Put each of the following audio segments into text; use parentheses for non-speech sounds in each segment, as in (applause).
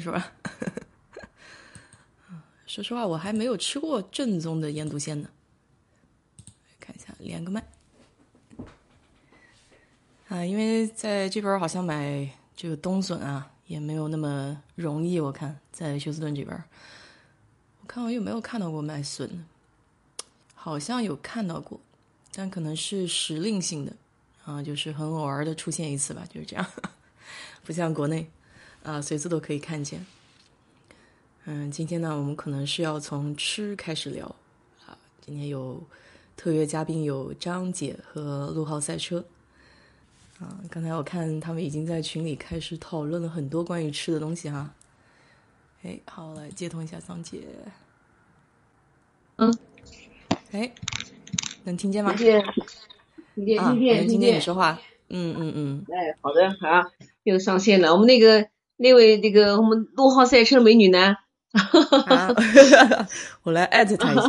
是吧？(laughs) 说实话，我还没有吃过正宗的腌笃鲜呢。看一下，连个麦啊，因为在这边好像买这个冬笋啊，也没有那么容易。我看在休斯顿这边，我看我有没有看到过卖笋的，好像有看到过，但可能是时令性的啊，就是很偶尔的出现一次吧，就是这样，(laughs) 不像国内啊，随时都可以看见。嗯，今天呢，我们可能是要从吃开始聊啊。今天有特约嘉宾，有张姐和陆浩赛车啊。刚才我看他们已经在群里开始讨论了很多关于吃的东西哈。哎，好，来接通一下张姐。嗯，哎，能听见吗？听见，听见，听见，听见你说话。嗯嗯嗯。哎，好的啊，又上线了。我们那个那位那个我们陆浩赛车美女呢？啊，(laughs) 我来艾特她一下，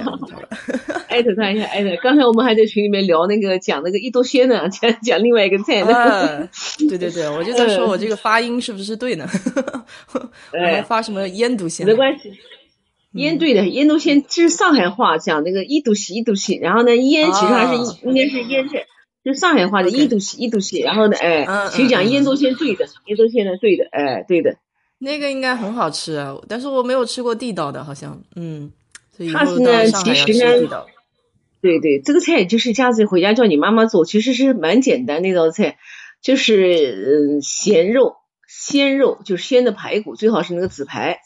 (laughs) 艾特她一下，艾特。刚才我们还在群里面聊那个讲那个一多鲜呢，(laughs) 讲讲另外一个菜呢。对对对，我就在说我这个发音是不是对呢？我还发什么腌笃鲜？没关系，烟对的，腌笃鲜这是上海话讲那个一笃鲜一笃鲜，然后呢烟其实还是应该是烟菜，就上海话的一笃鲜一笃鲜，然后呢哎，其实讲腌笃鲜对的，腌笃鲜呢对的，哎对的。那个应该很好吃啊，但是我没有吃过地道的，好像，嗯，它是呢，其实呢，对对，这个菜就是下次回家叫你妈妈做，其实是蛮简单那道菜，就是嗯咸肉鲜肉，就是鲜的排骨，最好是那个紫排，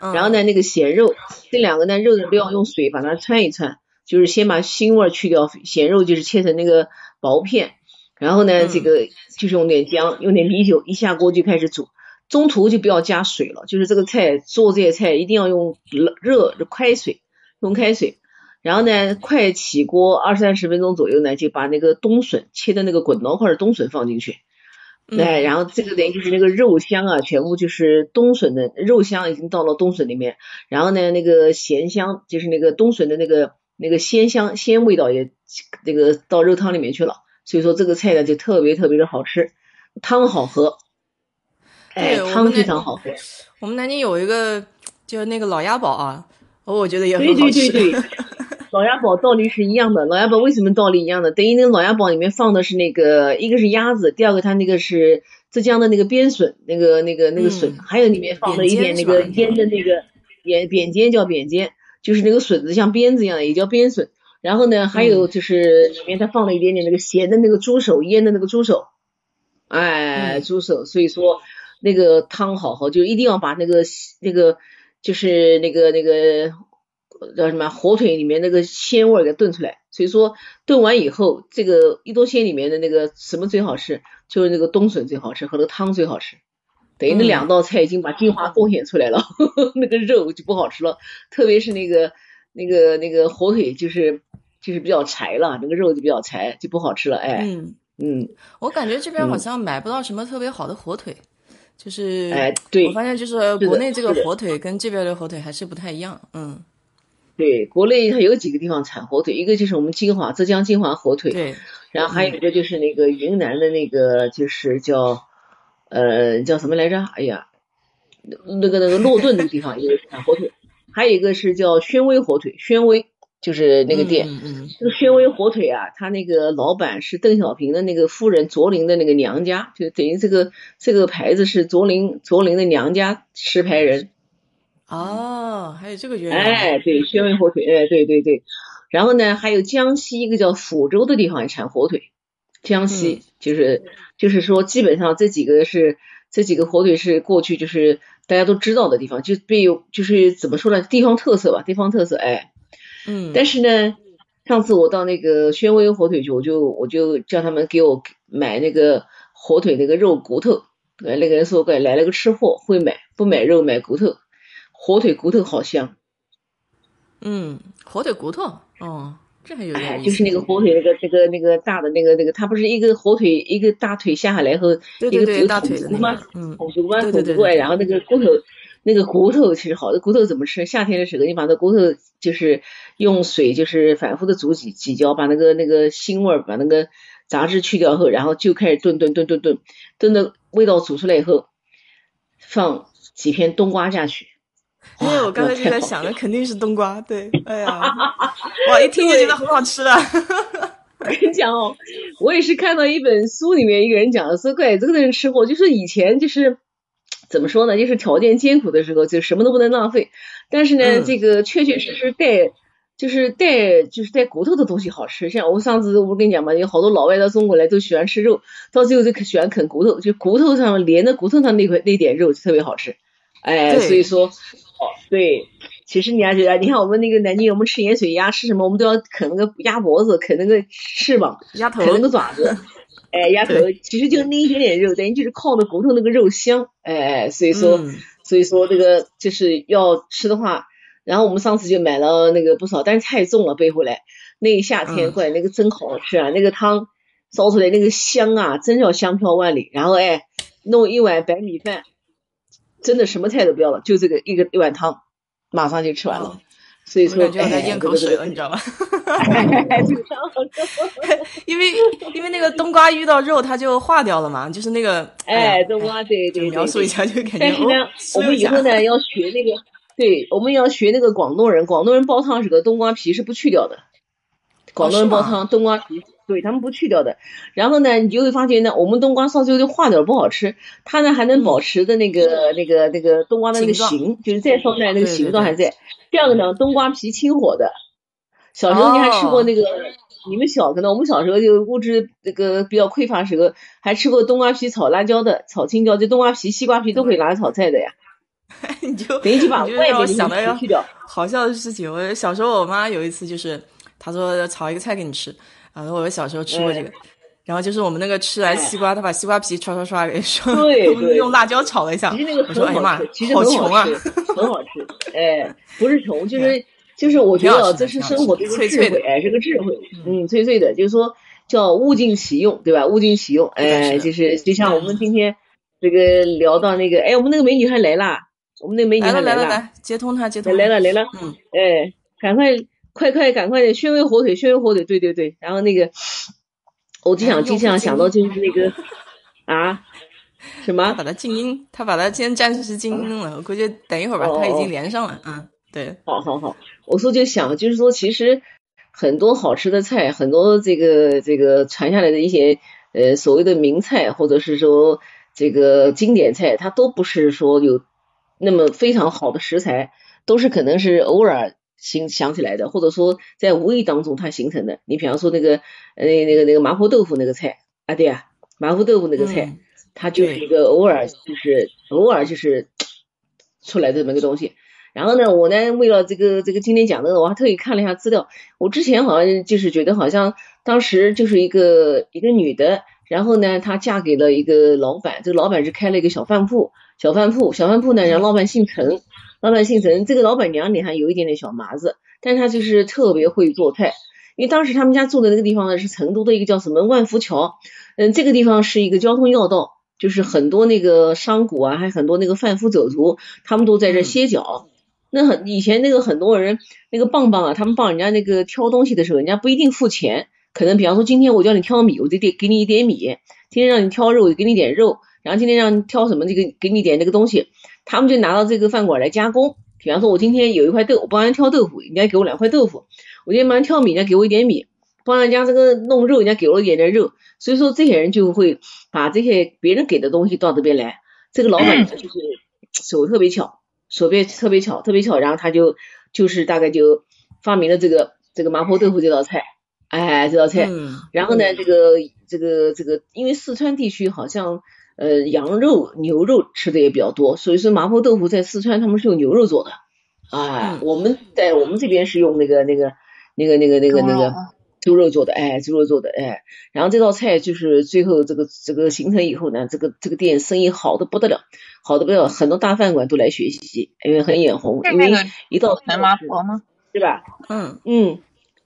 然后呢那个咸肉，这两个呢肉的料用水把它汆一汆，就是先把腥味去掉，咸肉就是切成那个薄片，然后呢这个就是用点姜，用点米酒，一下锅就开始煮。中途就不要加水了，就是这个菜做这些菜一定要用热热开水，用开水，然后呢，快起锅二三十分钟左右呢，就把那个冬笋切的那个滚刀块的冬笋放进去，哎，然后这个等于就是那个肉香啊，全部就是冬笋的肉香已经到了冬笋里面，然后呢，那个咸香就是那个冬笋的那个那个鲜香鲜味道也那个到肉汤里面去了，所以说这个菜呢就特别特别的好吃，汤好喝。哎，汤非常好喝。我们南京有一个，就是那个老鸭煲啊，哦我觉得也很好吃。对对对对，(laughs) 老鸭煲道理是一样的。老鸭煲为什么道理一样的？等于那个老鸭煲里面放的是那个，一个是鸭子，第二个它那个是浙江的那个边笋，那个那个那个笋，还有里面放了一点那个腌的那个扁扁尖叫扁尖，就是那个笋子像鞭子一样的，也叫鞭笋。然后呢，还有就是里面它放了一点点那个咸的那个猪手腌的那个猪手，哎，猪手，所以说。那个汤好喝，就一定要把那个那个就是那个那个叫什么火腿里面那个鲜味给炖出来。所以说炖完以后，这个一多鲜里面的那个什么最好吃，就是那个冬笋最好吃和那个汤最好吃。等于那两道菜已经把精华贡献出来了，(laughs) 那个肉就不好吃了。特别是那个那个那个火腿，就是就是比较柴了，那个肉就比较柴，就不好吃了。哎，嗯嗯，我感觉这边好像买不到什么特别好的火腿。就是，哎，对，我发现就是国内这个火腿跟这边的火腿还是不太一样，嗯，对，国内它有几个地方产火腿，一个就是我们金华，浙江金华火腿，对，然后还有一个就是那个云南的那个就是叫，呃，叫什么来着？哎呀，那个那个洛顿那个地方也产火腿，还有一个是叫宣威火腿，宣威。就是那个店，这个宣威火腿啊，他那个老板是邓小平的那个夫人卓琳的那个娘家，就等于这个这个牌子是卓琳卓琳的娘家持牌人。哦，还有这个原因。哎，对，宣威火腿，哎，对对对。然后呢，还有江西一个叫抚州的地方也产火腿，江西就是就是说，基本上这几个是这几个火腿是过去就是大家都知道的地方，就被就是怎么说呢，地方特色吧，地方特色，哎。嗯，但是呢，上次我到那个宣威火腿去，我就我就叫他们给我买那个火腿那个肉骨头，那个人说过来来了个吃货，会买不买肉买骨头，火腿骨头好香。嗯，火腿骨头，哦，这还有点就是那个火腿那个那个那个大的那个那个，它不是一个火腿一个大腿下下来后，对对对，大腿的吗？嗯，筒子骨筒子骨，然后那个骨头。那个骨头其实好，的骨头怎么吃？夏天的时候，你把那骨头就是用水就是反复的煮几几浇，把那个那个腥味儿，把那个杂质去掉后，然后就开始炖炖炖炖炖，炖的味道煮出来以后，放几片冬瓜下去。(laughs) 因为我刚才就在想，那肯定是冬瓜。对，哎呀，(laughs) 哇，一听就觉得很好吃了。(laughs) 我跟你讲哦，我也是看到一本书里面一个人讲的，说怪这个人吃货，就是以前就是怎么说呢，就是条件艰苦的时候，就什么都不能浪费。但是呢，这个确确实实带，就是带，就是带骨头的东西好吃。像我上次我跟你讲嘛，有好多老外到中国来都喜欢吃肉，到最后就喜欢啃骨头，就骨头上连着骨头上那块那点肉就特别好吃。哎，所以说。对，其实你还觉得，你看我们那个南京，我们吃盐水鸭吃什么？我们都要啃那个鸭脖子，啃那个翅膀，鸭头，啃那个爪子。(laughs) 哎，鸭头其实就那一点点肉，等于就是靠那骨头那个肉香。哎，所以说，所以说这个就是要吃的话，然后我们上次就买了那个不少，但是太重了背回来。那夏天怪那个真好吃啊，那个汤烧出来那个香啊，真叫香飘万里。然后哎，弄一碗白米饭。真的什么菜都不要了，就这个一个一碗汤，马上就吃完了。所以说，感觉要咽口水了，你知道吗？(laughs) 因为因为那个冬瓜遇到肉，它就化掉了嘛，就是那个哎，冬瓜对对。描述一下就感觉。但是呢，我们以后呢要学那个，对，我们要学那个广东人，广东人煲汤是个冬瓜皮是不去掉的。广东人煲汤，冬瓜皮。对他们不去掉的，然后呢，你就会发现呢，我们冬瓜烧最后就化掉了，不好吃。它呢还能保持的那个那个那个冬瓜的那个形，就是再烧出来那个形状还在。第二个呢，冬瓜皮清火的。小时候你还吃过那个？你们小可能我们小时候就物质这个比较匮乏时候，还吃过冬瓜皮炒辣椒的，炒青椒，就冬瓜皮、西瓜皮都可以拿来炒菜的呀。(laughs) 你就等于就把外面想的去掉。好笑的事情，我小时候我妈有一次就是，她说炒一个菜给你吃。啊，我小时候吃过这个，然后就是我们那个吃来西瓜，他把西瓜皮刷刷刷给刷，(laughs) 用辣椒炒了一下。其实那个很好吃，其实很好吃，很好吃。哎，不是穷，就是 (laughs) 就是我觉得这是生活的一个智慧，哎，是个智慧。嗯，脆脆的，就是说叫物尽其用，对吧？物尽其用，哎，就是就像我们今天这个聊到那个，哎，我们那个美女还来啦，我们那个美女还来了，来接通她，接通来了来了，嗯，哎，赶快。快快赶快的，宣威火腿，宣威火腿，对对对。然后那个，我就想就想想到就是那个 (laughs) 啊，什么？把它静音，他把它今天暂时是静音了，我估计等一会儿吧，他已经连上了。啊，对。好好好，我说就想就是说，其实很多好吃的菜，很多这个这个传下来的一些呃所谓的名菜，或者是说这个经典菜，它都不是说有那么非常好的食材，都是可能是偶尔。形想起来的，或者说在无意当中它形成的。你比方说那个呃那个那个麻婆豆腐那个菜啊，对啊，麻婆豆腐那个菜，它就是一个偶尔就是偶尔就是出来的这么个东西。然后呢，我呢为了这个这个今天讲的，我还特意看了一下资料。我之前好像就是觉得好像当时就是一个一个女的，然后呢她嫁给了一个老板，这个老板是开了一个小饭铺，小饭铺小饭铺呢，然后老板姓陈。老板姓陈，这个老板娘脸上有一点点小麻子，但是她就是特别会做菜。因为当时他们家住的那个地方呢，是成都的一个叫什么万福桥，嗯，这个地方是一个交通要道，就是很多那个商贾啊，还有很多那个贩夫走卒，他们都在这歇脚。那很以前那个很多人那个棒棒啊，他们帮人家那个挑东西的时候，人家不一定付钱，可能比方说今天我叫你挑米，我就得给你一点米；今天让你挑肉，我就给你点肉；然后今天让你挑什么，这个给你点那个东西。他们就拿到这个饭馆来加工，比方说，我今天有一块豆，我帮人挑豆腐，人家给我两块豆腐；我今天帮人挑米，人家给我一点米；帮人家这个弄肉，人家给我一点点肉。所以说，这些人就会把这些别人给的东西到这边来。这个老板就是手特别巧，(clears throat) 手别特别巧，特别巧，然后他就就是大概就发明了这个这个麻婆豆腐这道菜，哎，这道菜。然后呢，这个这个这个，因为四川地区好像。呃，羊肉、牛肉吃的也比较多，所以说麻婆豆腐在四川他们是用牛肉做的，啊，我们在我们这边是用那个那个那个那个那个那个猪肉做的，哎，猪肉做的，哎，然后这道菜就是最后这个这个形成以后呢，这个这个店生意好的不得了，好的不得了，很多大饭馆都来学习，因为很眼红，因为一道陈麻婆吗？对吧？嗯嗯。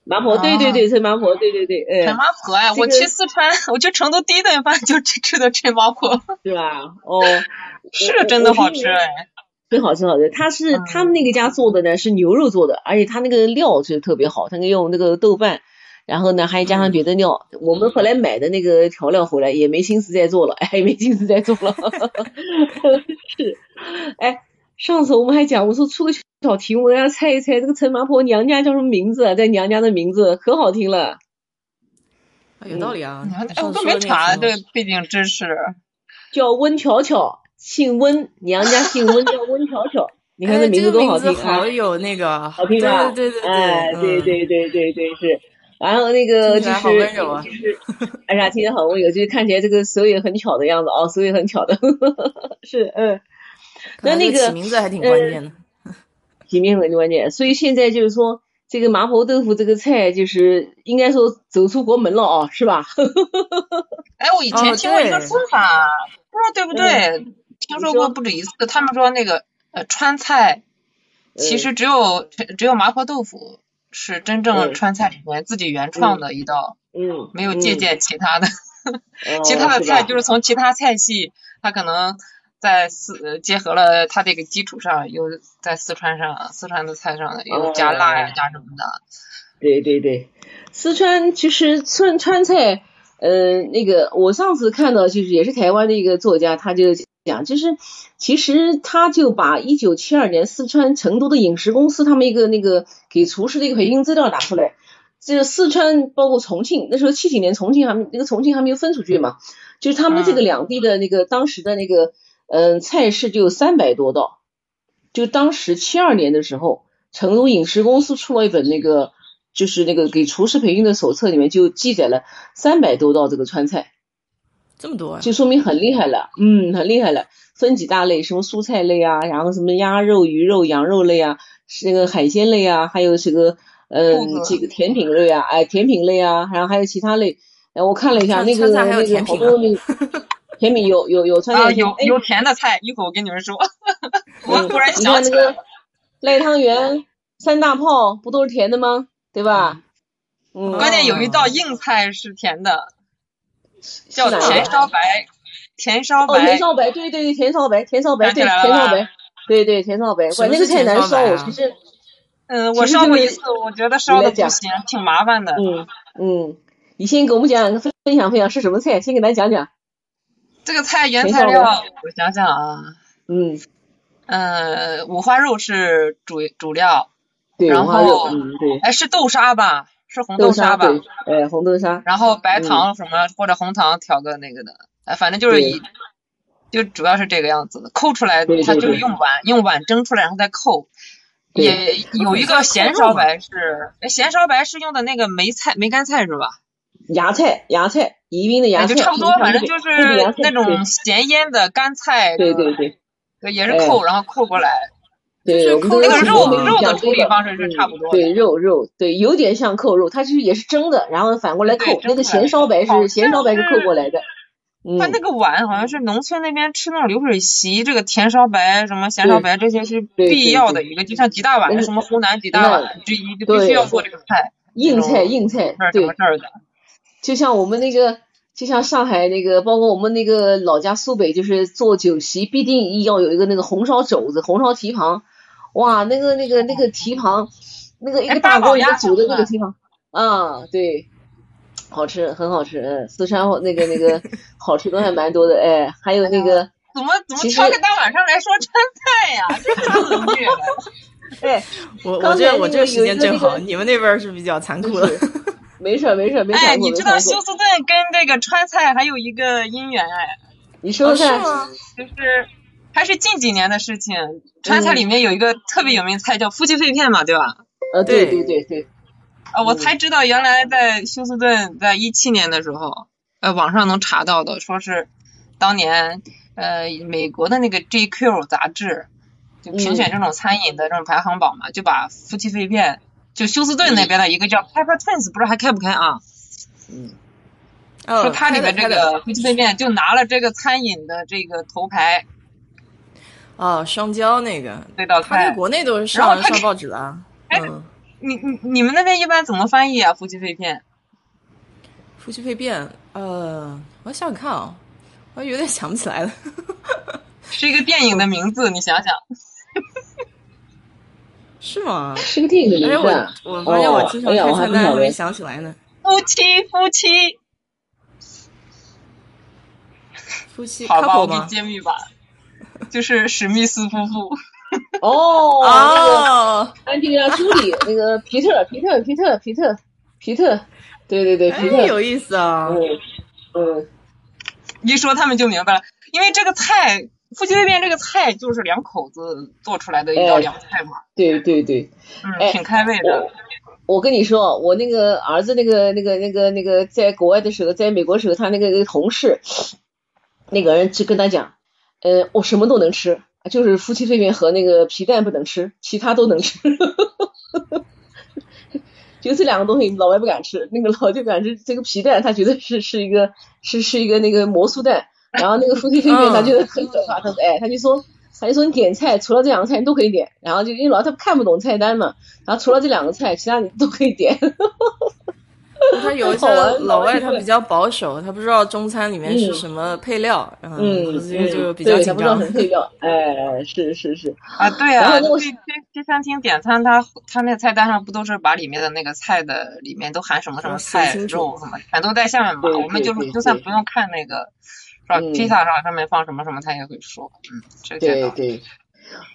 麻婆，对对对，陈麻婆，对对对，哎，陈麻婆哎，我去四川，我去成都第一顿饭就吃吃的陈麻婆，(laughs) 对吧？哦，(laughs) 是真的好吃哎，真好吃好吃。他是他们那个家做的呢，是牛肉做的，而且他那个料是特别好，他用那个豆瓣，然后呢还加上别的料。我们后来买的那个调料回来也没心思再做了，哎，没心思再做了。(laughs) 是，哎，上次我们还讲，我说出个小题目，大家猜一猜，这个陈麻婆娘家叫什么名字？在娘家的名字可好听了。有道理啊，我都没查这个背景知识。叫温巧巧，姓温，娘家姓温，叫温巧巧。(laughs) 你看这名字多好听啊！好有那个好听吧？对对对，哎，对对对对对是。然后那个就是就是，哎呀，听着好温柔，就是看起来这个手也很巧的样子哦，手也很巧的，(laughs) 是嗯。那那个起名字还挺关键的，起名字很关键。所以现在就是说，这个麻婆豆腐这个菜，就是应该说走出国门了啊，是吧？(laughs) 哎，我以前听过一个说法，不知道对不对？听说过不止一次，他们说那个。呃，川菜其实只有只有麻婆豆腐是真正川菜里面自己原创的一道，嗯，没有借鉴其他的，(laughs) 其他的菜就是从其他菜系，它可能在四结合了它这个基础上，又在四川上四川的菜上又加辣呀，加什么的。对对对，四川其实川川菜，呃，那个我上次看到就是也是台湾的一个作家，他就。讲就是，其实他就把一九七二年四川成都的饮食公司他们一个那个给厨师的一个培训资料拿出来，这四川包括重庆那时候七几年重庆还没那个重庆还没有分出去嘛，就是他们这个两地的那个当时的那个嗯菜式就有三百多道，就当时七二年的时候，成都饮食公司出了一本那个就是那个给厨师培训的手册，里面就记载了三百多道这个川菜。这么多，啊就说明很厉害了，嗯，很厉害了。分几大类，什么蔬菜类啊，然后什么鸭肉、鱼肉、羊肉类啊，是那个海鲜类啊，还有这个，嗯，这个甜品类啊，哎，甜品类啊，然后还有其他类。哎，我看了一下那个那个好多那个 (laughs) 甜品有有有川菜，有有甜的菜，一会儿我跟你们说。(laughs) 我突然想起来，赖汤圆、三大炮不都是甜的吗？对吧？嗯。关键有一道硬菜是甜的。叫甜烧白，甜烧白哦，甜烧白，对对对，甜烧白，甜烧白，对，甜烧白，对对，甜烧白，管那个菜难烧，我其实，嗯，我烧过一次，我觉得烧的不行，挺麻烦的。嗯嗯，你先给我们讲分分享分享是什么菜，先给咱讲讲。这个菜原材料，我想想啊，嗯，呃，五花肉是主主料，对，然后，嗯对，哎，是豆沙吧？是红豆沙吧？哎，红豆沙。然后白糖什么或者红糖调个那个的，哎，反正就是以，就主要是这个样子的。扣出来，它就是用碗用碗蒸出来，然后再扣。也有一个咸烧白是，咸烧白是用的那个梅菜梅干菜是吧？芽菜芽菜，宜宾的芽菜。就差不多，反正就是那种咸腌的干菜。对对对。对，也是扣，然后扣过来。对，我们那个肉肉的处理方式是差不多。对，肉肉对，有点像扣肉，它是也是蒸的，然后反过来扣。那个咸烧白是咸烧白是扣过来的。它那个碗好像是农村那边吃那种流水席，这个甜烧白、什么咸烧白这些是必要的一个，就像几大碗，什么湖南几大碗之一，就必须要做这个菜。硬菜硬菜，对。就像我们那个，就像上海那个，包括我们那个老家苏北，就是做酒席必定要有一个那个红烧肘子、红烧蹄膀。哇，那个那个那个蹄膀，那个一个大锅一个煮的那个蹄膀，啊，对，好吃，很好吃，嗯，四川那个那个 (laughs) 好吃的还蛮多的，哎，还有那个，怎么怎么挑个大晚上来说川菜呀？这是怎么虐的？哎，我我这我这时间正好，你们那边是比较残酷的，没事没事没事。哎，你知道休斯顿跟这个川菜还有一个姻缘哎？你说是吗，就是。还是近几年的事情，川菜里面有一个特别有名的菜叫夫妻肺片嘛，对吧？呃，对对对对。呃，我才知道原来在休斯顿，在一七年的时候，呃，网上能查到的，说是当年呃美国的那个 GQ 杂志就评选这种餐饮的这种排行榜嘛，就把夫妻肺片，就休斯顿那边的一个叫 Pepper Twins，不知道还开不开啊？嗯。说它里面这个夫妻肺片就拿了这个餐饮的这个头牌。哦，双椒那个，那道菜，在国内都是上上报纸了。哎，你你你们那边一般怎么翻译啊？夫妻肺片？夫妻肺片，呃，我想想看啊，我有点想不起来了。(laughs) 是一个电影的名字，你想想。是吗？是个电影的名字。我我发现我经常看菜单，还没想起来呢。哦，夫妻夫妻。夫妻好吧，我给你揭秘吧，就是史密斯夫妇。哦哦，安吉丽娜·朱莉，那个皮特，皮特，皮特，皮特，皮特，对对对，皮特有意思啊。嗯嗯，一说他们就明白了，因为这个菜夫妻肺片这个菜就是两口子做出来的一道凉菜嘛。对对对，嗯，挺开胃的。我跟你说，我那个儿子那个那个那个那个在国外的时候，在美国的时候，他那个那个同事。那个人就跟他讲，呃，我什么都能吃，就是夫妻肺片和那个皮蛋不能吃，其他都能吃。(laughs) 就这两个东西，老外不敢吃，那个老就敢吃这个皮蛋，他觉得是是一个是是一个那个魔术蛋，然后那个夫妻肺片他觉得很可怕，他说哎，他就说他就说你点菜，除了这两个菜你都可以点，然后就因为老他看不懂菜单嘛，然后除了这两个菜，其他你都可以点。他有一些老外，他比较保守，他不知道中餐里面是什么配料，嗯，就就比较紧张。不知道什么配料，哎，是是是啊，对啊，去去去餐厅点餐，他他那菜单上不都是把里面的那个菜的里面都含什么什么菜肉什么，全都在下面嘛？我们就是就算不用看那个披萨上上面放什么什么，他也会说，嗯，对对。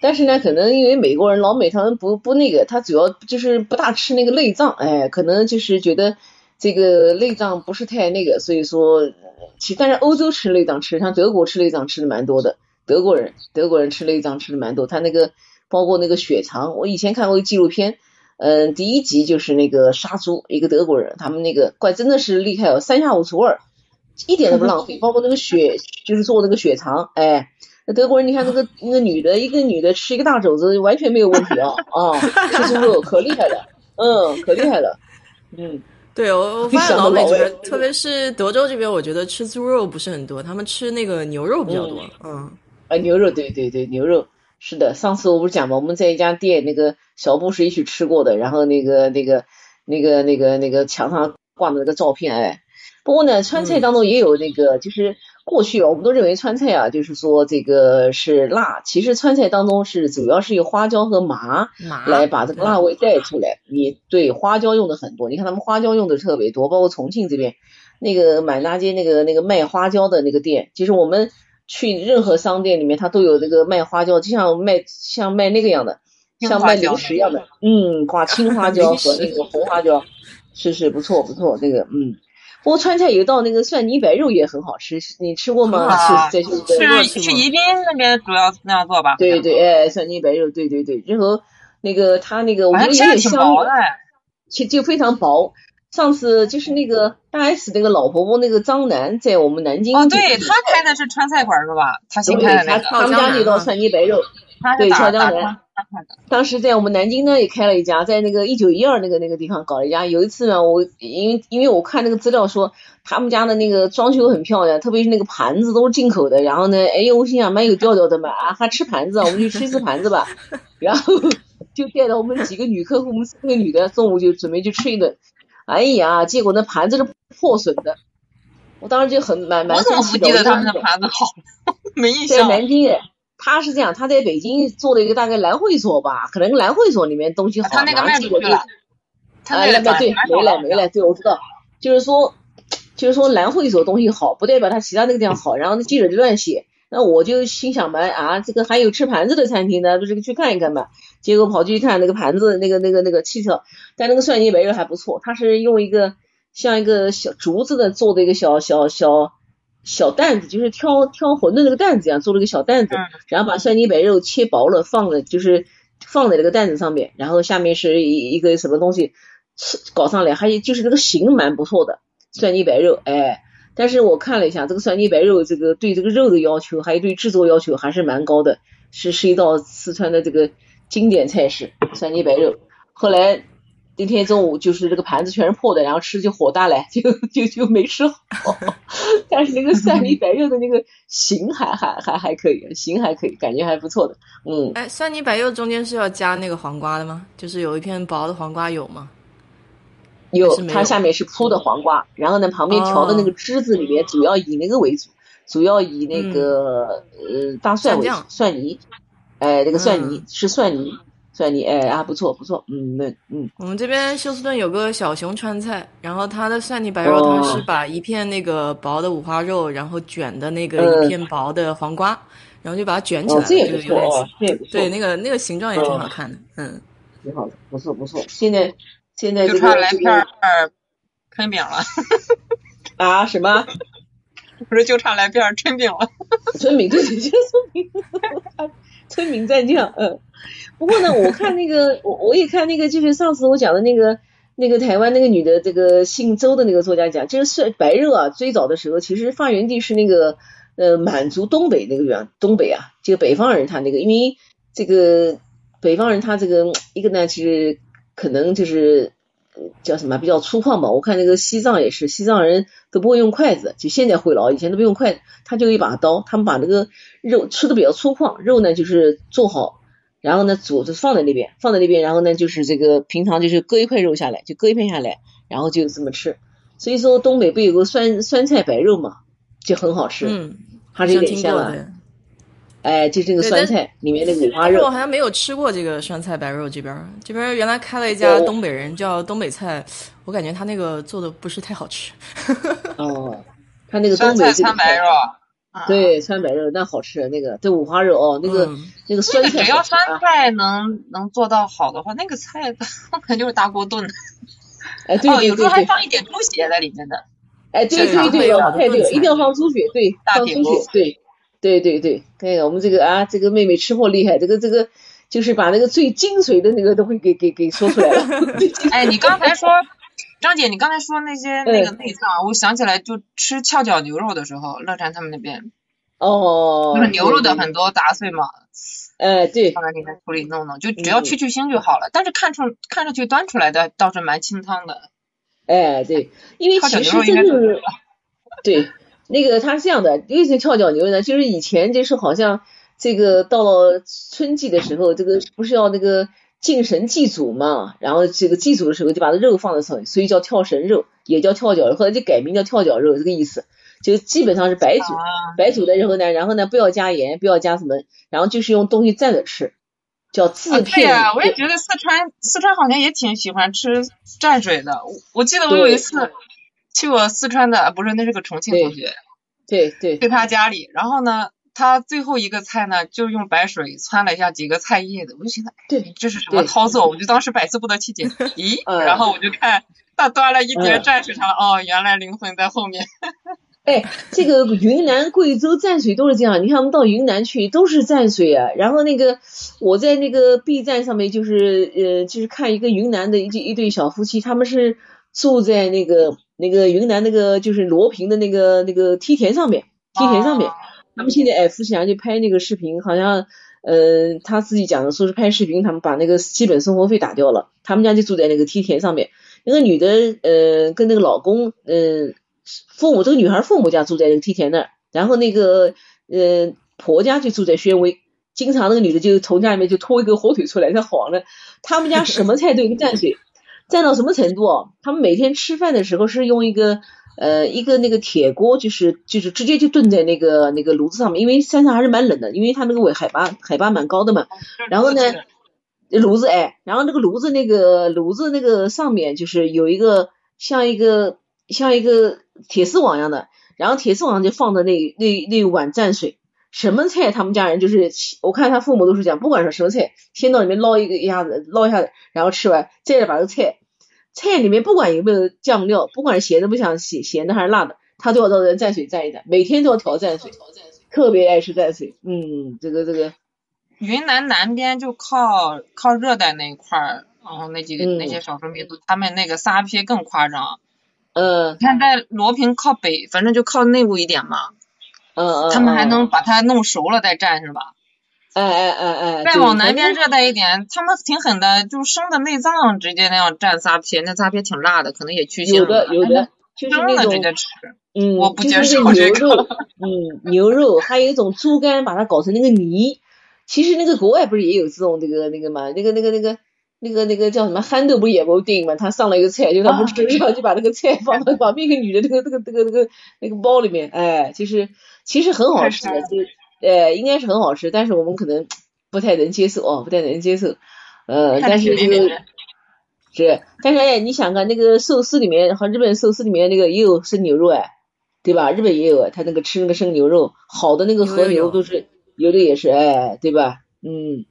但是呢，可能因为美国人老美他们不不那个，他主要就是不大吃那个内脏，哎，可能就是觉得。这个内脏不是太那个，所以说，其但是欧洲吃内脏吃，像德国吃内脏吃的蛮多的，德国人德国人吃内脏吃的蛮多，他那个包括那个血肠，我以前看过一纪录片，嗯，第一集就是那个杀猪，一个德国人，他们那个怪真的是厉害哦，三下五除二，一点都不浪费，(laughs) 包括那个血就是做那个血肠，哎，那德国人你看那个那个女的，一个女的吃一个大肘子完全没有问题啊啊，吃猪肉 (laughs) 可厉害了，嗯，可厉害了，嗯。对，我我发现老美这边，特别是德州这边，我觉得吃猪肉不是很多，他们吃那个牛肉比较多。嗯，啊，牛肉，对对对，牛肉是的。上次我不是讲吗？我们在一家店，那个小布是一起吃过的，然后那个那个那个那个那个墙上挂的那个照片，哎，不过呢，川菜当中也有那个，就是。过去我们都认为川菜啊，就是说这个是辣，其实川菜当中是主要是用花椒和麻来把这个辣味带出来。你对花椒用的很多，你看他们花椒用的特别多，包括重庆这边那个满大街那个那个卖花椒的那个店，其实我们去任何商店里面，它都有这个卖花椒，就像卖像卖那个样的，像卖零食一样的，嗯，挂青花椒 (laughs) 和那个红花椒，是是不错不错，这个嗯。不过川菜有一道那个蒜泥白肉也很好吃，你吃过吗？是是去宜宾那边主要那样做吧？对对，哎，蒜泥白肉，对对对。然后那个他那个我觉得有点香，就就非常薄。上次就是那个大 S 那个老婆婆那个张楠在我们南京哦，对他开的是川菜馆是吧？他新开的那个。他们家那道蒜泥白肉，对，俏江南。当时在我们南京呢也开了一家，在那个一九一二那个那个地方搞了一家。有一次呢，我因为因为我看那个资料说他们家的那个装修很漂亮，特别是那个盘子都是进口的。然后呢，哎呦，我心想蛮有调调的嘛，啊，还吃盘子，我们就吃一次盘子吧。(laughs) 然后就带着我们几个女客户，我们四个女的中午就准备去吃一顿。哎呀，结果那盘子是破损的，我当时就很蛮蛮生气的。我怎么不记得他们的盘子好？(laughs) 没印象。在南京哎。他是这样，他在北京做了一个大概蓝会所吧，可能蓝会所里面东西好，他那个卖出去了。他那个对没了没了，对我知道，就是说就是说蓝会所东西好，不代表他其他那个地方好。然后那记者就乱写，那我就心想嘛啊，这个还有吃盘子的餐厅呢，不是去看一看嘛。结果跑去看那个盘子，那个那个那个汽车，但那个蒜泥白肉还不错，他是用一个像一个小竹子的做的一个小小小。小担子就是挑挑馄饨那个担子一样，做了个小担子，然后把蒜泥白肉切薄了，放了就是放在那个担子上面，然后下面是一一个什么东西搞上来，还有就是这个形蛮不错的蒜泥白肉，哎，但是我看了一下这个蒜泥白肉，这个对这个肉的要求，还有对制作要求还是蛮高的，是是一道四川的这个经典菜式蒜泥白肉，后来。那天中午就是这个盘子全是破的，然后吃就火大了，就就就没吃好。(laughs) 但是那个蒜泥白肉的那个形还还还还可以，形还可以，感觉还不错的。嗯，哎，蒜泥白肉中间是要加那个黄瓜的吗？就是有一片薄的黄瓜有吗？有，它下面是铺的黄瓜，然后呢旁边调的那个汁子里面主要以那个为主，主要以那个呃大蒜为主，蒜泥，哎，那个蒜泥是蒜泥。蒜泥，哎啊，不错不错，嗯那嗯。我们这边休斯顿有个小熊川菜，然后它的蒜泥白肉，它是把一片那个薄的五花肉，然后卷的那个一片薄的黄瓜，然后就把它卷起来，这也不错哦，这也不错。对，那个那个形状也挺好看的，嗯，挺好的，不错不错。现在现在 (laughs) (laughs) 就差来片儿春饼了。啊？什么？不是就差来片春饼了？春饼对对对，春饼，(laughs) 春饼蘸酱，嗯。不过呢，我看那个，我我也看那个，就是上次我讲的那个，那个台湾那个女的，这个姓周的那个作家讲，就是蒜白肉啊，最早的时候其实发源地是那个呃满族东北那个原，东北啊，这个北方人他那个，因为这个北方人他这个一个呢，其实可能就是叫什么比较粗犷吧。我看那个西藏也是，西藏人都不会用筷子，就现在会了，以前都不用筷子，他就一把刀，他们把那个肉吃的比较粗犷，肉呢就是做好。然后呢，煮就放在那边，放在那边，然后呢，就是这个平常就是割一块肉下来，就割一片下来，然后就这么吃。所以说东北不有个酸酸菜白肉嘛，就很好吃，嗯，还是有点像啊。哎，就这个酸菜里面的五花肉。我好像没有吃过这个酸菜白肉，这边这边原来开了一家东北人叫东北菜，我感觉他那个做的不是太好吃。哦，他那个东北酸白肉。对，酸白肉那好吃，那个这五花肉哦，那个那个酸菜，只要酸菜能能做到好的话，那个菜 (laughs) 根本就是大锅炖。哎，(laughs) 对对对，有时候还放一点猪血在里面的。哎，对对对，太对了，一定要放猪血，对，放猪血，对，对对对，对，我们这个啊，这个妹妹吃货厉害，这个这个就是把那个最精髓的那个都会给给给说出来了。哎，你刚才说。张姐，你刚才说那些那个内脏，我想起来就吃翘脚牛肉的时候，乐山他们那边哦，就是牛肉的很多杂碎嘛，哎对，放在里面处理弄弄，就只要去去腥就好了。但是看出看上去端出来的倒是蛮清汤的。哎对，因为其实真是对那个它是这样的，为什么翘脚牛肉呢？就是以前就是好像这个到了春季的时候，这个不是要那个。敬神祭祖嘛，然后这个祭祖的时候就把这肉放在上面，所以叫跳神肉，也叫跳脚肉，后来就改名叫跳脚肉，这个意思，就基本上是白煮，白煮的时候呢，然后呢不要加盐，不要加什么，然后就是用东西蘸着吃，叫自片。对啊，我也觉得四川四川好像也挺喜欢吃蘸水的，我记得我有一次去我四川的，不是那是个重庆同学，对对，去他家里，然后呢。他最后一个菜呢，就用白水汆了一下几个菜叶子，我就寻思，对，这是什么操作？我就当时百思不得其解。(laughs) 咦，然后我就看他端了一碟蘸水上，哦，原来灵魂在后面。(laughs) 哎，这个云南、贵州蘸水都是这样。你看我们到云南去都是蘸水啊。然后那个我在那个 B 站上面就是呃，就是看一个云南的一一对小夫妻，他们是住在那个那个云南那个就是罗平的那个那个梯田上面，梯田上面。他们现在哎，夫妻俩就拍那个视频，好像，呃，他自己讲的说是拍视频，他们把那个基本生活费打掉了。他们家就住在那个梯田上面，那个女的，呃，跟那个老公，呃，父母这个女孩父母家住在那个梯田那儿，然后那个，呃，婆家就住在宣威，经常那个女的就从家里面就拖一个火腿出来，她晃了。他们家什么菜都有蘸水，蘸到什么程度哦？他们每天吃饭的时候是用一个。呃，一个那个铁锅，就是就是直接就炖在那个那个炉子上面，因为山上还是蛮冷的，因为它那个纬海拔海拔蛮高的嘛。然后呢，炉子哎，然后那个炉子那个炉子那个上面就是有一个像一个像一个铁丝网一样的，然后铁丝网上就放的那那那碗蘸水，什么菜他们家人就是我看他父母都是这样，不管是什么菜，先到里面捞一个一下子捞一下子，然后吃完再把这个菜。菜里面不管有没有酱料，不管是咸的不想咸咸的还是辣的，他都要到人蘸水蘸一蘸，每天都要调蘸水，特别爱吃蘸水。嗯，这个这个，云南南边就靠靠热带那一块儿，然后那几个那些少数民族，他们那个撒撇更夸张。嗯。你看在罗平靠北，反正就靠内陆一点嘛。嗯嗯。他们还能把它弄熟了再蘸是吧？哎哎哎哎，再往南边热带一点，他们挺狠的，就生的内脏直接那样蘸撒撇，那撒撇挺辣的，可能也去腥。有的有的，就是那种嗯，我不接受这个。牛肉，嗯，牛肉，还有一种猪肝，把它搞成那个泥。其实那个国外不是也有这种那个那个嘛，那个那个那个那个那个叫什么憨豆不也部电影嘛？他上了一个菜，就他不吃，然后就把那个菜放到旁边一个女的那个那个那个那个那个包里面，哎，其实其实很好吃的，(laughs) 就。呃，应该是很好吃，但是我们可能不太能接受哦，不太能接受。呃，但是这个是，但是哎，你想看那个寿司里面，和日本寿司里面那个也有生牛肉哎，对吧？日本也有，他那个吃那个生牛肉，好的那个和牛都是有的也是哎，对吧？嗯。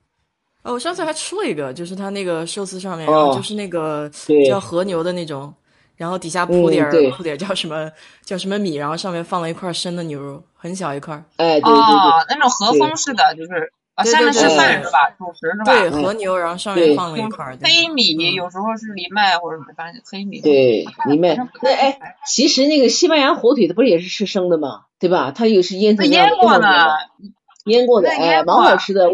哦，我上次还吃了一个，就是他那个寿司上面，然后就是那个叫和牛的那种，然后底下铺点儿铺点儿叫什么叫什么米，然后上面放了一块生的牛肉，很小一块。哎，对对对，那种和风式的，就是啊，下面是饭是吧？主食是吧？对，和牛，然后上面放了一块黑米，有时候是藜麦或者什么，反正黑米。对，藜麦。(laughs) 那哎，其实那个西班牙火腿，它不是也是吃生的吗？对吧？它又是腌腌过的，腌过的，哎，蛮好吃的。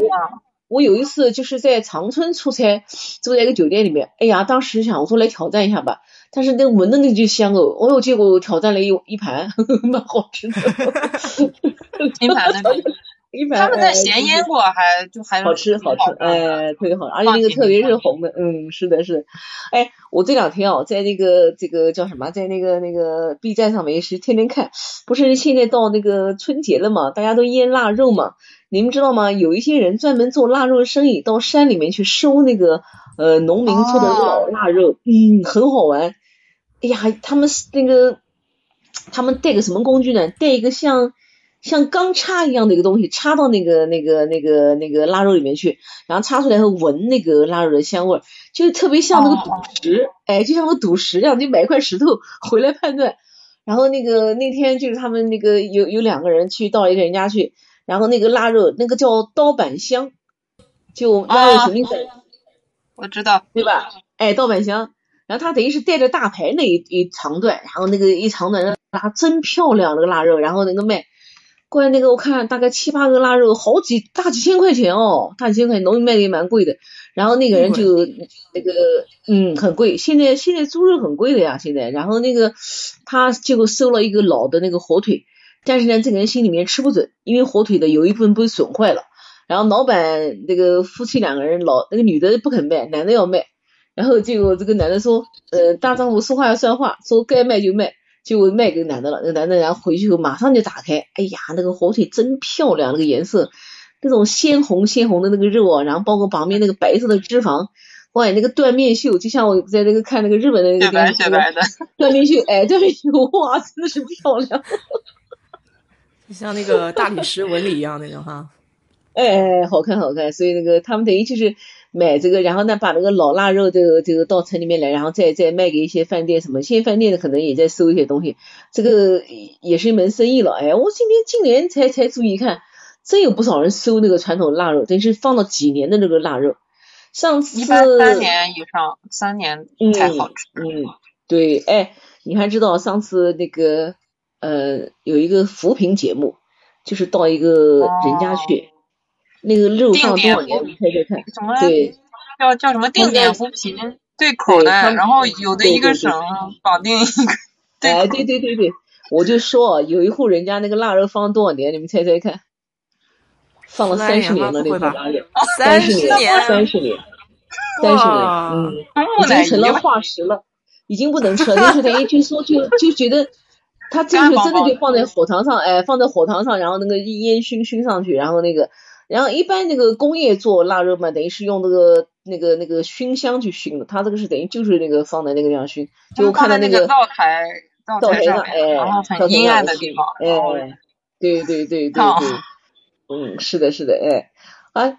我有一次就是在长春出差，住在一个酒店里面。哎呀，当时想我说来挑战一下吧，但是那闻的那就香哦。哦哟，结果挑战了一一盘，(laughs) 蛮好吃的。(laughs) 一盘那个，(laughs) 一盘。他们在咸腌过，还就还好吃好吃，哎，特别好，而且那个特别是红的，嗯，是的，是的。哎，我这两天哦，在那个这个叫什么，在那个那个 B 站上面也是天天看，不是现在到那个春节了嘛，大家都腌腊肉嘛。你们知道吗？有一些人专门做腊肉生意，到山里面去收那个呃农民做的老腊肉，嗯，很好玩。哎呀，他们那个他们带个什么工具呢？带一个像像钢叉一样的一个东西，插到那个那个那个那个腊肉里面去，然后插出来后闻那个腊肉的香味，就特别像那个赌石，哎，就像个赌石一样，你买一块石头 (laughs) 回来判断。然后那个那天就是他们那个有有两个人去到一个人家去。然后那个腊肉，那个叫刀板香，就腊肉肯定在，我知道，对吧？哎，刀板香，然后他等于是带着大牌那一一长段，然后那个一长段拉真漂亮那个腊肉，然后那个卖，过来那个我看大概七八个腊肉，好几大几千块钱哦，大几千块钱，农民卖的也蛮贵的。然后那个人就那个嗯很贵，现在现在猪肉很贵的呀，现在。然后那个他结果收了一个老的那个火腿。但是呢，这个人心里面吃不准，因为火腿的有一部分被损坏了。然后老板那个夫妻两个人，老那个女的不肯卖，男的要卖。然后结果这个男的说，呃，大丈夫说话要算话，说该卖就卖，就卖给男的了。那男的然后回去后马上就打开，哎呀，那个火腿真漂亮，那个颜色，那种鲜红鲜红的那个肉啊，然后包括旁边那个白色的脂肪，哇，那个断面秀，就像我在那个看那个日本的那个电视剧，断面秀，哎，断面秀，哇，真的是漂亮。像那个大理石纹理一样那种哈，哎，好看好看，所以那个他们等于就是买这个，然后呢把那个老腊肉这个这个到城里面来，然后再再卖给一些饭店什么，现在饭店的可能也在收一些东西，这个也是一门生意了。哎，我今天今年才才注意看，真有不少人收那个传统腊肉，等于是放了几年的那个腊肉。上次一般三年以上，三年才好吃。嗯，对，哎，你还知道上次那个。呃，有一个扶贫节目，就是到一个人家去，那个肉放多少年？你猜猜看？什么？对，叫叫什么定点扶贫对口的，然后有的一个省绑定一个。(laughs) 哎，对对对对，我就说有一户人家那个腊肉放多少年？你们猜猜看？放了三十年了，那个腊肉，三十年，三十年，三十年，嗯，已经成了化石了，已经不能吃了。就是等于就说就就觉得。他这个真的就放在火塘上，哎，放在火塘上，然后那个烟熏熏上去，然后那个，然后一般那个工业做腊肉嘛，等于是用那个那个那个熏香去熏的，它这个是等于就是那个放在那个地方熏，就我看到那个灶台灶台上，哎，很阴暗的地方，哎，对对对对对，嗯，是的是的，哎，啊，哎。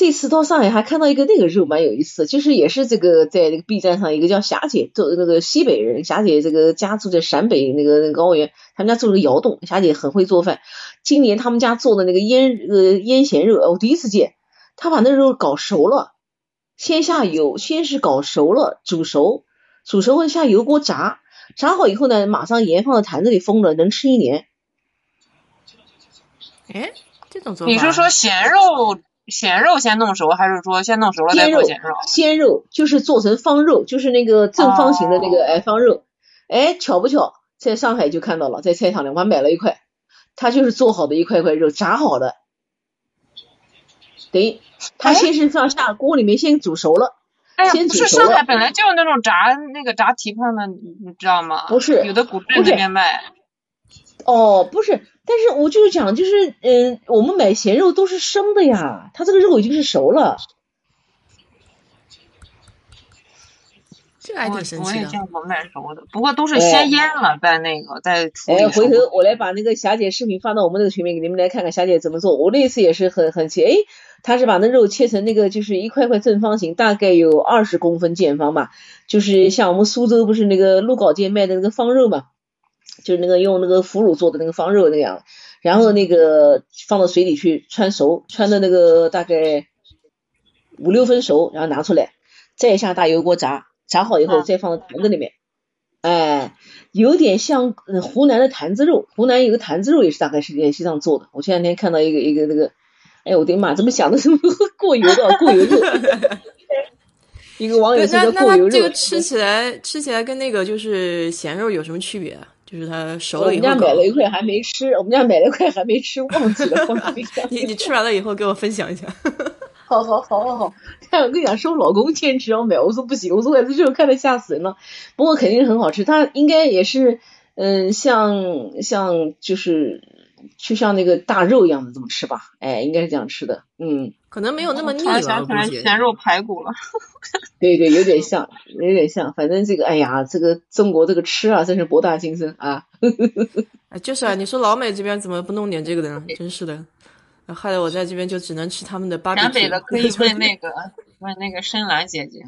这次到上海还看到一个那个肉蛮有意思，就是也是这个在那个 B 站上一个叫霞姐做那个西北人，霞姐这个家住在陕北那个那个高原，他们家做了个窑洞，霞姐很会做饭。今年他们家做的那个腌呃腌咸肉，我第一次见，他把那肉搞熟了，先下油，先是搞熟了煮熟，煮熟后下油锅炸，炸好以后呢，马上盐放到坛子里封了，能吃一年。哎，这种做法？你是说咸肉？咸肉先弄熟，还是说先弄熟了再做咸肉？鲜肉就是做成方肉，就是那个正方形的那个哎方肉。哎，巧不巧，在上海就看到了，在菜场里我还买了一块，它就是做好的一块块肉，炸好的。等于它先是上下锅里面先煮熟了，先煮熟了。是上海本来就有那种炸那个炸蹄膀的，你知道吗？不是，有的古镇那边卖。哦，不是。但是我就是讲，就是嗯，我们买咸肉都是生的呀，它这个肉已经是熟了。这个还挺神奇的。我也见过卖熟的，不过都是先腌了再那个再处理。哎，回头我来把那个霞姐视频发到我们那个群里，给你们来看看霞姐怎么做。我那次也是很很奇，哎，她是把那肉切成那个就是一块块正方形，大概有二十公分见方吧，就是像我们苏州不是那个鹿稿店卖的那个方肉嘛，就是那个用那个腐乳做的那个方肉那样，然后那个放到水里去穿熟，穿的那个大概五六分熟，然后拿出来。再下大油锅炸，炸好以后再放到坛子里面，哎，有点像湖南的坛子肉，湖南有个坛子肉也是大概是联系上做的。我前两天看到一个一个那个，哎我的妈，怎么想的这么过油的 (laughs) 过油肉？(laughs) 一个网友说过油肉。这个吃起来吃起来跟那个就是咸肉有什么区别啊？就是它熟了以后。我们家买了一块还没吃，我们家买了一块还没吃，忘记了放冰箱。(laughs) 你你吃完了以后给我分享一下。(laughs) 好好好好好，看我跟你讲，是我老公坚持要买，我说不行，我说我这肉看着吓死人了。不过肯定是很好吃，它应该也是，嗯，像像就是就像那个大肉一样的这么吃吧？哎，应该是这样吃的，嗯，可能没有那么腻了。想起来咸肉排骨了。(laughs) 对对，有点像，有点像。反正这个，哎呀，这个中国这个吃啊，真是博大精深啊。就是啊，你说老美这边怎么不弄点这个的呢？真是的。害得我在这边就只能吃他们的巴比。陕北的可以问那个问那个深蓝姐姐，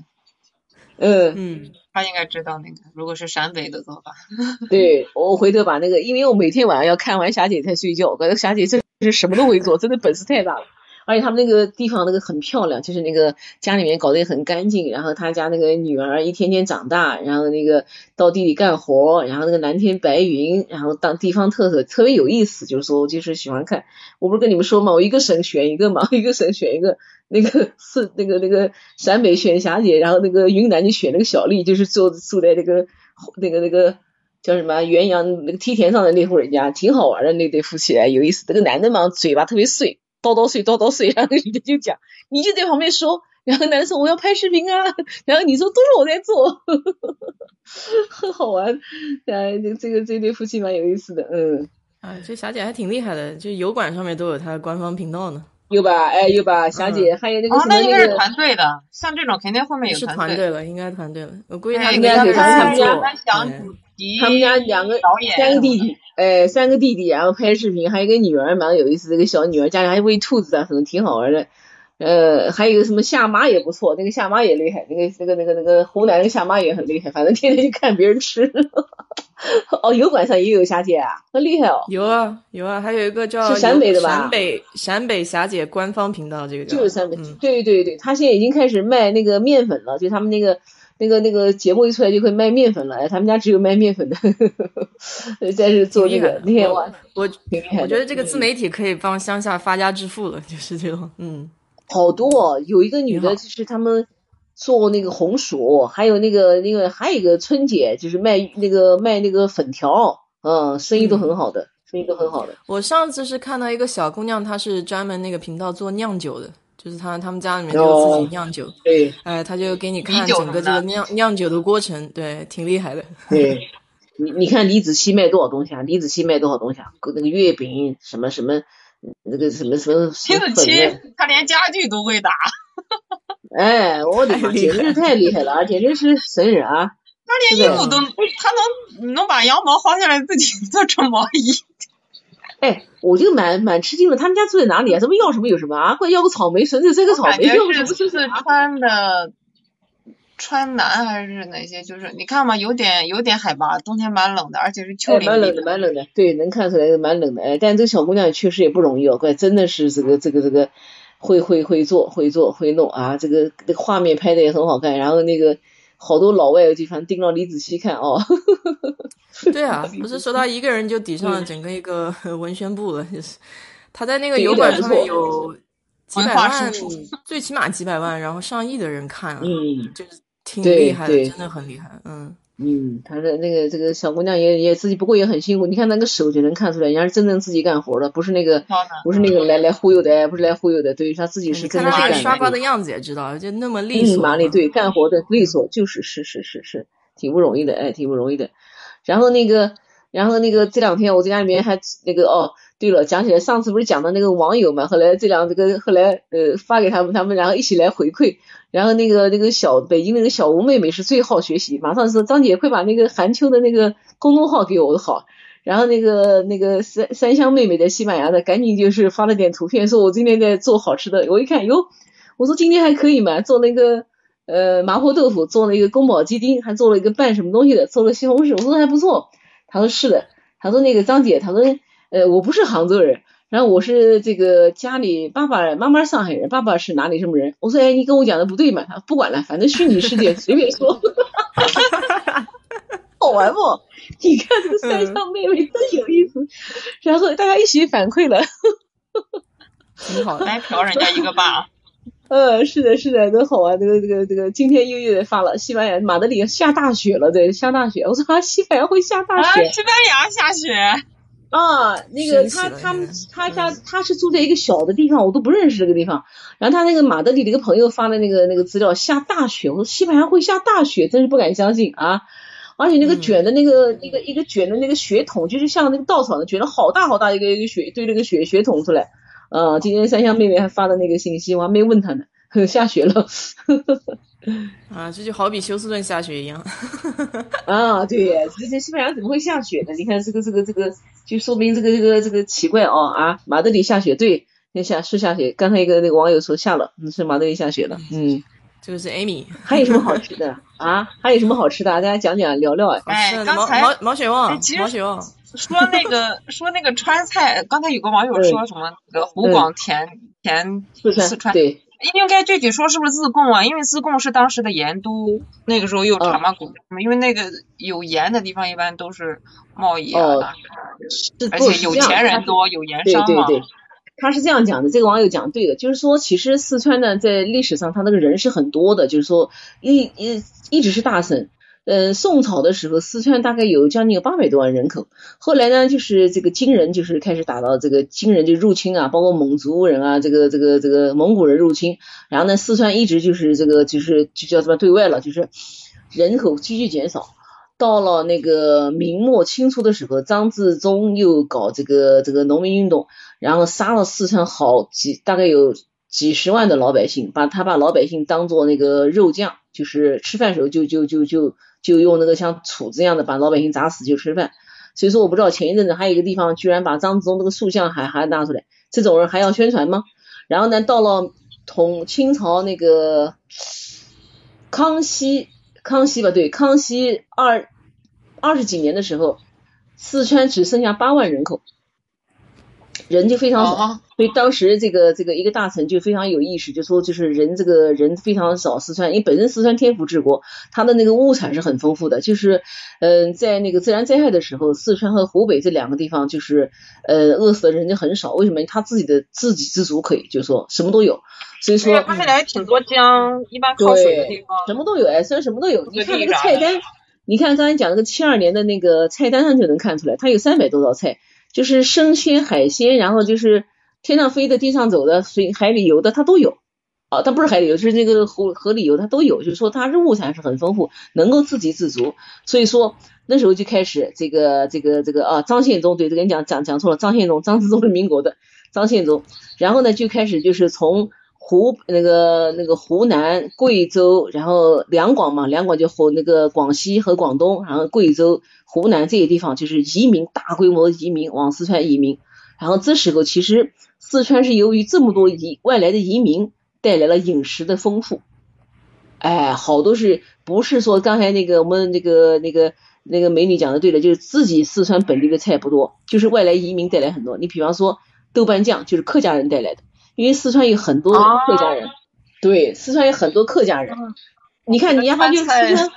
(laughs) 嗯嗯，她应该知道那个，如果是陕北的做法。(laughs) 对我回头把那个，因为我每天晚上要看完霞姐才睡觉，感觉霞姐真是什么都会做，真的本事太大了。而且他们那个地方那个很漂亮，就是那个家里面搞得也很干净。然后他家那个女儿一天天长大，然后那个到地里干活，然后那个蓝天白云，然后当地方特色特别有意思。就是说，我就是喜欢看。我不是跟你们说嘛，我一个省选一个嘛，一个省选一个。那个是那个那个陕北选霞姐，然后那个云南就选那个小丽，就是住住在那个那个那个叫什么元阳那个梯田上的那户人家，挺好玩的那对夫妻，有意思。那个男的嘛，嘴巴特别碎。叨叨碎叨叨碎，然后人家就讲，你就在旁边说，然后男的说我要拍视频啊，(laughs) 然后你说都是我在做，(laughs) 很好玩，哎，这个这对夫妻蛮有意思的，嗯，啊，这霞姐还挺厉害的，就油管上面都有她的官方频道呢，有吧？哎，有吧？霞姐还有那个什么那个团队的，像这种肯定后面有是团队了，应该团队了，我估计他应该是他们家他们家两个三个弟弟。哎，三个弟弟，然后拍视频，还有一个女儿，蛮有意思。这个小女儿家里还喂兔子啊，什么挺好玩的。呃，还有一个什么夏妈也不错，那个夏妈也厉害，那个那个那个那个湖南那个下妈也很厉害，反正天天去看别人吃。(laughs) 哦，油管上也有霞姐啊，很厉害哦。有啊有啊，还有一个叫陕北的吧？陕北陕北霞姐官方频道，这个就是陕北。对对对，他现在已经开始卖那个面粉了，就他们那个。那个那个节目一出来就可以卖面粉了，哎，他们家只有卖面粉的，再是做那个那天我我我觉得这个自媒体可以帮乡下发家致富了，就是这种，嗯，好多有一个女的，就是他们做那个红薯，还有那个那个还有一个春姐，就是卖那个卖那个粉条，嗯，生意都很好的，生意都很好的。我上次是看到一个小姑娘，她是专门那个频道做酿酒的。就是他，他们家里面就自己酿酒，对，哎，他就给你看整个这个酿酿酒的过程，对，挺厉害的。对，(laughs) 你你看李子柒卖多少东西啊？李子柒卖多少东西啊？那个月饼什么什么，那个什么什么 (laughs) 李子柒，他连家具都会打。(laughs) 哎，我的妈，简直是太厉害了，简直是神人啊！他连衣服都，他能能把羊毛薅下来自己做成毛衣。哎，我就蛮蛮吃惊的，他们家住在哪里啊？怎么要什么有什么啊？怪要个草莓笋子，这个草莓要什么？是四川的川南还是哪些？就是你看嘛，有点有点海拔，冬天蛮冷的，而且是丘陵。蛮冷的，蛮冷的。对，能看出来蛮冷的。哎，但这个小姑娘确实也不容易哦，怪真的是这个这个这个会会会做会做会弄啊，这个这个画面拍的也很好看，然后那个。好多老外就反正盯着李子柒看哦，(laughs) 对啊，(laughs) 不是说他一个人就抵上了整个一个文宣部了，就是他在那个油管上面有几百万，最起码几百万，然后上亿的人看，嗯，就是挺厉害的，真的很厉害，嗯。嗯，他的那个这个小姑娘也也自己不过也很辛苦，你看那个手就能看出来，人家是真正自己干活的，不是那个不是那个来来忽悠的，不是来忽悠的，对，她自己是真的是干的。刷瓜的样子也知道，就那么利索。麻利，对，干活的利索，就是是是是是，挺不容易的，哎，挺不容易的。然后那个，然后那个这两天我在家里面还那个哦。对了，讲起来上次不是讲的那个网友嘛，后来这两这个后来呃发给他们，他们然后一起来回馈，然后那个那个小北京那个小吴妹妹是最好学习，马上说张姐快把那个韩秋的那个公众号给我好，然后那个那个三三香妹妹在西班牙的赶紧就是发了点图片，说我今天在做好吃的，我一看哟，我说今天还可以嘛，做那个呃麻婆豆腐，做了一个宫保鸡丁，还做了一个拌什么东西的，做了西红柿，我说还不错，他说是的，他说那个张姐，他说。呃，我不是杭州人，然后我是这个家里爸爸妈妈上海人，爸爸是哪里什么人？我说哎，你跟我讲的不对嘛？他不管了，反正虚拟世界随便说，(laughs) 好玩不？你看这个三香妹妹真有意思，然后大家一起反馈了，(laughs) 挺好，来嫖人家一个吧。呃，(laughs) 是的，是的，都好玩。这个这个这个，今天又又发了，西班牙马德里下大雪了，对，下大雪。我说啊，西班牙会下大雪？西班牙下雪。啊，那个他他们他家他是住在一个小的地方，我都不认识这个地方。然后他那个马德里的一个朋友发的那个那个资料，下大雪。我说西班牙会下大雪，真是不敢相信啊！而且那个卷的那个一个一个卷的那个雪桶，就是像那个稻草的，卷了好大好大一个一个雪堆了个雪雪桶出来。啊，今天三香妹妹还发的那个信息，我还没问她呢，(laughs) 下雪了。(laughs) 啊，这就好比休斯顿下雪一样。(laughs) 啊，对，这这西班牙怎么会下雪呢？你看这个这个这个，就说明这个这个这个奇怪哦啊！马德里下雪，对，那下是下雪。刚才一个那个网友说下了，是马德里下雪了。嗯，这个是 Amy。还有什么好吃的啊？还有什么好吃的？大家讲讲聊聊。哎，刚才毛毛血旺，毛血旺说那个说那个川菜，刚才有个网友说什么那个湖广甜甜四川对。应该具体说是不是自贡啊？因为自贡是当时的盐都，那个时候有茶马古，因为那个有盐的地方一般都是贸易啊，而且有钱人多，有盐商嘛。对对对，他是这样讲的，这个网友讲对的，就是说其实四川呢，在历史上他那个人是很多的，就是说一一一直是大省。嗯，宋朝的时候，四川大概有将近有八百多万人口。后来呢，就是这个金人就是开始打到这个金人就入侵啊，包括蒙族人啊，这个这个这个蒙古人入侵。然后呢，四川一直就是这个就是就叫什么对外了，就是人口急剧减少。到了那个明末清初的时候，张自忠又搞这个这个农民运动，然后杀了四川好几大概有几十万的老百姓，把他把老百姓当做那个肉酱，就是吃饭时候就就就就。就用那个像杵子一样的把老百姓砸死就吃饭，所以说我不知道前一阵子还有一个地方居然把张自忠那个塑像还还拿出来，这种人还要宣传吗？然后呢，到了同清朝那个康熙，康熙吧，对，康熙二二十几年的时候，四川只剩下八万人口。人就非常少，所以当时这个这个一个大臣就非常有意识，就说就是人这个人非常少。四川因为本身四川天府之国，它的那个物产是很丰富的，就是嗯在那个自然灾害的时候，四川和湖北这两个地方就是呃饿死的人就很少。为什么？他自己的自给自足可以，就是说什么都有。所以说他那里挺多江，一般靠水的地方什么都有哎，虽然什么都有。你看那个菜单，你看刚才讲那个七二年的那个菜单上就能看出来，它有三百多道菜。就是生鲜海鲜，然后就是天上飞的、地上走的、水海里游的，它都有啊。它不是海里游，是那个湖河里游，它都有。就是说它是物产是很丰富，能够自给自足。所以说那时候就开始这个这个这个啊，张献忠对这个讲讲讲错了，张献忠，张自忠是民国的张献忠。然后呢，就开始就是从湖那个那个湖南、贵州，然后两广嘛，两广就和那个广西和广东，然后贵州。湖南这些地方就是移民，大规模移民往四川移民，然后这时候其实四川是由于这么多移外来的移民带来了饮食的丰富，哎，好多是不是说刚才那个我们那个那个那个美女讲的对的，就是自己四川本地的菜不多，就是外来移民带来很多。你比方说豆瓣酱就是客家人带来的，因为四川有很多客家人，对，四川有很多客家人，你看你要发现四川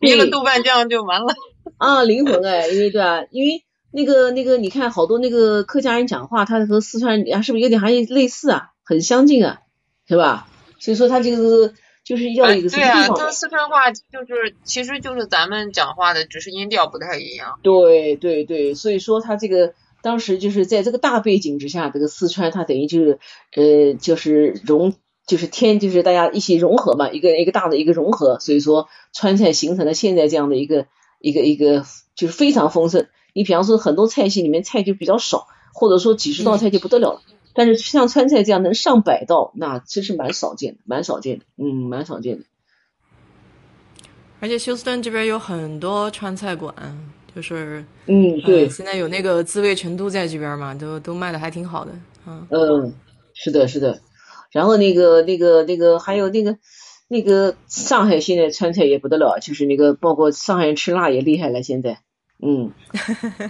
别了豆瓣酱就完了。(laughs) 啊，灵魂哎，因为对啊？因为那个那个，你看好多那个客家人讲话，他和四川人是不是有点还类似啊？很相近啊，是吧？所以说他这个就是要一个对啊，跟四川话就是其实就是咱们讲话的，只是音调不太一样。对对对，所以说他这个当时就是在这个大背景之下，这个四川它等于就是呃就是融就是天就是大家一起融合嘛，一个一个大的一个融合，所以说川菜形成了现在这样的一个。一个一个就是非常丰盛。你比方说很多菜系里面菜就比较少，或者说几十道菜就不得了了。但是像川菜这样能上百道，那真是蛮少见的，蛮少见的，嗯，蛮少见的。而且休斯顿这边有很多川菜馆，就是嗯，对，现在有那个滋味成都在这边嘛，都都卖的还挺好的，嗯嗯，是的，是的。然后那个那个那个还有那个那个上海现在川菜也不得了，就是那个包括上海人吃辣也厉害了，现在，嗯，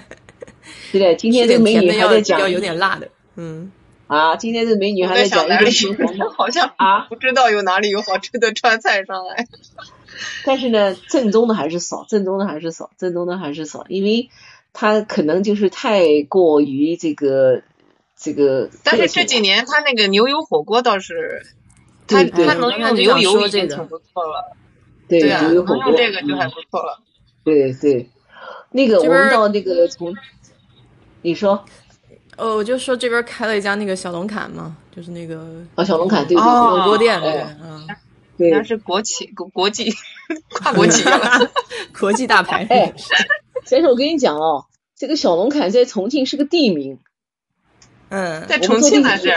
(laughs) 对的，今天这个美女还在讲要有点辣的，嗯。啊，今天这美女还在讲一个新好像啊，不知道有哪里有好吃的川菜上来。(laughs) 但是呢，正宗的还是少，正宗的还是少，正宗的还是少，因为他可能就是太过于这个这个。但是这几年他那个牛油火锅倒是，他他能用牛油已经挺不错了。对对啊，能用这个就还不错了。对对，那个我们到那个从，你说。哦，我就说这边开了一家那个小龙坎嘛，就是那个啊，小龙坎对对火锅店，对，嗯，对，那是国企国国际 (laughs) 跨国企 (laughs) 国际大牌。哎，先生，我跟你讲哦，这个小龙坎在重庆是个地名，嗯，在重庆还是？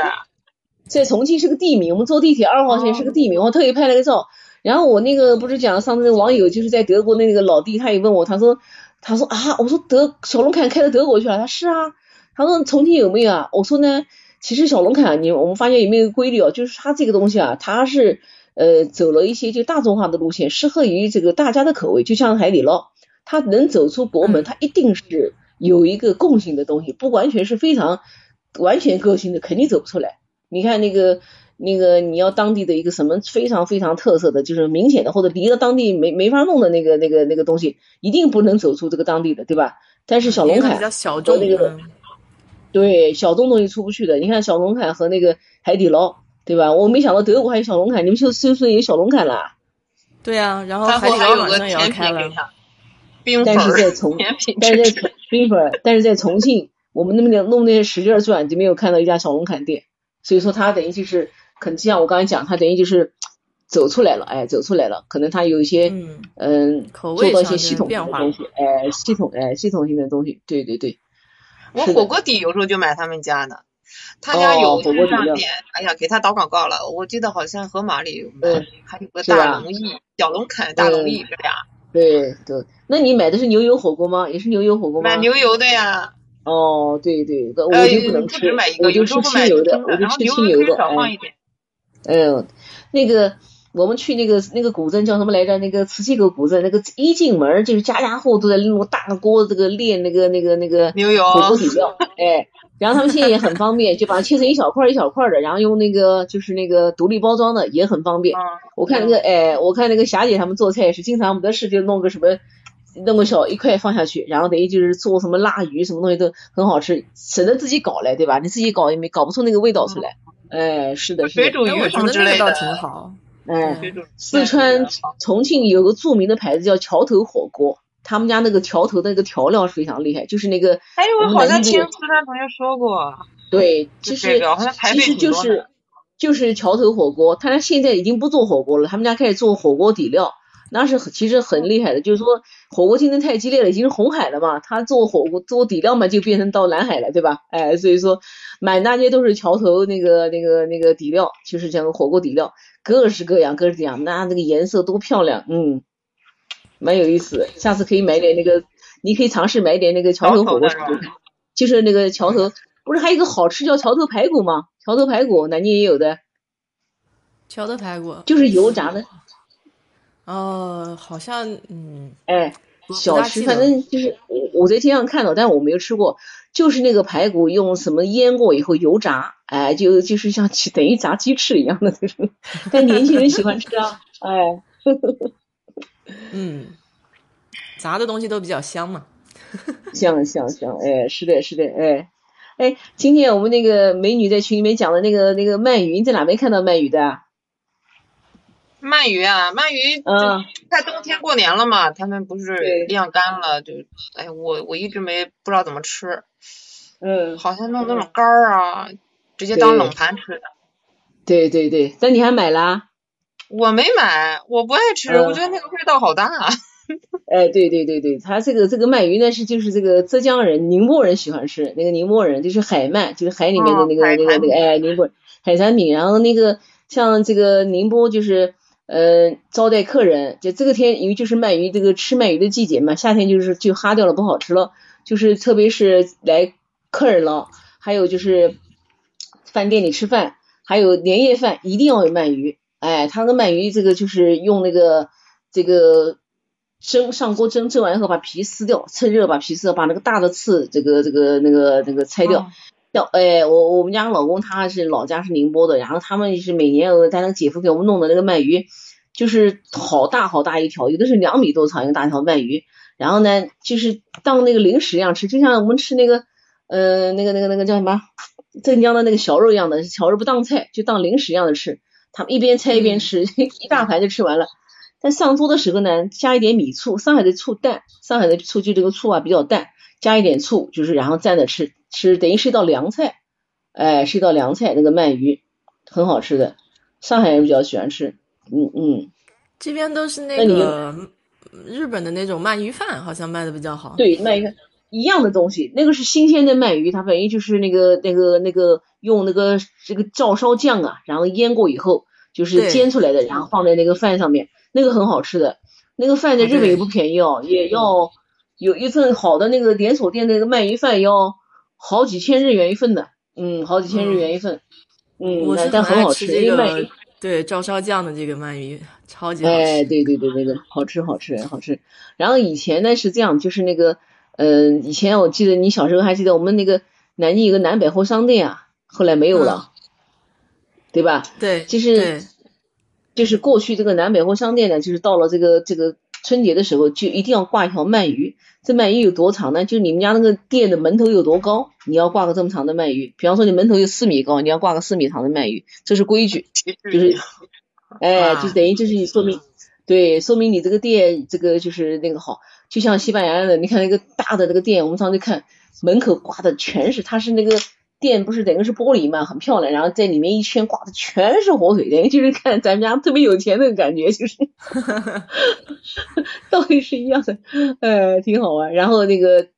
在重庆是个地名，我们坐地铁二号线是个地名，我特意拍了个照。然后我那个不是讲上次网友就是在德国那个老弟，他也问我，他说他说啊，我说德小龙坎开到德国去了，他是啊。他说重庆有没有啊？我说呢，其实小龙坎，你我们发现有没有规律哦？就是它这个东西啊，它是呃走了一些就大众化的路线，适合于这个大家的口味。就像海底捞，它能走出国门，它一定是有一个共性的东西，不完全是非常完全个性的，肯定走不出来。你看那个那个你要当地的一个什么非常非常特色的，就是明显的或者离了当地没没法弄的那个那个那个东西，一定不能走出这个当地的，对吧？但是小龙坎和那个。对，小众东西出不去的。你看小龙坎和那个海底捞，对吧？我没想到德国还有小龙坎，你们是是不是有小龙坎啦？对啊，然后海底捞马上也要开了。但是在重，但是在冰粉，但是在重庆，我们那边弄那些使劲转，就没有看到一家小龙坎店。所以说，他等于就是，可能就像我刚才讲，他等于就是走出来了，哎，走出来了。可能他有一些，嗯，做到一些系统性的东西，哎，系统，哎，系统性的东西对对对。我火锅底有时候就买他们家的，他家有线上店，哎呀，给他打广告了。我记得好像盒马里有卖，还有个大龙燚、小龙坎、大龙燚这俩。对对，那你买的是牛油火锅吗？也是牛油火锅吗？买牛油的呀。哦，对对，我就不能吃，我就吃清油的，我就吃清油的。嗯，那个。我们去那个那个古镇叫什么来着？那个磁器口古镇，那个一进门就是家家户户都在用大锅这个炼那个那个那个牛油火锅底料，(laughs) 哎，然后他们现在也很方便，就把它切成一小块一小块的，然后用那个就是那个独立包装的也很方便。我看那个哎，我看那个霞姐他们做菜也是经常没得事就弄个什么弄个小一块放下去，然后等于就是做什么腊鱼什么东西都很好吃，省得自己搞嘞，对吧？你自己搞也没搞不出那个味道出来。哎，是的，是的。水煮鱼什么 (laughs) 之类的挺好。哎，四川重庆有个著名的牌子叫桥头火锅，他们家那个桥头的那个调料是非常厉害，就是那个。哎，我好像听四川同学说过。对，就是其实就是就是桥头火锅，他家现在已经不做火锅了，他们家开始做火锅底料，那是其实很厉害的。就是说火锅竞争太激烈了，已经是红海了嘛，他做火锅做底料嘛，就变成到蓝海了，对吧？哎，所以说满大街都是桥头那个那个那个底料，就是讲个火锅底料。各式各样，各式各样，那那个颜色多漂亮，嗯，蛮有意思。下次可以买点那个，你可以尝试买点那个桥头火锅，就是那个桥头，不是还有一个好吃叫桥头排骨吗？桥头排骨南京也有的。桥头排骨就是油炸的。哦，好像嗯，哎，小吃反正就是我我在街上看到，但是我没有吃过。就是那个排骨用什么腌过以后油炸，哎，就就是像等于炸鸡翅一样的那种，但年轻人喜欢吃啊，哎，嗯，炸的东西都比较香嘛，(laughs) 香香香，哎，是的，是的，哎，哎，今天我们那个美女在群里面讲的那个那个鳗鱼，你在哪边看到鳗鱼的？鳗鱼啊，鳗鱼，嗯，快冬天过年了嘛，他们不是晾干了，就，哎，我我一直没不知道怎么吃。嗯，好像弄那种干儿啊，直接当冷盘吃的。对对对，但你还买啦？我没买，我不爱吃，我觉得那个味道好大。(laughs) 哎，对对对对，它这个这个鳗鱼呢是就是这个浙江人、宁波人喜欢吃，那个宁波人就是海鳗，就是海里面的那个那个那个哎，宁波海产品。然后那个像这个宁波就是呃招待客人，就这个天因为就是鳗鱼这个吃鳗鱼的季节嘛，夏天就是就哈掉了不好吃了，就是特别是来客人了，还有就是饭店里吃饭，还有年夜饭一定要有鳗鱼，哎，他那鳗鱼这个就是用那个这个。蒸上锅蒸，蒸完以后把皮撕掉，趁热把皮撕掉，把那个大的刺这个这个那个那个拆掉。要哎，我我们家老公他是老家是宁波的，然后他们是每年呃，他那个姐夫给我们弄的那个鳗鱼，就是好大好大一条，有的是两米多长一个大条鳗鱼。然后呢，就是当那个零食一样吃，就像我们吃那个呃那个那个那个叫什么镇江的那个小肉一样的，小肉不当菜，就当零食一样的吃。他们一边拆一边吃，(laughs) 一大盘就吃完了。但上桌的时候呢，加一点米醋，上海的醋淡，上海的醋就这个醋啊比较淡，加一点醋，就是然后蘸着吃，吃等于是一道凉菜，哎，是一道凉菜，那个鳗鱼很好吃的，上海人比较喜欢吃，嗯嗯。这边都是那个日本的那种鳗鱼饭，好像卖的比较好。对，鳗鱼饭一样的东西，那个是新鲜的鳗鱼，它等于就是那个那个那个用那个这个照烧酱啊，然后腌过以后就是煎出来的，然后放在那个饭上面。那个很好吃的，那个饭在日本也不便宜哦，也要有一份好的那个连锁店那个鳗鱼饭要好几千日元一份的，嗯，好几千日元一份，嗯，但很好吃。这个对照烧酱的这个鳗鱼超级好吃。哎，对对对，那个好吃好吃好吃。然后以前呢是这样，就是那个，嗯，以前我记得你小时候还记得我们那个南京有个南百货商店啊，后来没有了，对吧？对，就是。就是过去这个南北货商店呢，就是到了这个这个春节的时候，就一定要挂一条鳗鱼。这鳗鱼有多长呢？就你们家那个店的门头有多高，你要挂个这么长的鳗鱼。比方说你门头有四米高，你要挂个四米长的鳗鱼，这是规矩。就是，哎，就等于就是说明，对，说明你这个店这个就是那个好。就像西班牙的，你看那个大的那个店，我们上次看门口挂的全是，它是那个。店不是等于是玻璃嘛，很漂亮，然后在里面一圈挂的全是火腿，等于就是看咱们家特别有钱那个感觉，就是，道理是一样的，呃，挺好玩。然后那个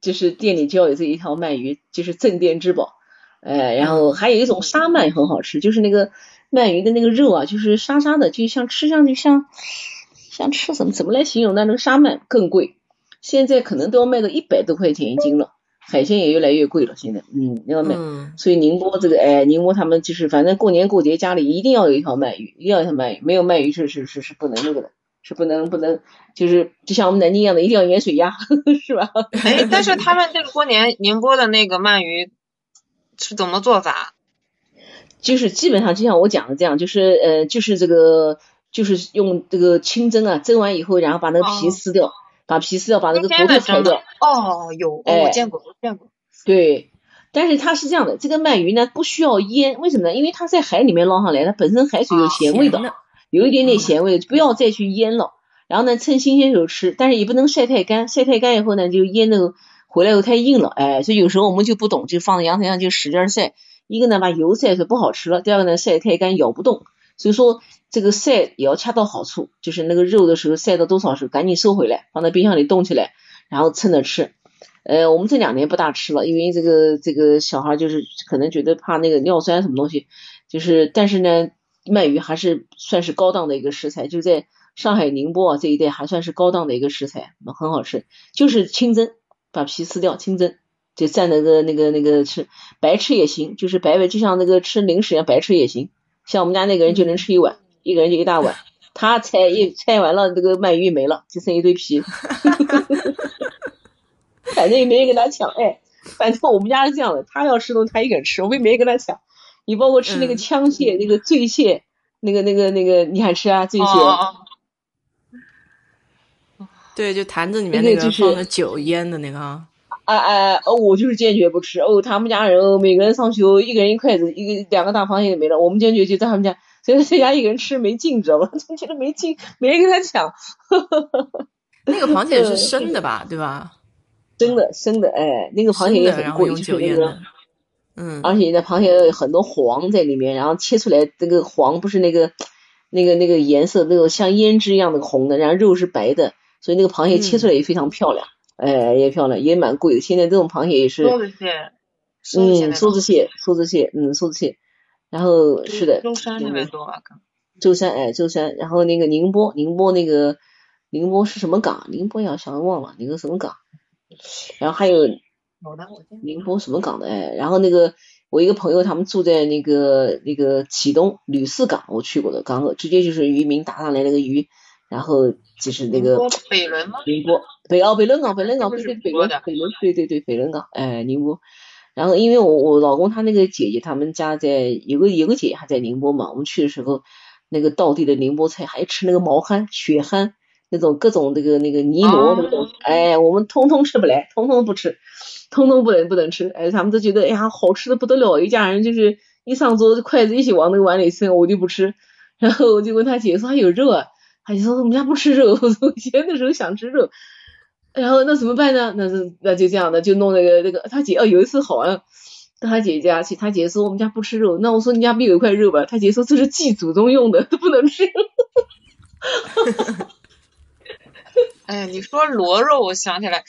就是店里就要有这一条鳗鱼，就是镇店之宝，呃，然后还有一种沙鳗很好吃，就是那个鳗鱼的那个肉啊，就是沙沙的，就像吃上去像像吃什么怎么来形容呢？那个沙鳗更贵，现在可能都要卖到一百多块钱一斤了。海鲜也越来越贵了，现在，嗯，要买，所以宁波这个，哎，宁波他们就是反正过年过节家里一定要有一条鳗鱼，一定要一条鳗鱼，没有鳗鱼是是是是不能那个的，是不能不能，就是就像我们南京一样的，一定要盐水鸭，(laughs) 是吧？哎，但是他们这个过年宁波的那个鳗鱼是怎么做法？就是基本上就像我讲的这样，就是呃，就是这个就是用这个清蒸啊，蒸完以后，然后把那个皮撕掉。把皮撕掉，把那个骨头拆掉。哦，有，我见过，我见过。对，但是它是这样的，这个鳗鱼呢不需要腌，为什么呢？因为它在海里面捞上来，它本身海水有咸味的，有一点点咸味，不要再去腌了。然后呢，趁新鲜时候吃，但是也不能晒太干，晒太干以后呢，就腌那个回来以后太硬了，哎，所以有时候我们就不懂，就放在阳台上就使劲晒。一个呢把油晒出来不好吃了，第二个呢晒太干咬不动，所以说。这个晒也要恰到好处，就是那个肉的时候晒到多少时候，赶紧收回来，放在冰箱里冻起来，然后趁着吃。呃，我们这两年不大吃了，因为这个这个小孩就是可能觉得怕那个尿酸什么东西，就是但是呢，鳗鱼还是算是高档的一个食材，就在上海宁波啊这一带还算是高档的一个食材，很好吃，就是清蒸，把皮撕掉，清蒸，就蘸那个那个那个吃，白吃也行，就是白白就像那个吃零食一样，白吃也行，像我们家那个人就能吃一碗。一个人就一大碗，他拆一拆完了，这个鳗鱼没了，就剩一堆皮，(laughs) 反正也没人跟他抢，哎，反正我们家是这样的，他要吃东西他一个人吃，我们也没人跟他抢。你包括吃那个枪蟹、那个醉蟹，那个那个那个，你还吃啊？醉蟹？(laughs) 对，就坛子里面那个放的酒腌的那个啊。啊啊哦，我就是坚决不吃哦。他们家人哦每个人上去哦，一个人一筷子，一个两个大螃蟹也没了。我们坚决就在他们家。觉得在家一个人吃没劲，知道吧？(laughs) 就觉得没劲，没人跟他抢。(laughs) 那个螃蟹是生的吧？对吧？生的，生的，哎，那个螃蟹也很贵，就是那个，嗯，而且那螃蟹有很多黄在里面，然后切出来那个黄不是那个那个那个颜色，那种像胭脂一样的红的，然后肉是白的，所以那个螃蟹切出来也非常漂亮，哎，也漂亮，也蛮贵的。现在这种螃蟹也是，梭子蟹，嗯，梭子蟹，梭子蟹，嗯，梭子蟹。然后是的，舟山那边多啊，舟山，哎，舟山。然后那个宁波，宁波那个宁波是什么港？宁波要想忘了，那个什么港？然后还有宁波什么港的？哎，然后那个我一个朋友他们住在那个那个启东吕四港，我去过的港，直接就是渔民打上来那个鱼。然后就是那个北仑吗？宁波北哦，北仑港，北仑港不是北仑，北仑对对对，北仑港哎，宁波。然后因为我我老公他那个姐姐他们家在有个有个姐姐还在宁波嘛，我们去的时候那个道地的宁波菜，还吃那个毛蚶、血蚶那种各种那个那个泥螺那个东西，哎，我们通通吃不来，通通不吃，通通不能不能吃，哎，他们都觉得哎呀好吃的不得了，一家人就是一上桌筷子一起往那个碗里伸，我就不吃，然后我就问他姐说还有肉啊。他就说我们家不吃肉，我以前的时候想吃肉，然后那怎么办呢？那是那就这样的，就弄那个那个他姐哦，有一次好像到他姐家去，他姐说我们家不吃肉，那我说你家不有一块肉吧？他姐说这是祭祖宗用的，都不能吃。(laughs) 哎，你说螺肉，我想起来，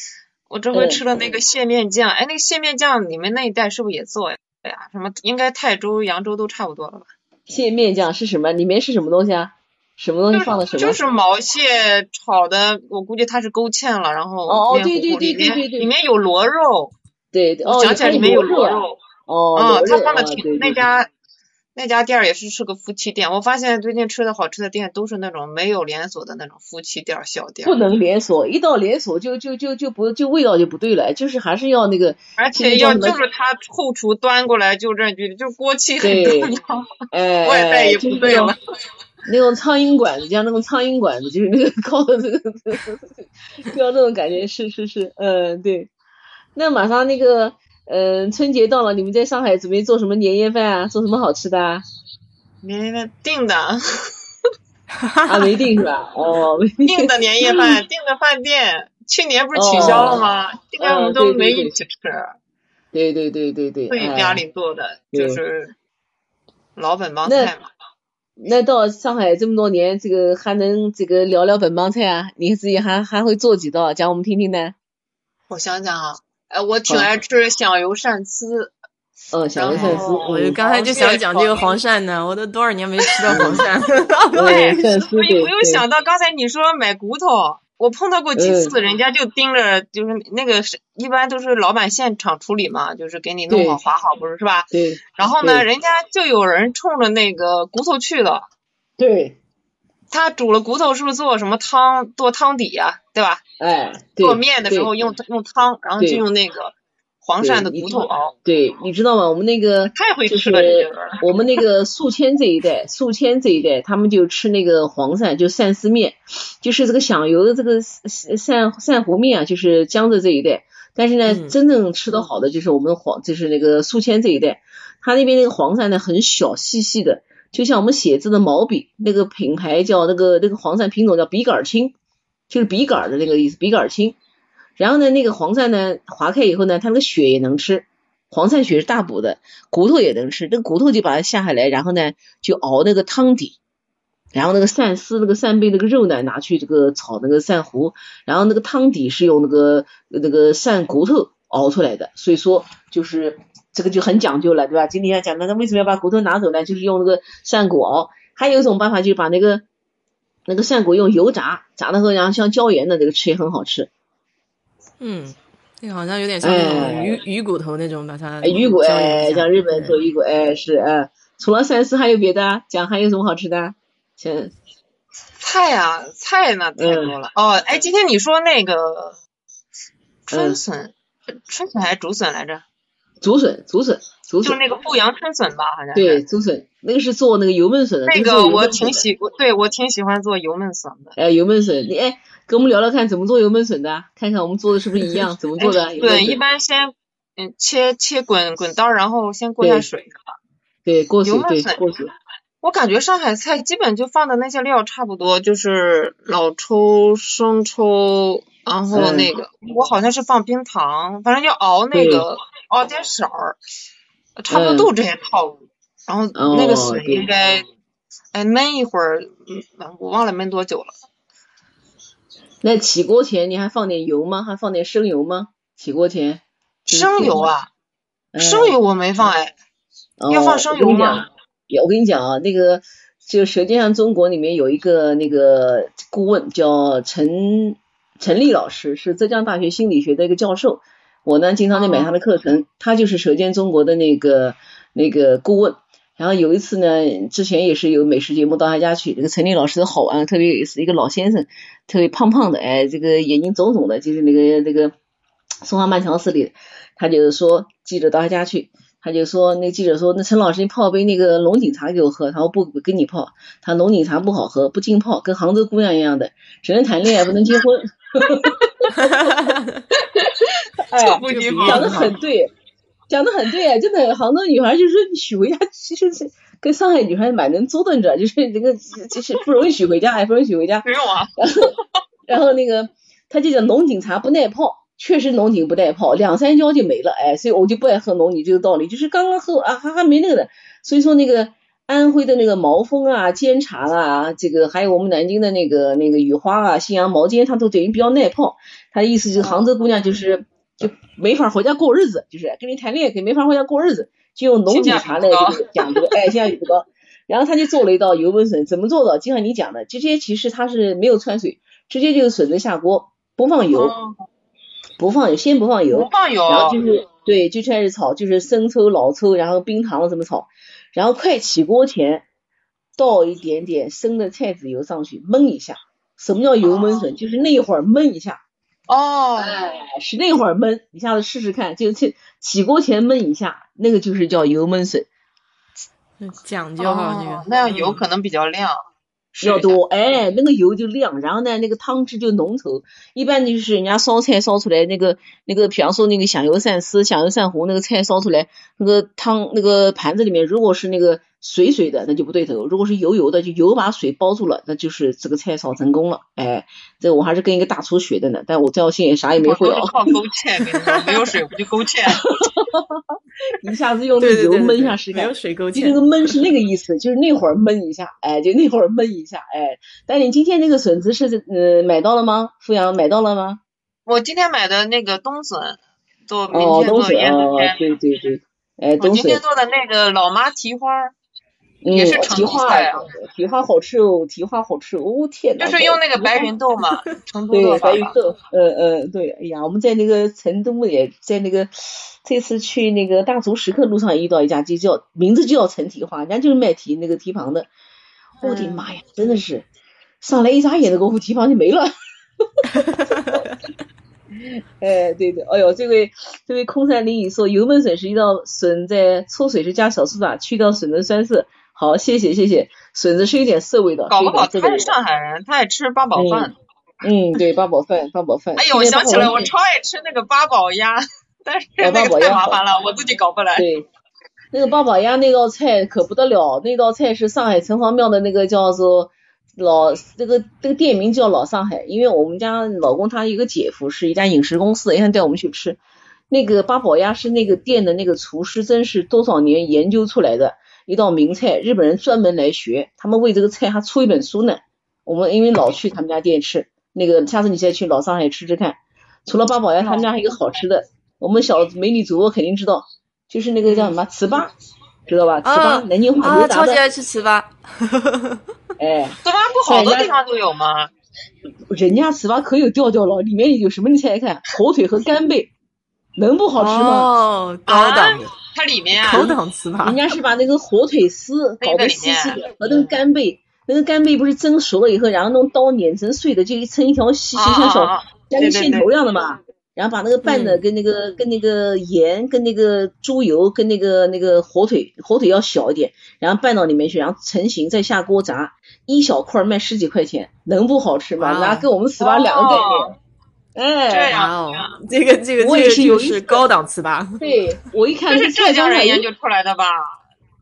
我这回吃了那个蟹面酱，哎，那个蟹面酱你们那一带是不是也做呀？哎呀，什么应该泰州、扬州都差不多了吧？蟹面酱是什么？里面是什么东西啊？什么东西放的什么？就是毛蟹炒的，我估计它是勾芡了，然后哦对对对对对对，里面有螺肉，对哦，想起来里面有螺肉，哦，他放的挺那家那家店也是是个夫妻店，我发现最近吃的好吃的店都是那种没有连锁的那种夫妻店小店，不能连锁，一到连锁就就就就不就味道就不对了，就是还是要那个，而且要就是他后厨端过来就这句，就锅气很重要，哎，(laughs) 外带也不对了。那种苍蝇馆子，像那种苍蝇馆子，就是那个高的那个，就要那种感觉，是是是，嗯，对。那马上那个，嗯，春节到了，你们在上海准备做什么年夜饭啊？做什么好吃的啊？年夜饭定的，啊，没定是吧？哦，定的年夜饭，定的饭店，去年不是取消了吗？今年我们都没一起吃。对对对对对。自己家里做的，就是老本帮菜嘛。那到上海这么多年，这个还能这个聊聊本帮菜啊？你自己还还会做几道，讲我们听听呢？我想想啊，哎，我挺爱吃响油鳝丝。嗯，响油鳝丝，我刚才就想讲这个黄鳝呢，我都多少年没吃到黄鳝。(laughs) 对，所以我又想到刚才你说买骨头。我碰到过几次，人家就盯着，就是那个是，一般都是老板现场处理嘛，就是给你弄好划好，不是是吧？对。然后呢，人家就有人冲着那个骨头去了。对。他煮了骨头，是不是做什么汤做汤底呀？对吧？哎。做面的时候用用汤，然后就用那个。黄鳝的骨头熬，对，你知道吗？我们那个太会吃了，我们那个宿迁这一带，宿迁这一带，他们就吃那个黄鳝，就鳝丝面，就是这个响油的这个鳝鳝糊面啊，就是江浙这一带。但是呢，真正吃的好的就是我们黄，就是那个宿迁这一带，他那边那个黄鳝呢很小细细的，就像我们写字的毛笔，那个品牌叫那个那个黄鳝品种叫笔杆青，就是笔杆的那个意思，笔杆青。然后呢，那个黄鳝呢，划开以后呢，它那个血也能吃，黄鳝血是大补的，骨头也能吃，这个骨头就把它下下来，然后呢就熬那个汤底，然后那个鳝丝、那个扇贝那个肉呢拿去这个炒那个鳝糊，然后那个汤底是用那个那个鳝骨头熬出来的，所以说就是这个就很讲究了，对吧？今天要讲那为什么要把骨头拿走呢？就是用那个鳝骨熬，还有一种办法就是把那个那个鳝骨用油炸，炸了后然后像椒盐的这个吃也很好吃。嗯，那个好像有点像那种鱼鱼骨头那种，把它鱼骨哎，像日本做鱼骨哎是哎，除了鳝丝还有别的？讲还有什么好吃的？先菜啊菜那太多了哦哎，今天你说那个春笋，春笋还是竹笋来着？竹笋竹笋竹笋，就是那个阜阳春笋吧，好像对竹笋，那个是做那个油焖笋的。那个我挺喜，对我挺喜欢做油焖笋的。哎，油焖笋，你哎。跟我们聊聊看怎么做油焖笋的，看看我们做的是不是一样？怎么做的？对，一般先嗯切切滚滚刀，然后先过下水，对，过水对过水。我感觉上海菜基本就放的那些料差不多，就是老抽、生抽，然后那个我好像是放冰糖，反正要熬那个熬点色儿，差不多都这些套路。然后那个笋应该哎焖一会儿，嗯，我忘了焖多久了。那起锅前你还放点油吗？还放点生油吗？起锅前。生油啊？生油我没放哎。要放生油吗？我跟你讲啊，那个就《舌尖上中国》里面有一个那个顾问叫陈陈立老师，是浙江大学心理学的一个教授。我呢经常在买他的课程，他就是《舌尖中国》的那个那个顾问。然后有一次呢，之前也是有美食节目到他家去，这个陈立老师好玩，特别有意思，一个老先生，特别胖胖的，哎，这个眼睛肿肿的，就是那个那个松花漫长寺里，他就是说记者到他家去。他就说，那记者说，那陈老师，你泡杯那个龙井茶给我喝。他说不，跟你泡。他龙井茶不好喝，不浸泡，跟杭州姑娘一样的，只能谈恋爱，不能结婚。哈哈哈哈哈讲的很对，讲的很对，真的，杭州女孩就是娶回家，其实是跟上海女孩蛮能作的，你知道，就是这个就是不容易娶回家，还不容易娶回家。没有啊。(laughs) 然后，然后那个他就讲龙井茶不耐泡。确实龙井不耐泡，两三浇就没了，哎，所以我就不爱喝龙井，这个道理就是刚刚喝啊，还还没那个的，所以说那个安徽的那个毛峰啊、煎茶啊，这个还有我们南京的那个那个雨花啊、信阳毛尖，它都等于比较耐泡。他的意思就是杭州姑娘就是就没法回家过日子，就是跟你谈恋爱可没法回家过日子，就用龙井茶来讲这个，哎，性价比不高。然后他就做了一道油焖笋，怎么做的？就像你讲的，这些其实它是没有掺水，直接就是笋子下锅，不放油。不放油，先不放油，不放油，然后就是对，就开始炒，就是生抽、老抽，然后冰糖怎么炒，然后快起锅前倒一点点生的菜籽油上去焖一下。什么叫油焖笋？就是那会儿焖一下。哦，哎，是那会儿焖，你下次试试看，就起起锅前焖一下，那个就是叫油焖笋。讲究哈，这个那样油可能比较亮。要多哎，那个油就亮，然后呢，那个汤汁就浓稠。一般就是人家烧菜烧出来那个那个，比方说那个响油鳝丝、响油鳝糊，那个菜烧出来，那个汤那个盘子里面如果是那个水水的，那就不对头；如果是油油的，就油把水包住了，那就是这个菜炒成功了。哎，这我还是跟一个大厨学的呢，但我这道菜啥也没会哦。靠勾芡，没有水不就勾芡？(laughs) 一下子用那个油焖一下试试，没有水勾芡。这个焖 (laughs) 是那个意思，就是那会儿焖一下，哎，就那会儿焖一下，哎。但你今天那个笋子是呃买到了吗？富阳买到了吗？我今天买的那个冬笋，做明天做腌笋对对对，哎，冬笋。我今天做的那个老妈蹄花。也是提花，蹄花好吃哦，蹄花好吃哦，天呐！就是用那个白芸豆嘛，(laughs) 成都对白芸豆，呃呃对，哎呀，我们在那个成都也在那个这次去那个大足石刻路上遇到一家，就叫名字就叫陈蹄花，人家就是卖蹄那个蹄膀的，我的妈呀，真的是上来一眨眼的功夫蹄膀就没了，(laughs) 哎对对，哎呦这位这位空山林雨说油焖笋是一道笋在焯水时加小苏打去掉笋的酸涩。好，谢谢谢谢。笋子是有点涩味的，搞不好他是上海人，他爱吃八宝饭。嗯，对，八宝饭，八宝饭。哎呦，我想起来，我超爱吃那个八宝鸭，但是那个太麻烦了，我自己搞不来。对，那个八宝鸭那道菜可不得了，那道菜是上海城隍庙的那个叫做老，这个这个店名叫老上海，因为我们家老公他一个姐夫是一家饮食公司，也想带我们去吃。那个八宝鸭是那个店的那个厨师，真是多少年研究出来的。一道名菜，日本人专门来学，他们为这个菜还出一本书呢。我们因为老去他们家店吃，那个下次你再去老上海吃吃看。除了八宝鸭，他们家还有个好吃的，我们小美女主播肯定知道，就是那个叫什么糍粑，知道吧？糍粑，南京话啊，超级爱吃糍粑。(laughs) 哎，糍粑不好多地方都有吗？人家糍粑可有调调了，里面有什么？你猜猜看，火腿和干贝，能不好吃吗？哦，高档的。它里面啊，高档糍粑，人家是把那个火腿丝搞得细细的，和那个干贝，那个干贝不是蒸熟了以后，然后用刀碾成碎的，就一成一条细细像小像个线头一样的嘛。然后把那个拌的跟那个跟那个盐跟那个猪油跟那个那个火腿火腿要小一点，然后拌到里面去，然后成型再下锅炸，一小块卖十几块钱，能不好吃吗？那跟我们糍粑两个概念。哎，这样哦，这个这个这个就是高档糍粑。对，我一看是浙江人研究出来的吧？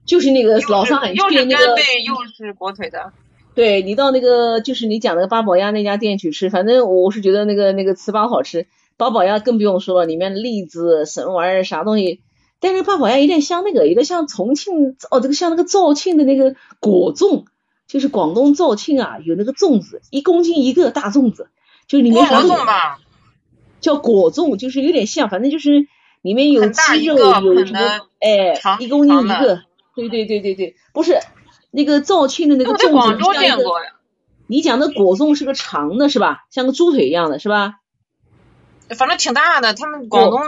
就是那个老上海，又是干贝又是火腿的。对你到那个就是你讲那个八宝鸭那家店去吃，反正我是觉得那个那个糍粑好吃，八宝鸭更不用说了，里面栗子什么玩意儿啥东西。但是八宝鸭有点像那个，有点像重庆哦，这个像那个肇庆的那个果粽，就是广东肇庆啊，有那个粽子，一公斤一个大粽子。就里面还有吧，叫果粽，就是有点像，反正就是里面有鸡肉，有什么，哎，一公斤一个，对对对对对，不是那个肇庆的那个粽子，像一个，你讲的果粽是个长的，是吧？像个猪腿一样的，是吧？反正挺大的，他们广东，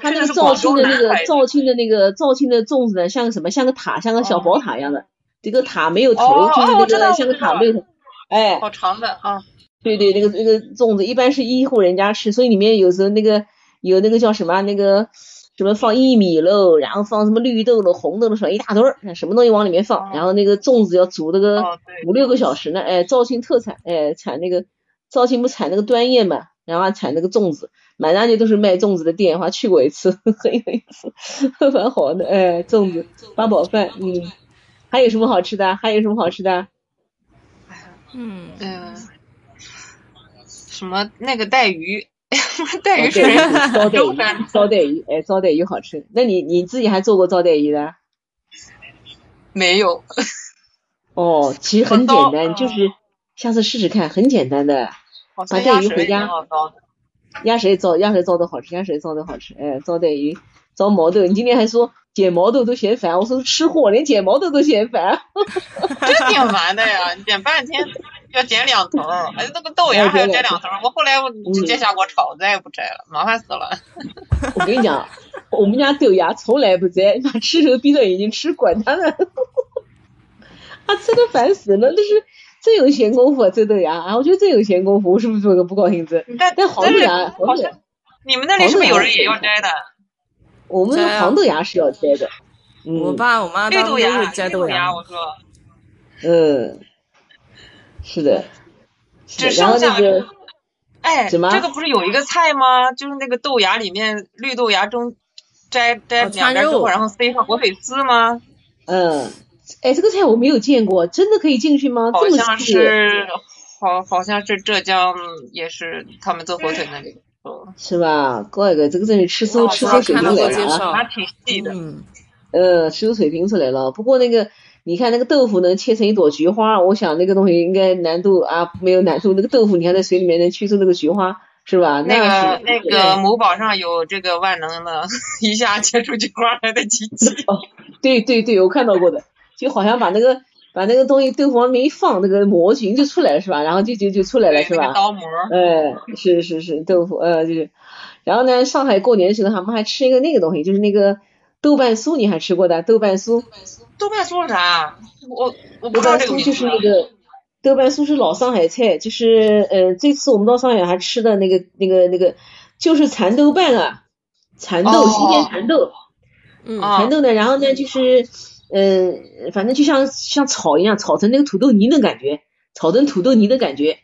他那个肇庆的那个肇庆的那个肇庆的粽子呢，像个什么？像个塔，像个小宝塔一样的。这个塔没有头，就是那个像个塔没有头。哎，好长的啊！对对，那个那个粽子一般是一户人家吃，所以里面有时候那个有那个叫什么那个什么放薏米喽，然后放什么绿豆喽、红豆喽，什么一大堆儿，什么东西往里面放。然后那个粽子要煮那个五六个小时呢。哎，肇庆特产，哎，产那个肇庆不产那个端叶嘛，然后产那个粽子。满大街都是卖粽子的店，我还去过一次，(laughs) 很有意思，(laughs) 蛮好的。哎，粽子八宝饭，嗯，还有什么好吃的？还有什么好吃的？嗯嗯，什么那个带鱼，(laughs) 带鱼是招带鱼，招带鱼，哎，招带鱼好吃。那你你自己还做过招带鱼的？没有。哦，其实很简单，就是下次试试看，很简单的，把带鱼回家。鸭舌糟，鸭舌糟的好吃，鸭舌糟的好吃。哎，糟带鱼，糟毛豆。你今天还说捡毛豆都嫌烦，我说吃货连捡毛豆都嫌烦。(laughs) 这挺烦的呀，捡半天要剪两头，哎，那个豆芽还要剪两头。我后来我直接下锅炒，再也不摘了，麻烦死了。我跟你讲，我们家豆芽从来不摘，妈吃时候闭着眼睛吃，管他呢。啊，吃的烦死了，那是。真有闲工夫摘豆芽啊！我觉得真有闲工夫，我是不是做个不高兴子？但但黄豆芽，黄豆，你们那里是不是有人也要摘的？我们黄豆芽是要摘的。我爸我妈绿豆芽摘豆芽，我说。嗯，是的。只剩下。哎，什么？这个不是有一个菜吗？就是那个豆芽里面绿豆芽中摘摘两边之后，然后塞上火腿丝吗？嗯。哎，这个菜我没有见过，真的可以进去吗？好像是，好，好像是浙江，也是他们做火腿那里，是吧？怪个，这个真是吃出吃出水平来了啊！还挺细的，嗯，呃，吃出水平出来了。不过那个，你看那个豆腐能切成一朵菊花，我想那个东西应该难度啊没有难度。那个豆腐你看在水里面能去出那个菊花，是吧？那个那个某宝上有这个万能的，一下切出菊花来的机器。对对对，我看到过的。就好像把那个把那个东西豆腐往里面一放，那个模型就出来了，是吧？然后就就就出来了，是吧？刀模。哎，是是是豆腐，呃，就是。然后呢，上海过年的时候，他们还吃一个那个东西，就是那个豆瓣酥，你还吃过的豆瓣酥？豆瓣酥是啥？我我不知道这个就是那个豆瓣酥是老上海菜，就是呃，这次我们到上海还吃的那个那个那个，就是蚕豆瓣啊，蚕豆新鲜蚕豆，嗯，蚕豆呢，然后呢就是。嗯，反正就像像炒一样，炒成那个土豆泥的感觉，炒成土豆泥的感觉，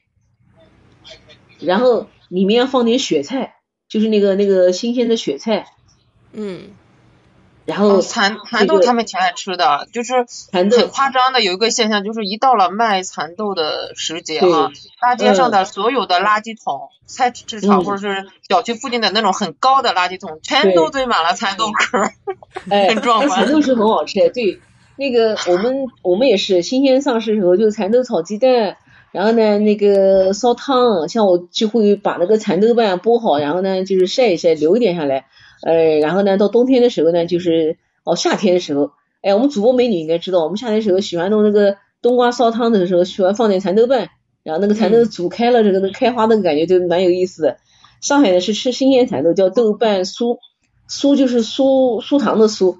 然后里面要放点雪菜，就是那个那个新鲜的雪菜，嗯。然后蚕蚕豆他们挺爱吃的，就是很夸张的有一个现象，就是一到了卖蚕豆的时节啊，大街上的所有的垃圾桶、菜市场或者是小区附近的那种很高的垃圾桶，全都堆满了蚕豆壳，(laughs) 很壮观。蚕豆是很好吃的，对，那个我们我们也是新鲜上市的时候，就是蚕豆炒鸡蛋，然后呢那个烧汤，像我就会把那个蚕豆瓣剥好，然后呢就是晒一晒，留一点下来。呃，然后呢，到冬天的时候呢，就是哦，夏天的时候，哎，我们主播美女应该知道，我们夏天的时候喜欢弄那个冬瓜烧汤的时候，喜欢放点蚕豆瓣，然后那个蚕豆煮开了，这个那开花那个感觉就蛮有意思的。上海呢是吃新鲜蚕豆，叫豆瓣酥，酥就是酥酥糖的酥，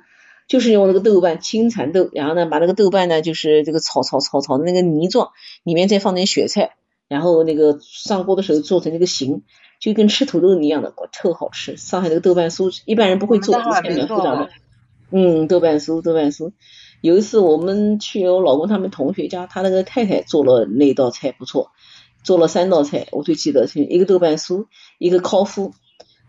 就是用那个豆瓣青蚕豆，然后呢把那个豆瓣呢就是这个炒炒炒炒的那个泥状，里面再放点雪菜，然后那个上锅的时候做成那个形。就跟吃土豆泥一样的，特好吃。上海那个豆瓣酥，一般人不会做，太复杂的。嗯，豆瓣酥，豆瓣酥。有一次我们去我老公他们同学家，他那个太太做了那道菜不错，做了三道菜，我最记得是一个豆瓣酥，一个烤麸。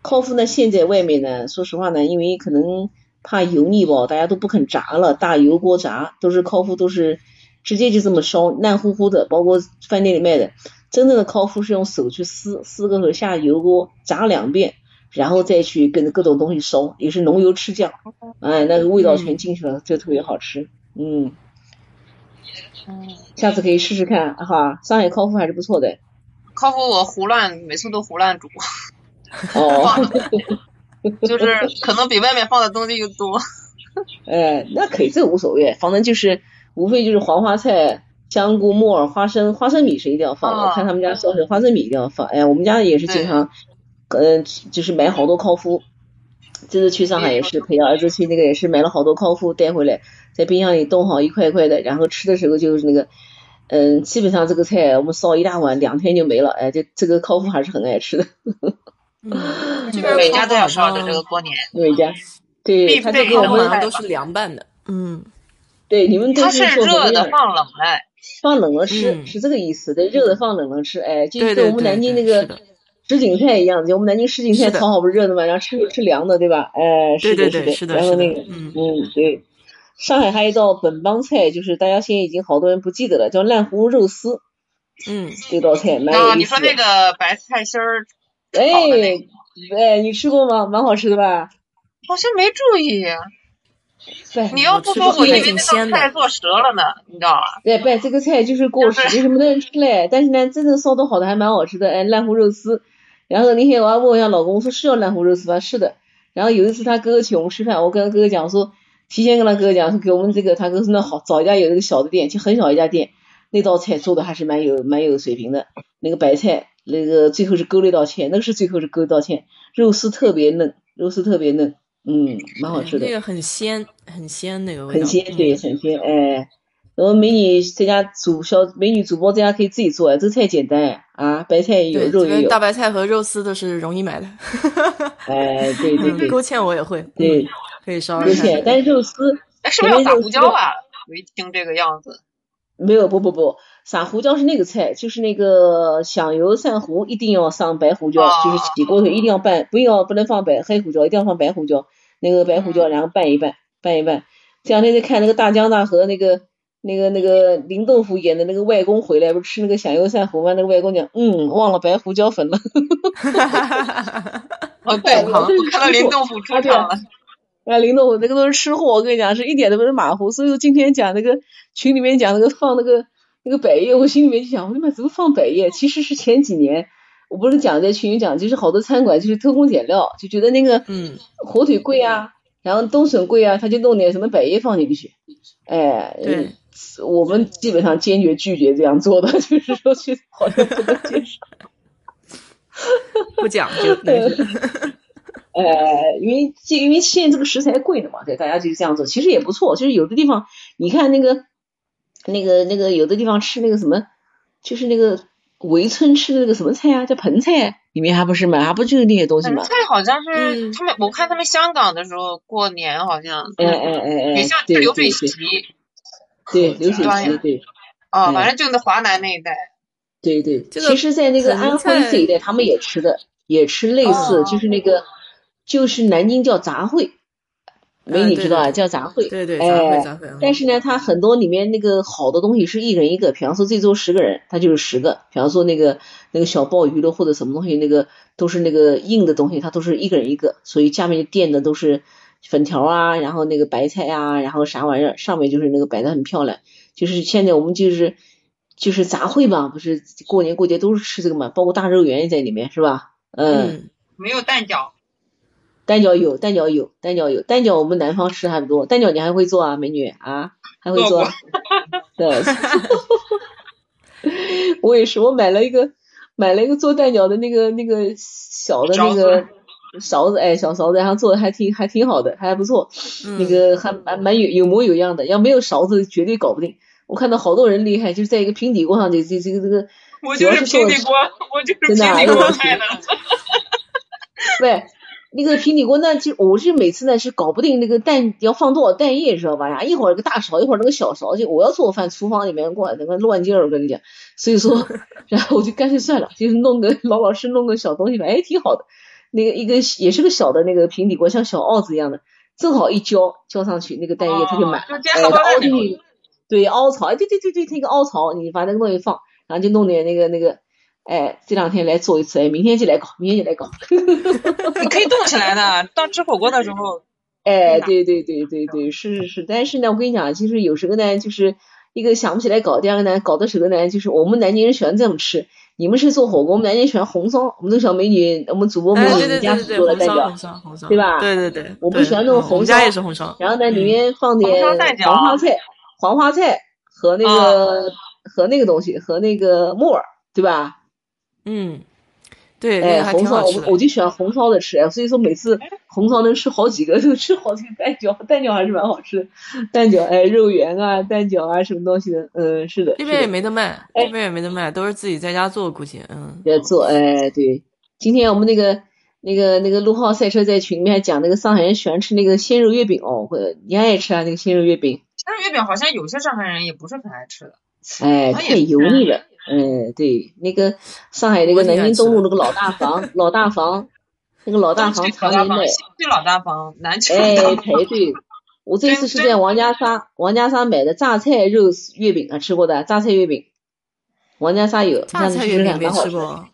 烤麸呢，现在外面呢，说实话呢，因为可能怕油腻吧，大家都不肯炸了，大油锅炸，都是烤麸都是直接就这么烧，烂乎乎的，包括饭店里卖的。真正的烤麸是用手去撕，撕个后下油锅炸两遍，然后再去跟各种东西烧，也是浓油赤酱，哎，那个味道全进去了，就特别好吃。嗯，下次可以试试看哈，上海烤麸还是不错的。烤麸我胡乱，每次都胡乱煮。哦。就是可能比外面放的东西又多。哎，那可以，这无所谓，反正就是无非就是黄花菜、香菇、木耳、花生，花生米是一定要放的。我看他们家烧水花生米一定要放。哎呀，我们家也是经常，嗯，就是买好多烤麸。这次去上海也是陪儿子去，那个也是买了好多烤麸带回来，在冰箱里冻好一块块的，然后吃的时候就是那个，嗯，基本上这个菜我们烧一大碗，两天就没了。哎，这这个烤麸还是很爱吃的。(laughs) 嗯，每家都要烧的这个过年，每家对，他这个我们都是凉拌的。嗯，对，你们都是热的放冷了，放冷了吃是这个意思。对，热的放冷了吃，哎，就跟我们南京那个。什锦菜一样，就我们南京什锦菜炒好不是热的嘛，然后吃吃凉的，对吧？哎，是的，是的，然后那个，嗯嗯，对。上海还有一道本帮菜，就是大家现在已经好多人不记得了，叫烂糊肉丝。嗯，这道菜蛮有意思。你说那个白菜心儿哎，哎，你吃过吗？蛮好吃的吧？好像没注意。你要不说，我以为那道菜做折了呢，你知道吧？对，不，这个菜就是过时，没什么多人吃嘞。但是呢，真正烧的好的还蛮好吃的，哎，烂糊肉丝。然后那天我还问我一下老公，我说是要烂糊肉丝吗？是的。然后有一次他哥哥请我们吃饭，我跟哥哥讲说，提前跟他哥哥讲说给我们这个，他哥说那好，找一家有那个小的店，就很小一家店，那道菜做的还是蛮有蛮有水平的。那个白菜，那个最后是勾了一道芡，那个是最后是勾一道芡，肉丝特别嫩，肉丝特别嫩，嗯，蛮好吃的。那个很鲜，很鲜那个味道。很鲜，对，很鲜，哎。然后美女在家主小美女主播在家可以自己做，这菜简单啊，白菜有肉也有。大白菜和肉丝都是容易买的。哎，对对对。(laughs) 勾芡我也会。对，可以烧。勾芡，但是肉丝。是不是要撒胡椒啊？我一听这个样子。没有，不不不，撒胡椒是那个菜，就是那个响油鳝糊一定要上白胡椒，就是起锅头一定要拌，不要不能放白黑胡椒，一定要放白胡椒。那个白胡椒，然后拌一拌，拌一拌。这两天在看那个大江大河那个。那个那个林豆腐演的那个外公回来，不是吃那个响油鳝糊吗？那个外公讲，嗯，忘了白胡椒粉了。哈哈哈哈哈哈！哦，对，看到林豆腐出场了。(laughs) 啊，林豆腐那个都是吃货，我跟你讲，是一点都不是马虎。所以说今天讲那个群里面讲那个放那个那个百叶，我心里面就想，我他妈怎么放百叶？其实是前几年，我不是讲在群里讲，就是好多餐馆就是偷工减料，就觉得那个嗯火腿贵啊，然后冬笋贵啊，他就弄点什么百叶放进去，哎。对。我们基本上坚决拒绝这样做的，(laughs) 就是说去好像不能接受，(laughs) 不讲究。呃，因为这因为现在这个食材贵的嘛，对，大家就这样做，其实也不错。就是有的地方，你看那个那个那个，有的地方吃那个什么，就是那个围村吃的那个什么菜啊，叫盆菜，里面还不是嘛，还不就是那些东西嘛。盆菜好像是他们，我看他们香港的时候过年好像，哎哎哎哎，也像流水席。对流水席对，哦，反正就那华南那一带。对对，其实，在那个安徽这一带，他们也吃的，也吃类似，就是那个，就是南京叫杂烩，美女知道啊，叫杂烩。对对，杂烩杂烩。但是呢，它很多里面那个好的东西是一人一个，比方说这桌十个人，它就是十个。比方说那个那个小鲍鱼的或者什么东西，那个都是那个硬的东西，它都是一个人一个，所以下面垫的都是。粉条啊，然后那个白菜啊，然后啥玩意儿，上面就是那个摆的很漂亮。就是现在我们就是就是杂烩嘛，不是过年过节都是吃这个嘛，包括大肉圆也在里面，是吧？嗯。没有蛋饺。蛋饺有，蛋饺有，蛋饺有，蛋饺我们南方吃的还不多。蛋饺你还会做啊，美女啊？还会做？对。(laughs) 我也是，我买了一个买了一个做蛋饺的那个那个小的那个。勺子哎，小勺子，然后做的还挺还挺好的，还不错，那个还蛮蛮有有模有样的。要没有勺子，绝对搞不定。我看到好多人厉害，就是在一个平底锅上，这这这个这个，我就是平底锅，我就是平底锅拍的。(laughs) 对，那个平底锅那就我是每次呢是搞不定那个蛋要放多少蛋液，知道吧？呀，一会儿个大勺，一会儿那个小勺，就我要做饭，厨房里面过那个乱劲儿，我跟你讲。所以说，(laughs) 然后我就干脆算了，就是弄个老老实弄个小东西吧，哎，挺好的。那个一个也是个小的那个平底锅，像小鏊子一样的，正好一浇浇上去，那个蛋液它就满了，哎，凹进去，对，凹槽，哎，对对对对，它一个凹槽，你把那个东西放，然后就弄点那个那个，哎，这两天来做一次，哎，明天就来搞，明天就来搞，(laughs) 你可以动起来的，当吃火锅的时候，哎，对对对对对，是是是，但是呢，我跟你讲，就是有时候呢，就是一个想不起来搞，第二个呢，搞的时候呢，就是我们南京人喜欢这么吃，你们是做火锅，我们南京喜欢红烧。我们那小美女，我们主播美女家是做的代表，对吧？对对对，我们喜欢那种红烧。家也是红烧。然后呢，里面放点黄花菜、黄花菜和那个和那个东西和那个木耳，对吧？嗯。对，哎，红烧我我就喜欢红烧的吃，所以说每次红烧能吃好几个，(laughs) 就吃好几个蛋饺，蛋饺还是蛮好吃的，蛋饺哎，肉圆啊，蛋饺啊，什么东西的，嗯，是的。这边也没得卖，这边也没得卖，都是自己在家做，估计，嗯。在做，哎，对。今天我们那个那个那个陆浩赛车在群里面还讲那个上海人喜欢吃那个鲜肉月饼哦，或者你爱吃啊那个鲜肉月饼？鲜肉月饼好像有些上海人也不是很爱吃的，哎，太油腻了。嗯，对，那个上海那个南京东路那个老大房，(laughs) 老大房，那个老大房常年买，去老大房，南去哎，排队。我这次是在王家沙，王家沙买的榨菜肉月饼啊，吃过的榨菜月饼，王家沙有，榨菜月饼没吃过。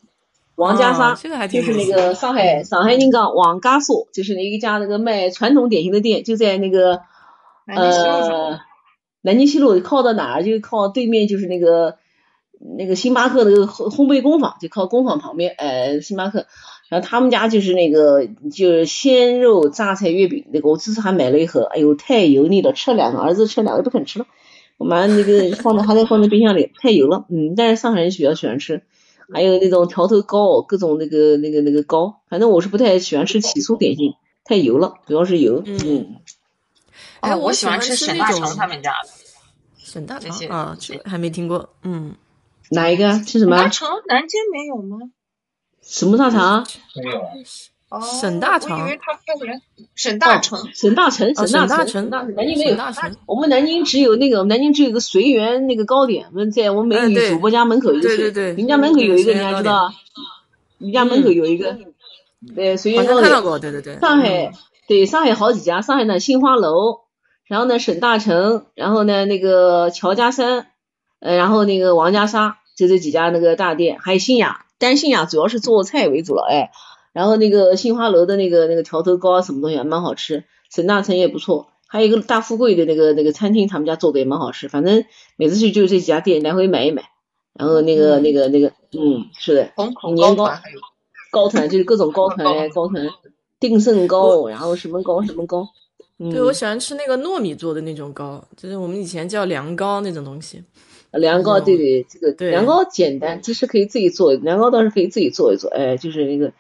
王家沙就是那个上海上海人讲王家沙，就是那一家那个卖传统点心的店，就在那个呃南京西路靠到哪儿？就靠对面就是那个。那个星巴克的烘烘焙工坊就靠工坊旁边，呃，星巴克，然后他们家就是那个就是鲜肉榨菜月饼，那个我这次还买了一盒，哎呦太油腻了，吃了两个，儿子吃了两个不肯吃了，我马上那个 (laughs) 放在还在放在冰箱里，太油了，嗯，但是上海人比较喜欢吃，还有那种条头糕，各种那个那个那个糕，反正我是不太喜欢吃起酥点心，太油了，主要是油，嗯，哎，我喜欢吃沈大成他们家的，沈大成啊，这还没听过，嗯。哪一个？是什么？大肠？南京没有吗？什么大肠？没有。哦。沈大肠。我以为他叫人。沈大成。沈大成。沈大成。南京没有。我们南京只有那个，南京只有个随缘那个糕点，我们在我们美女主播家门口一个。对对对。你家门口有一个，你还知道？你家门口有一个。对，随缘糕点。看到过，对对对。上海，对上海好几家，上海呢杏花楼，然后呢沈大成，然后呢那个乔家山，呃，然后那个王家沙。就这几家那个大店，还有新雅，但新雅主要是做菜为主了，哎，然后那个杏花楼的那个那个条头糕啊，什么东西蛮好吃，沈大成也不错，还有一个大富贵的那个那个餐厅，他们家做的也蛮好吃，反正每次去就这几家店来回买一买，然后那个那个那个，嗯，是的，年糕，糕团就是各种糕团，糕团，定胜糕，然后什么糕什么糕，对我喜欢吃那个糯米做的那种糕，就是我们以前叫凉糕那种东西。凉糕对对，这个凉糕简单，其实可以自己做。凉糕倒是可以自己做一做，哎，就是那个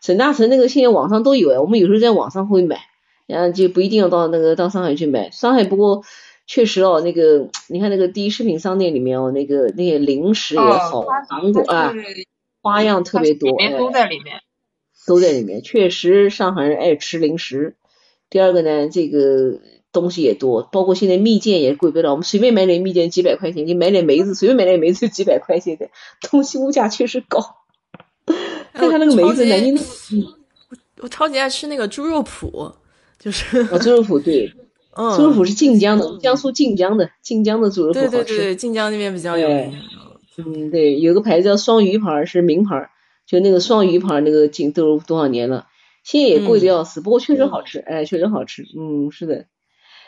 沈大成那个，现在网上都有哎，我们有时候在网上会买，然后就不一定要到那个到上海去买。上海不过确实哦，那个你看那个第一食品商店里面哦，那个那些零食也好，糖果啊，花样特别多，都在里面，都在里面。确实上海人爱吃零食。第二个呢，这个。东西也多，包括现在蜜饯也贵不了。我们随便买点蜜饯几百块钱，你买点梅子，随便买点梅子 (laughs) 几百块钱的，东西物价确实高。看看那个梅子，南京的，我我超级爱吃那个猪肉脯，就是啊，猪肉脯对，(laughs) 嗯，猪肉脯是晋江的，江苏晋江的，晋江的猪肉脯好吃。对对对，晋江那边比较有名。嗯，对，有个牌子叫双鱼牌，是名牌，就那个双鱼牌那个晋都多少年了，现在也贵的要死，不过确实好吃，哎，确实好吃，嗯，是的。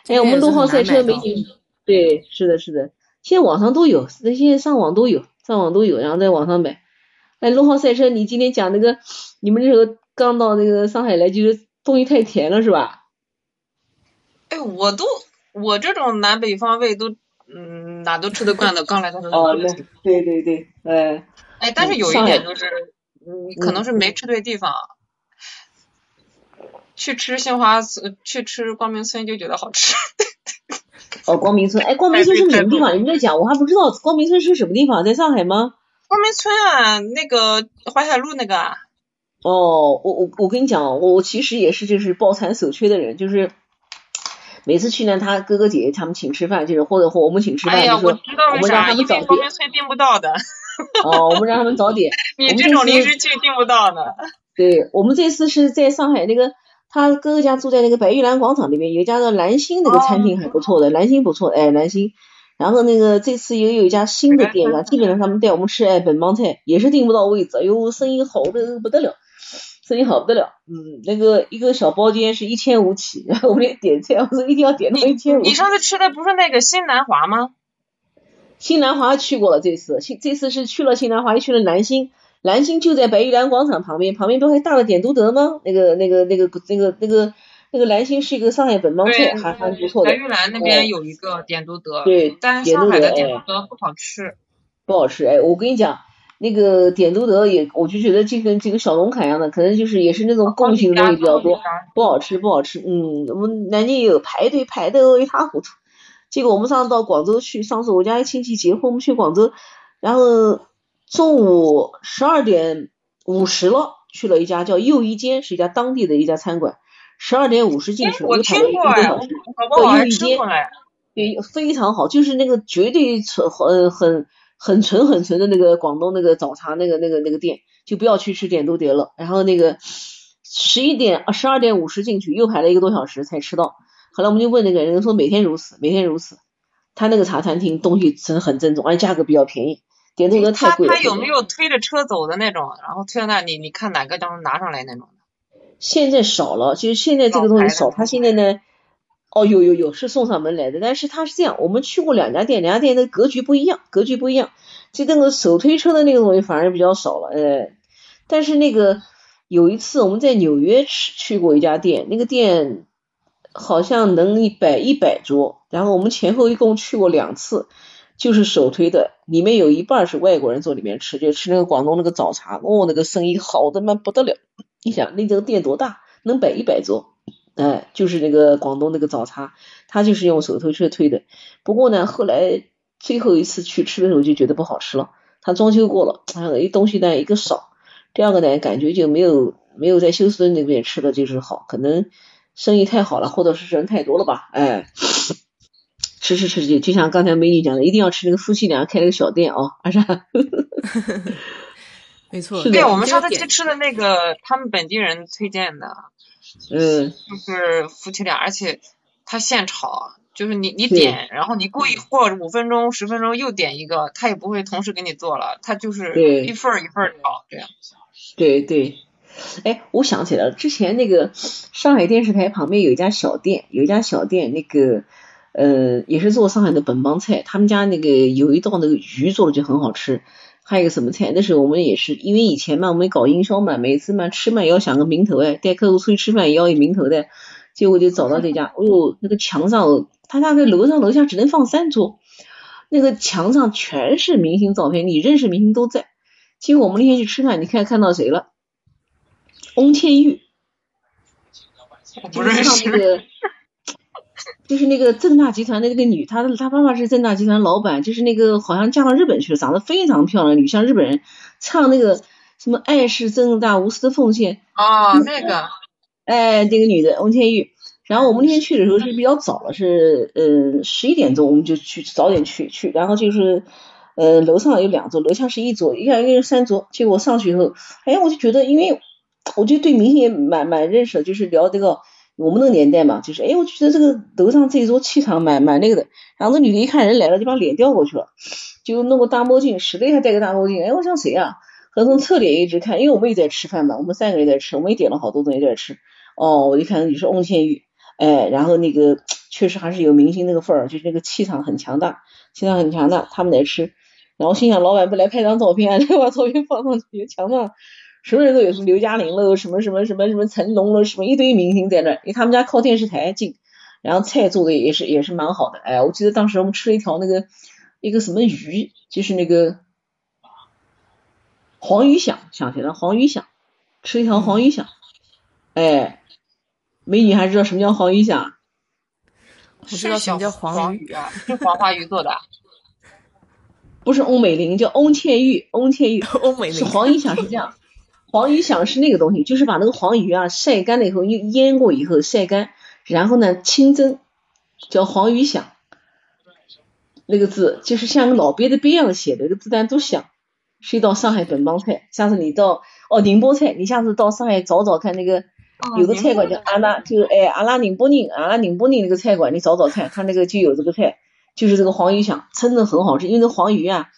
哎，我们陆浩赛车美女，对，是的，是的，现在网上都有，那现在上网都有，上网都有，然后在网上买。哎，陆浩赛车，你今天讲那个，你们那时候刚到那个上海来，就是东西太甜了，是吧？哎，我都，我这种南北方胃都，嗯，哪都吃得惯的，刚来的时候。对对对，哎。哎，但是有一点就是，嗯，可能是没吃对地方。去吃杏花村，去吃光明村就觉得好吃。(laughs) 哦，光明村，哎，光明村是什么地方？你们在讲，我还不知道光明村是什么地方，在上海吗？光明村啊，那个淮海路那个。哦，我我我跟你讲，我我其实也是就是抱残守缺的人，就是每次去呢，他哥哥姐姐他们请吃饭，就是或者或我们请吃饭，就说我们让他们早点。光明村订不到的。哦，我们让他们早点。(laughs) 你这种临时去订不到的。对，我们这次是在上海那个。他哥哥家住在那个白玉兰广场里面，有一家叫蓝星那个餐厅还不错的，蓝星不错，哎，蓝星。然后那个这次又有一家新的店啊，基本上他们带我们吃哎本帮菜，也是订不到位置，哎呦，生意好的不得了，生意好不得了。嗯，那个一个小包间是一千五起，(laughs) 然后我们点菜，我说一定要点到一千五。你上次吃的不是那个新南华吗？新南华去过了这次，新这次是去了新南华，又去了南星，南星就在白玉兰广场旁边，旁边不还大了点都德吗？那个那个那个那个那个那个南星是一个上海本帮菜，还还不错的。白玉兰那边有一个点都德，对，但上海的点都德不好吃，不好吃。哎，我跟你讲，那个点都德也，我就觉得这跟这个小龙坎一样的，可能就是也是那种共性的东西比较多，不好吃，不好吃。嗯，我们南京也有排队排的一塌糊涂。结果我们上次到广州去，上次我家一亲戚结婚，我们去广州，然后中午十二点五十了，去了一家叫又一间，是一家当地的一家餐馆，十二点五十进去了，我听过哎，叫又一间，对，非常好，就是那个绝对纯很很很纯很纯的那个广东那个早茶那个那个那个店，就不要去吃点都德了。然后那个十一点十二点五十进去，又排了一个多小时才吃到。后来我们就问那个人说每天如此，每天如此。他那个茶餐厅东西真的很正宗，而且价格比较便宜。点那个太贵了。他他有没有推着车走的那种？然后推到那里，你看哪个能拿上来那种现在少了，就是现在这个东西少。他现在呢，哦，有有有是送上门来的，但是他是这样，我们去过两家店，两家店的格局不一样，格局不一样。就那个手推车的那个东西反而比较少了，哎。但是那个有一次我们在纽约去去过一家店，那个店。好像能一百一百桌，然后我们前后一共去过两次，就是手推的，里面有一半是外国人坐里面吃，就吃那个广东那个早茶，哦，那个生意好的嘛不得了。你想那这个店多大，能摆一百桌，哎，就是那个广东那个早茶，他就是用手推车推的。不过呢，后来最后一次去吃的时候就觉得不好吃了，他装修过了，哎，东西呢一个少，第二个呢感觉就没有没有在休斯顿那边吃的就是好，可能。生意太好了，或者是人太多了吧？哎，吃吃吃就就像刚才美女讲的，一定要吃那个夫妻俩开那个小店哦，啊是 (laughs) 没错，对，我们上次去吃的那个，他们本地人推荐的，嗯，就是夫妻俩，而且他现炒，就是你你点，然后你过一会儿五分钟十分钟又点一个，他也不会同时给你做了，他就是一份一份炒这样。对对。哎，我想起来了，之前那个上海电视台旁边有一家小店，有一家小店，那个呃也是做上海的本帮菜，他们家那个有一道那个鱼做的就很好吃，还有一个什么菜，那时候我们也是因为以前嘛，我们搞营销嘛，每次嘛吃嘛也要想个名头哎，带客户出去吃饭也要有名头的，结果就找到这家，哦，那个墙上，他大概楼上楼下只能放三桌，那个墙上全是明星照片，你认识明星都在，结果我们那天去吃饭，你看看到谁了？翁倩玉，就是那个，(laughs) 就是那个正大集团的那个女，她她爸爸是正大集团老板，就是那个好像嫁到日本去了，长得非常漂亮女，像日本人，唱那个什么爱是正大无私的奉献。哦，那个，哎，那个女的翁倩玉。然后我们那天去的时候是比较早了，是呃十一点钟我们就去早点去去，然后就是呃楼上有两桌，楼下是一桌，一个人三桌。结果上去以后，哎，我就觉得因为。我就对明星也蛮蛮认识的，就是聊这个我们那个年代嘛，就是哎，我觉得这个楼上这一桌气场蛮蛮那个的。然后那女的一看人来了，就把脸调过去了，就弄个大墨镜，实力还戴个大墨镜。哎，我像谁啊？和从侧脸一直看，因为我们也在吃饭嘛，我们三个人在吃，我们也点了好多东西在吃。哦，我一看你是翁倩玉，哎，然后那个确实还是有明星那个范儿，就是那个气场很强大，气场很强大。他们来吃，然后心想老板不来拍张照片，(laughs) 再把照片放上去墙上。什么人都有，什么刘嘉玲了，什么什么什么什么成龙了，什么一堆明星在那，因为他们家靠电视台近，然后菜做的也是也是蛮好的。哎，我记得当时我们吃了一条那个一个什么鱼，就是那个黄鱼响，想起来黄鱼响，吃一条黄鱼响。哎，美女还知道什么叫黄鱼响？我知道什么叫黄鱼啊，是黄花鱼做的。不是翁美玲，叫翁倩玉，翁倩玉，(laughs) 翁美玲是黄鱼响是这样。黄鱼响是那个东西，就是把那个黄鱼啊晒干了以后，又腌过以后晒干，然后呢清蒸，叫黄鱼响。那个字就是像个老鳖的鳖一样写的，那个字单都响，是一道上海本帮菜。下次你到哦宁波菜，你下次到上海找找看，那个有个菜馆叫阿拉，就是哎阿拉宁波宁，阿拉宁波宁那个菜馆，你找找看，他那个就有这个菜，就是这个黄鱼响，真的很好吃，因为那黄鱼啊。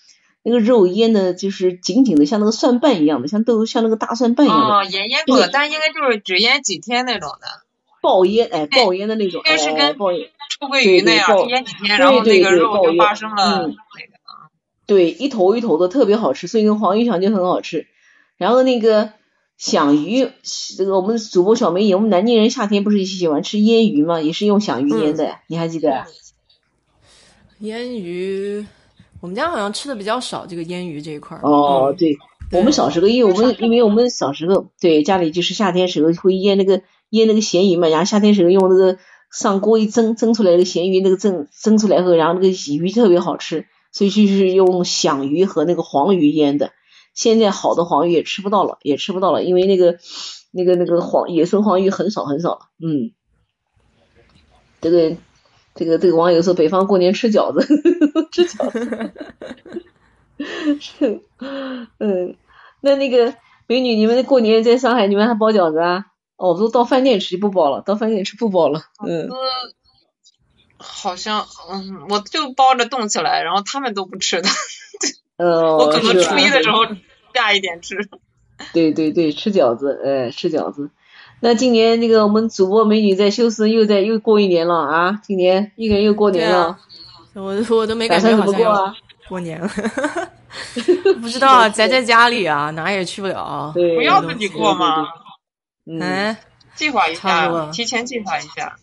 那个肉腌的，就是紧紧的，像那个蒜瓣一样的，像豆像那个大蒜瓣一样的。哦，也腌过的，但应该就是只腌几天那种的。爆腌，哎，爆腌的那种。应该是跟爆臭鳜鱼那样，腌几天，然后那个肉就发生了那个。对，一头一头的特别好吃，所以跟黄鱼肠就很好吃。然后那个响鱼，这个我们主播小梅也，我们南京人夏天不是喜欢吃腌鱼吗？也是用响鱼腌的，你还记得？腌鱼，我们家好像吃的比较少，这个腌鱼这一块儿。哦，对，我们小时候，因为我们因为我们小时候对家里就是夏天时候会腌那个腌那个咸鱼嘛，然后夏天时候用那个上锅一蒸，蒸出来的咸鱼那个蒸蒸出来后，然后那个鱼特别好吃，所以就是用响鱼和那个黄鱼腌的。现在好的黄鱼也吃不到了，也吃不到了，因为那个那个那个黄野生黄鱼很少很少了。嗯，这个。这个这个网友说北方过年吃饺子，吃饺子，(laughs) 是，嗯，那那个美女，你们过年在上海，你们还包饺子啊？哦，都到饭店吃不包了，到饭店吃不包了。嗯，好像，嗯，我就包着冻起来，然后他们都不吃的。(laughs) 呃，我可能初一的时候下一点吃。对对对，吃饺子，哎，吃饺子。那今年那个我们主播美女在休斯又在又过一年了啊！今年一个人又过年了，我我都没感觉好像要过年了，(laughs) 不知道宅在家里啊，哪也去不了。对不要自己过吗？嗯，计划一下，提前计划一下。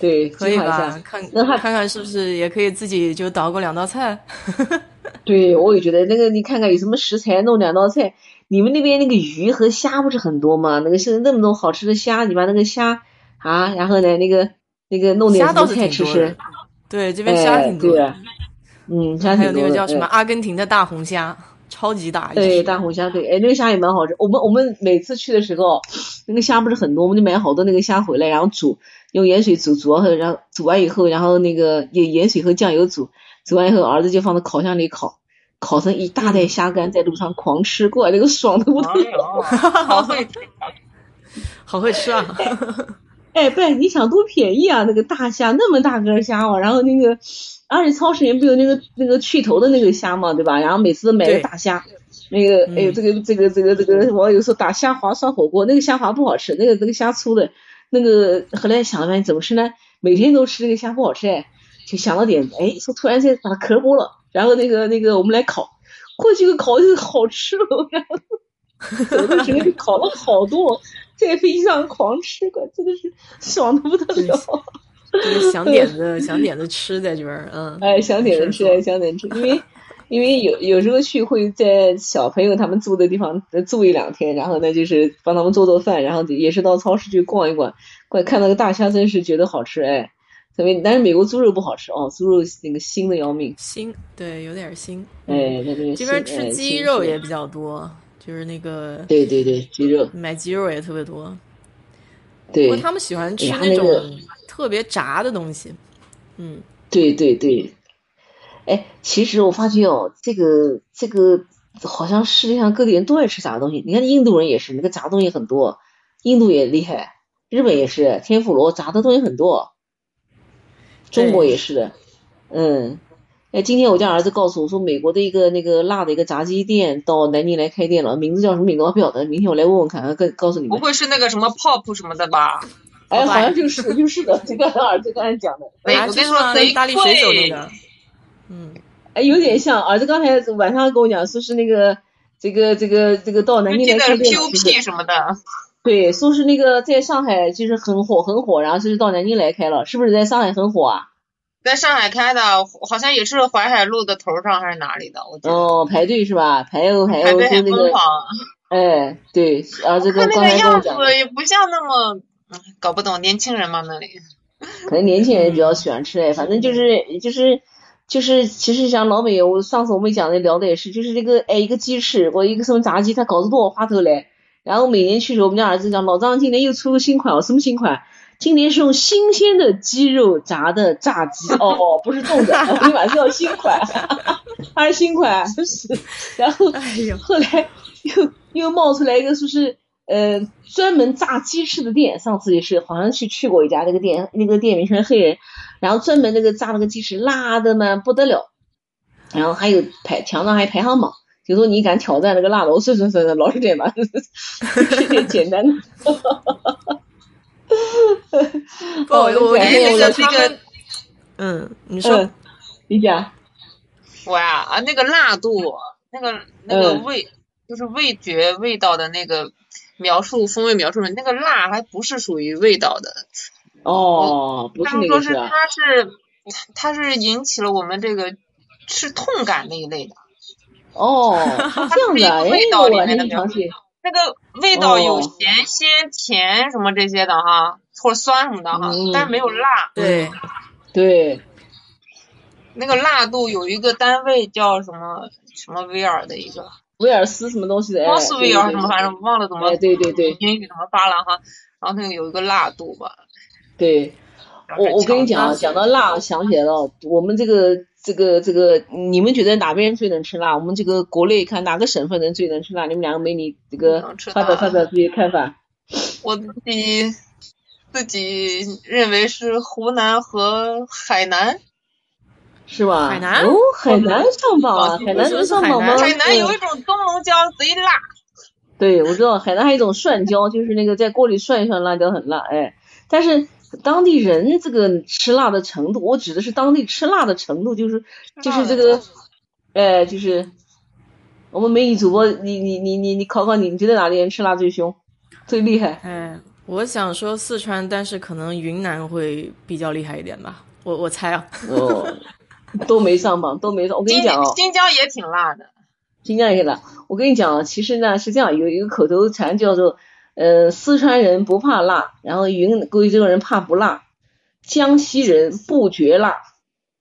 对，可以吧？看看看是不是也可以自己就捣鼓两道菜。(laughs) 对，我也觉得那个你看看有什么食材弄两道菜。你们那边那个鱼和虾不是很多吗？那个现在那么多好吃的虾，你把那个虾啊，然后呢，那个那个弄点什么菜吃吃。对，这边虾挺多。的。嗯，虾还有那个叫什么阿根廷的大红虾，超级大。对，大红虾对，哎，那个虾也蛮好吃。我们我们每次去的时候，那个虾不是很多，我们就买好多那个虾回来，然后煮，用盐水煮，煮然后煮完以后，然后那个盐盐水和酱油煮，煮完以后，儿子就放到烤箱里烤。烤成一大袋虾干，在路上狂吃，过来那个爽的不得了，好会，好会吃啊！(laughs) 哎，不，你想多便宜啊？那个大虾那么大个虾哦，然后那个，而且超市里面不有那个那个去头的那个虾嘛，对吧？然后每次都买个大虾，那个，哎呦，这个这个这个这个网友说打虾滑涮火锅，那个虾滑不好吃，那个那个虾粗的，那个后来想了半天怎么吃呢？每天都吃那个虾不好吃哎，就想了点，哎，说突然间把它壳剥了。然后那个那个，我们来烤，过去个烤就好吃了，然后有的时候烤了好多，在飞机上狂吃，真的是爽的不得了。(laughs) 就是想点子想点子吃在这边，嗯，哎，想点子吃，想点子吃，因为因为有有时候去会在小朋友他们住的地方住一两天，然后呢就是帮他们做做饭，然后也是到超市去逛一逛，逛看到个大虾真是觉得好吃，哎。特别，但是美国猪肉不好吃哦，猪肉那个腥的要命。腥，对，有点腥。哎，那边这边吃鸡肉也比较多，就是那个。对对对，鸡肉。买鸡肉也特别多。对。不过他们喜欢吃那种特别炸的东西。嗯。对对对。哎，其实我发觉哦，这个这个好像世界上各地人都爱吃炸的东西。你看印度人也是，那个炸东西很多。印度也厉害，日本也是，天妇罗炸的东西很多。中国也是的，嗯，哎，今天我家儿子告诉我说，美国的一个那个辣的一个炸鸡店到南京来开店了，名字叫什么名字我不晓得，明天我来问问看，告告诉你们。不会是那个什么 pop 什么的吧？哎，好像就是就是的，这个儿子刚才讲的。哎，我跟你说，意大利水手那个，嗯，哎，有点像，儿子刚才晚上跟我讲说是那个这个这个这个到南京来开店。POP 什么的。对，说是那个在上海就是很火很火，然后就是到南京来开了，是不是在上海很火啊？在上海开的，好像也是淮海路的头上还是哪里的？我哦，排队是吧？排哦排哦，就那个。哎，对，然后这个刚才跟我讲。样子也不像那么，搞不懂年轻人嘛那里。(laughs) 可能年轻人比较喜欢吃哎，反正就是就是就是，其实像老美，我上次我们讲的聊的也是，就是这个哎一个鸡翅或一个什么炸鸡，他搞出多少花头来。然后每年去的时候，我们家儿子讲，老张今年又出个新款哦，什么新款？今年是用新鲜的鸡肉炸的炸鸡哦哦，不是冻的，我你晚上要新款，(laughs) 还是新款，(laughs) 是。然后，哎呦，后来又又冒出来一个说是呃专门炸鸡翅的店，上次也是好像去去过一家那个店，那个店名全是黑人，然后专门那个炸那个鸡翅辣的嘛不得了，然后还有排墙上还排行榜。就说你敢挑战那个辣的，我说说说老实点吧，是点简单的。不，我我跟你说这个，嗯，你说，你讲。我呀啊，那个辣度，那个那个味，就是味觉味道的那个描述，风味描述那个辣还不是属于味道的。哦，不是那个是它是它是引起了我们这个吃痛感那一类的。哦，(laughs) 这样的，味道里面的描述。那个味道有咸、鲜、甜什么这些的哈，或者酸什么的哈，但是没有辣。对，对。那个辣度有一个单位叫什么什么威尔的一个。威尔斯什么东西的？高斯威尔什么，反正忘了怎么。对对对。英语怎么发了哈？然后那个有一个辣度吧。对。我我跟你讲，讲到辣，想起来了，我们这个。这个这个，你们觉得哪边最能吃辣？我们这个国内看哪个省份人最能吃辣？你们两个美女这个发表发表自己的看法。我自己自己认为是湖南和海南，是吧？海南哦，海南上榜啊！海南能上榜吗？海南有一种灯笼椒贼辣。对，我知道海南还有一种蒜椒，就是那个在锅里涮一涮辣椒很辣，哎，但是。当地人这个吃辣的程度，我指的是当地吃辣的程度，就是就是这个，呃，就是我们美女主播，你你你你你考考你，你觉得哪里人吃辣最凶、最厉害？哎，我想说四川，但是可能云南会比较厉害一点吧，我我猜啊。哦，都没上榜，(laughs) 都没上。我跟你讲哦，新疆也挺辣的，新疆也辣。我跟你讲啊，其实呢是这样，有一个口头禅叫做。呃，四川人不怕辣，然后云贵州人怕不辣，江西人不觉辣，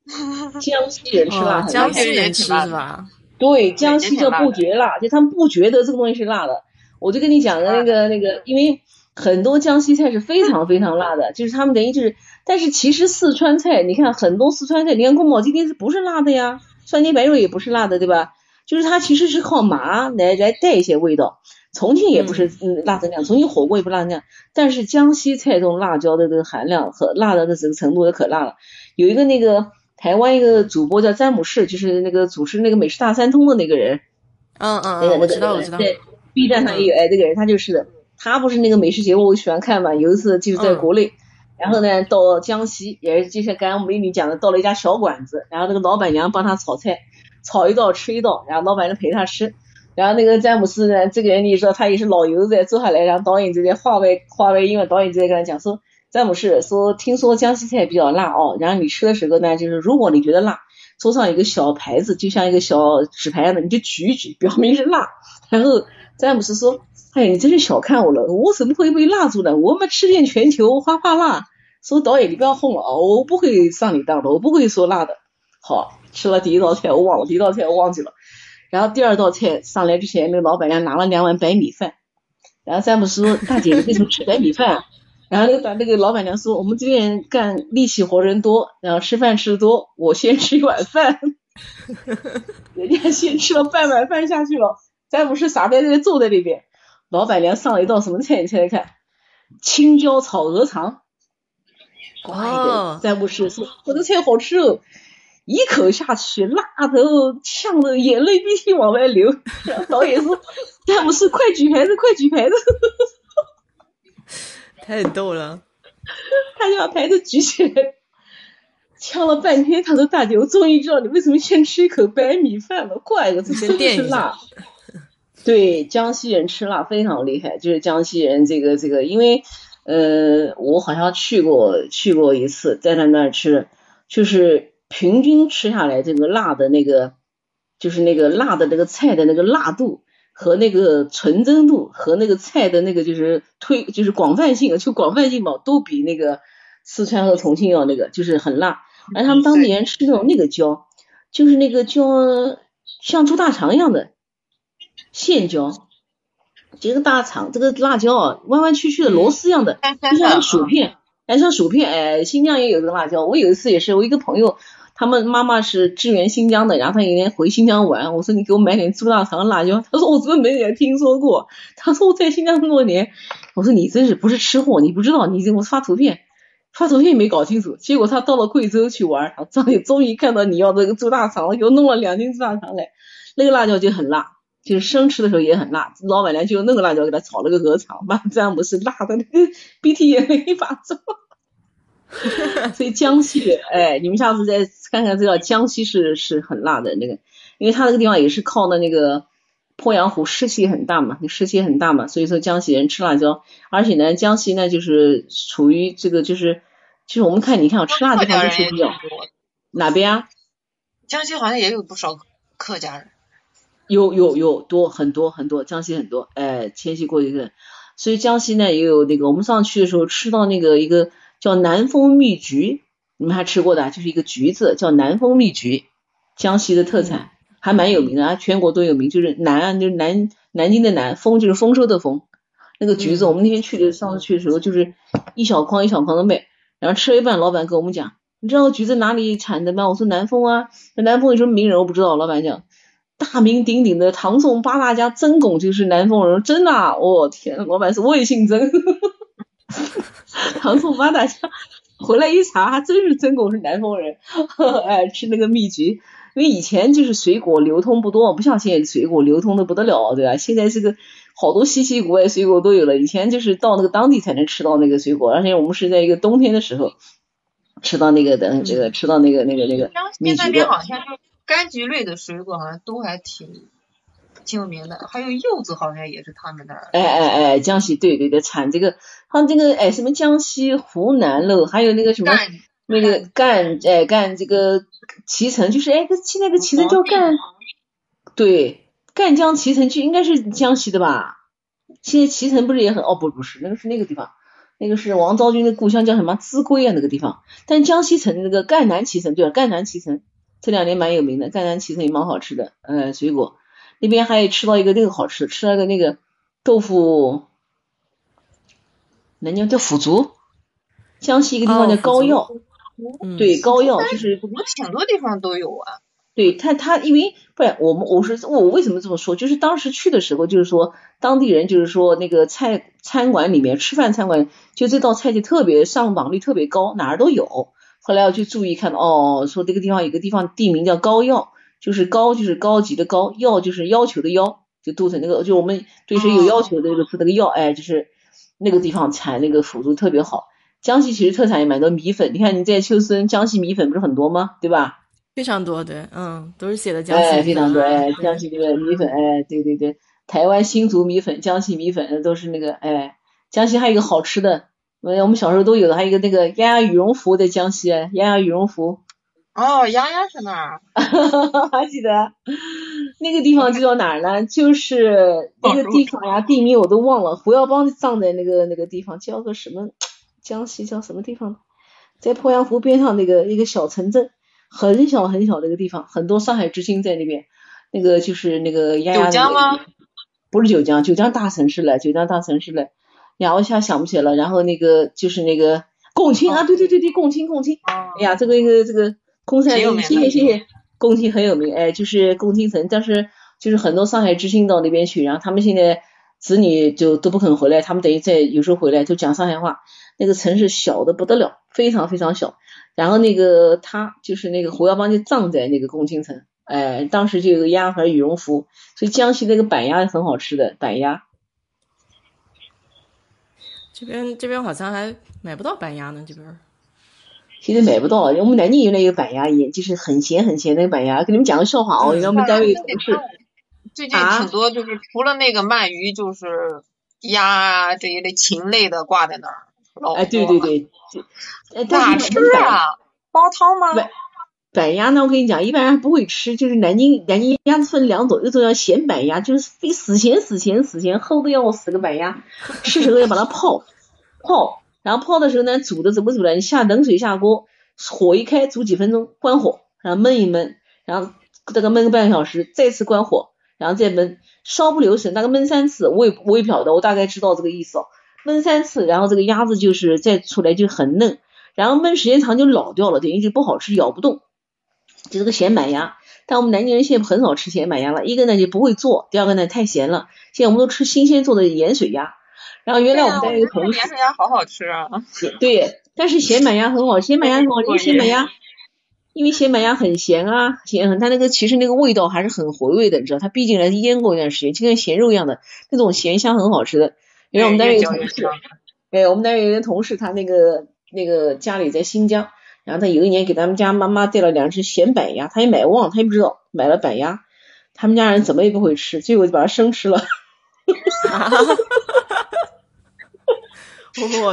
(laughs) 江西人吃辣，江西人吃是吧？对，江西叫不觉辣，就他们不觉得这个东西是辣的。我就跟你讲的那个那个，因为很多江西菜是非常非常辣的，就是他们等于就是，但是其实四川菜，你看很多四川菜，你看宫保鸡丁是不是辣的呀？酸甜白肉也不是辣的，对吧？就是它其实是靠麻来来带一些味道。重庆也不是嗯。辣成这样，重庆火锅也不辣成这样，但是江西菜中辣椒的这个含量和辣的这个程度也可辣了。有一个那个台湾一个主播叫詹姆士，就是那个主持那个美食大三通的那个人，嗯嗯，我知道我知道，对，B 站上也有，哎，这个人他就是的，他不是那个美食节目我喜欢看嘛，有一次就是在国内，然后呢到江西，也是就像刚刚美女讲的，到了一家小馆子，然后那个老板娘帮他炒菜，炒一道吃一道，然后老板娘陪他吃。然后那个詹姆斯呢，这个人你说他也是老油子，坐下来，然后导演就在话外话外音，导演就在跟他讲说，詹姆斯说，听说江西菜比较辣哦，然后你吃的时候呢，就是如果你觉得辣，桌上有个小牌子，就像一个小纸牌子，你就举一举，表明是辣。(laughs) 然后詹姆斯说，哎，你真是小看我了，我怎么会被辣住呢？我们吃遍全球，花怕辣。说导演你不要哄了哦，我不会上你当的，我不会说辣的。好，吃了第一道菜，我忘了第一道菜我忘记了。然后第二道菜上来之前，那个老板娘拿了两碗白米饭，然后詹姆斯说：“大姐，你为什么吃白米饭？”啊然后那个那个老板娘说：“我们这边干力气活人多，然后吃饭吃的多，我先吃一碗饭。(laughs) ”人家先吃了半碗饭下去了，詹姆斯傻呆呆坐在那边。老板娘上了一道什么菜？你猜猜看，青椒炒鹅肠。哇！詹姆斯说：“我的菜好吃哦。”一口下去，辣的呛的眼泪必须往外流。导演说：“詹姆斯，快举牌子，快举牌子！” (laughs) 太逗了。他就把牌子举起来，呛了半天。他说：“大姐，我终于知道你为什么先吃一口白米饭了。怪了，这真的是辣。”对，江西人吃辣非常厉害，就是江西人这个这个，因为呃，我好像去过去过一次，在他那儿吃，就是。平均吃下来，这个辣的那个，就是那个辣的那个菜的那个辣度和那个纯真度和那个菜的那个就是推就是广泛性，就广泛性嘛，都比那个四川和重庆要那个就是很辣。而他们当地人吃那种那个椒，就是那个椒像猪大肠一样的线椒，这个大肠这个辣椒啊，弯弯曲曲的螺丝一样的，就像薯片，哎像薯片，哎新疆也有这个辣椒。我有一次也是，我一个朋友。他们妈妈是支援新疆的，然后他有一天回新疆玩，我说你给我买点猪大肠辣椒，他说我怎么没人听说过？他说我在新疆这么多年，我说你真是不是吃货，你不知道，你我发图片，发图片也没搞清楚，结果他到了贵州去玩，终于终于看到你要这个猪大肠，了，给我弄了两斤猪大肠来，那个辣椒就很辣，就是生吃的时候也很辣，老板娘就用那个辣椒给他炒了个鹅肠，把詹姆斯辣的那个 (laughs) 鼻涕眼泪一把 (laughs) 所以江西，哎，你们下次再看看，知道江西是是很辣的那个，因为它那个地方也是靠的那个鄱阳湖，湿气很大嘛，你湿气很大嘛，所以说江西人吃辣椒，而且呢，江西呢就是处于这个就是，就是我们看你看我吃辣的地方比较哪边啊？江西好像也有不少客家人。有有有多很多很多，江西很多，哎，迁徙过去的，所以江西呢也有那个，我们上去的时候吃到那个一个叫南风蜜橘，你们还吃过的，就是一个橘子叫南风蜜橘，江西的特产，还蛮有名的啊，全国都有名，就是南就是南南京的南，丰就是丰收的丰，那个橘子我们那天去的，上次去的时候就是一小筐一小筐的卖，然后吃了一半，老板跟我们讲，你知道橘子哪里产的吗？我说南丰啊，那南丰有什么名人我不知道，老板讲。大名鼎鼎的唐宋八大家曾巩就是南丰人，真的？我天，老板说我也姓曾。(laughs) 唐宋八大家回来一查，还真是曾巩是南方人。(laughs) 哎，吃那个蜜橘，因为以前就是水果流通不多，不像现在水果流通的不得了，对吧？现在这个好多稀奇古怪水果都有了。以前就是到那个当地才能吃到那个水果，而且我们是在一个冬天的时候吃到那个的，这个吃到那个那个那个蜜橘的。柑橘类的水果好像都还挺挺有名的，还有柚子好像也是他们那儿。哎哎哎，江西对对对，产这个，像这个哎什么江西、湖南喽，还有那个什么那个赣哎赣这个脐橙，就是哎个现在个脐橙叫赣，对，赣江脐橙就应该是江西的吧？现在脐橙不是也很哦不不是，那个是那个地方，那个是王昭君的故乡叫什么秭归啊那个地方，但江西城那个赣南脐橙对吧？赣南脐橙。这两年蛮有名的，赣南脐橙也蛮好吃的，呃，水果那边还有吃到一个那个好吃，吃了个那个豆腐，南京叫腐竹，江西一个地方叫膏药，对，膏药就是我挺多地方都有啊。对他他因为不然我们我是我为什么这么说？就是当时去的时候，就是说当地人就是说那个菜餐馆里面吃饭餐馆，就这道菜就特别上榜率特别高，哪儿都有。后来我去注意看到，哦，说这个地方有个地方地名叫高要，就是高就是高级的高，要就是要求的要，就肚子那个，就我们对谁有要求的那个字那个要，哎，就是那个地方产那个腐竹特别好。江西其实特产也蛮多，米粉，你看你在秋森，江西米粉不是很多吗？对吧？非常多，对，嗯，都是写的江西。哎，非常多，哎，江西这个米粉，哎，对对对，台湾新竹米粉、江西米粉都是那个，哎，江西还有一个好吃的。我们小时候都有的，还有一个那个鸭鸭羽绒服在江西，鸭鸭羽绒服。哦，丫丫是哪儿？(laughs) 还记得那个地方就叫哪儿呢？就是那个地方呀，地名我都忘了。胡耀邦葬在那个那个地方，叫个什么？江西叫什么地方？在鄱阳湖边上那个一个小城镇，很小很小的一个地方，很多上海知青在那边。那个就是那个丫丫。九江吗？不是九江，九江大城市了，九江大城市了。呀，我一下想不起来了。然后那个就是那个共青啊，对对对对，共青共青。哎呀，这个一个这个空山，谢谢谢谢，共青很有名。哎，就是共青城，但是就是很多上海知青到那边去，然后他们现在子女就都不肯回来，他们等于在有时候回来就讲上海话。那个城市小的不得了，非常非常小。然后那个他就是那个胡耀邦就葬在那个共青城。哎，当时就有个鸭和羽绒服，所以江西那个板鸭很好吃的板鸭。这边这边好像还买不到板鸭呢，这边现在买不到。我们南京原来有板鸭，也就是很咸很咸那个板鸭。给你们讲个笑话哦，我们单位同事最近挺多，就是除了那个鳗鱼，就是鸭这一类禽类的挂在那儿。哎，对对对，咋吃啊？煲汤吗？板鸭呢？我跟你讲，一般人不会吃，就是南京南京鸭子分两种，一种叫咸板鸭，就是非死咸死咸死咸，齁的要死个板鸭，吃时候要把它泡泡，然后泡的时候呢，煮的怎么煮呢？你下冷水下锅，火一开煮几分钟，关火，然后焖一焖，然后大概焖个半个小时，再次关火，然后再焖，稍不留神，大概焖三次，我也我也不晓得，我大概知道这个意思哦。焖三次，然后这个鸭子就是再出来就很嫩，然后焖时间长就老掉了，等于就不好吃，咬不动。就这个咸板鸭，但我们南京人现在很少吃咸板鸭了。一个呢就不会做，第二个呢太咸了。现在我们都吃新鲜做的盐水鸭。然后原来我们单位一个同事，盐水鸭好好吃啊。对，但是咸板鸭很好，咸板鸭很好，因为咸板鸭，因为咸板鸭很咸啊，咸很，它那个其实那个味道还是很回味的，你知道，它毕竟来腌过一段时间，就跟咸肉一样的那种咸香很好吃的。原来我们单位一个同事，(laughs) 哎，我们单位有个同事，他那个那个家里在新疆，然后他有一年给他们家妈妈带了两只咸板鸭，他也买忘，他也不知道买了板鸭，他们家人怎么也不会吃，结果就把它生吃了。哈哈哈哈哈！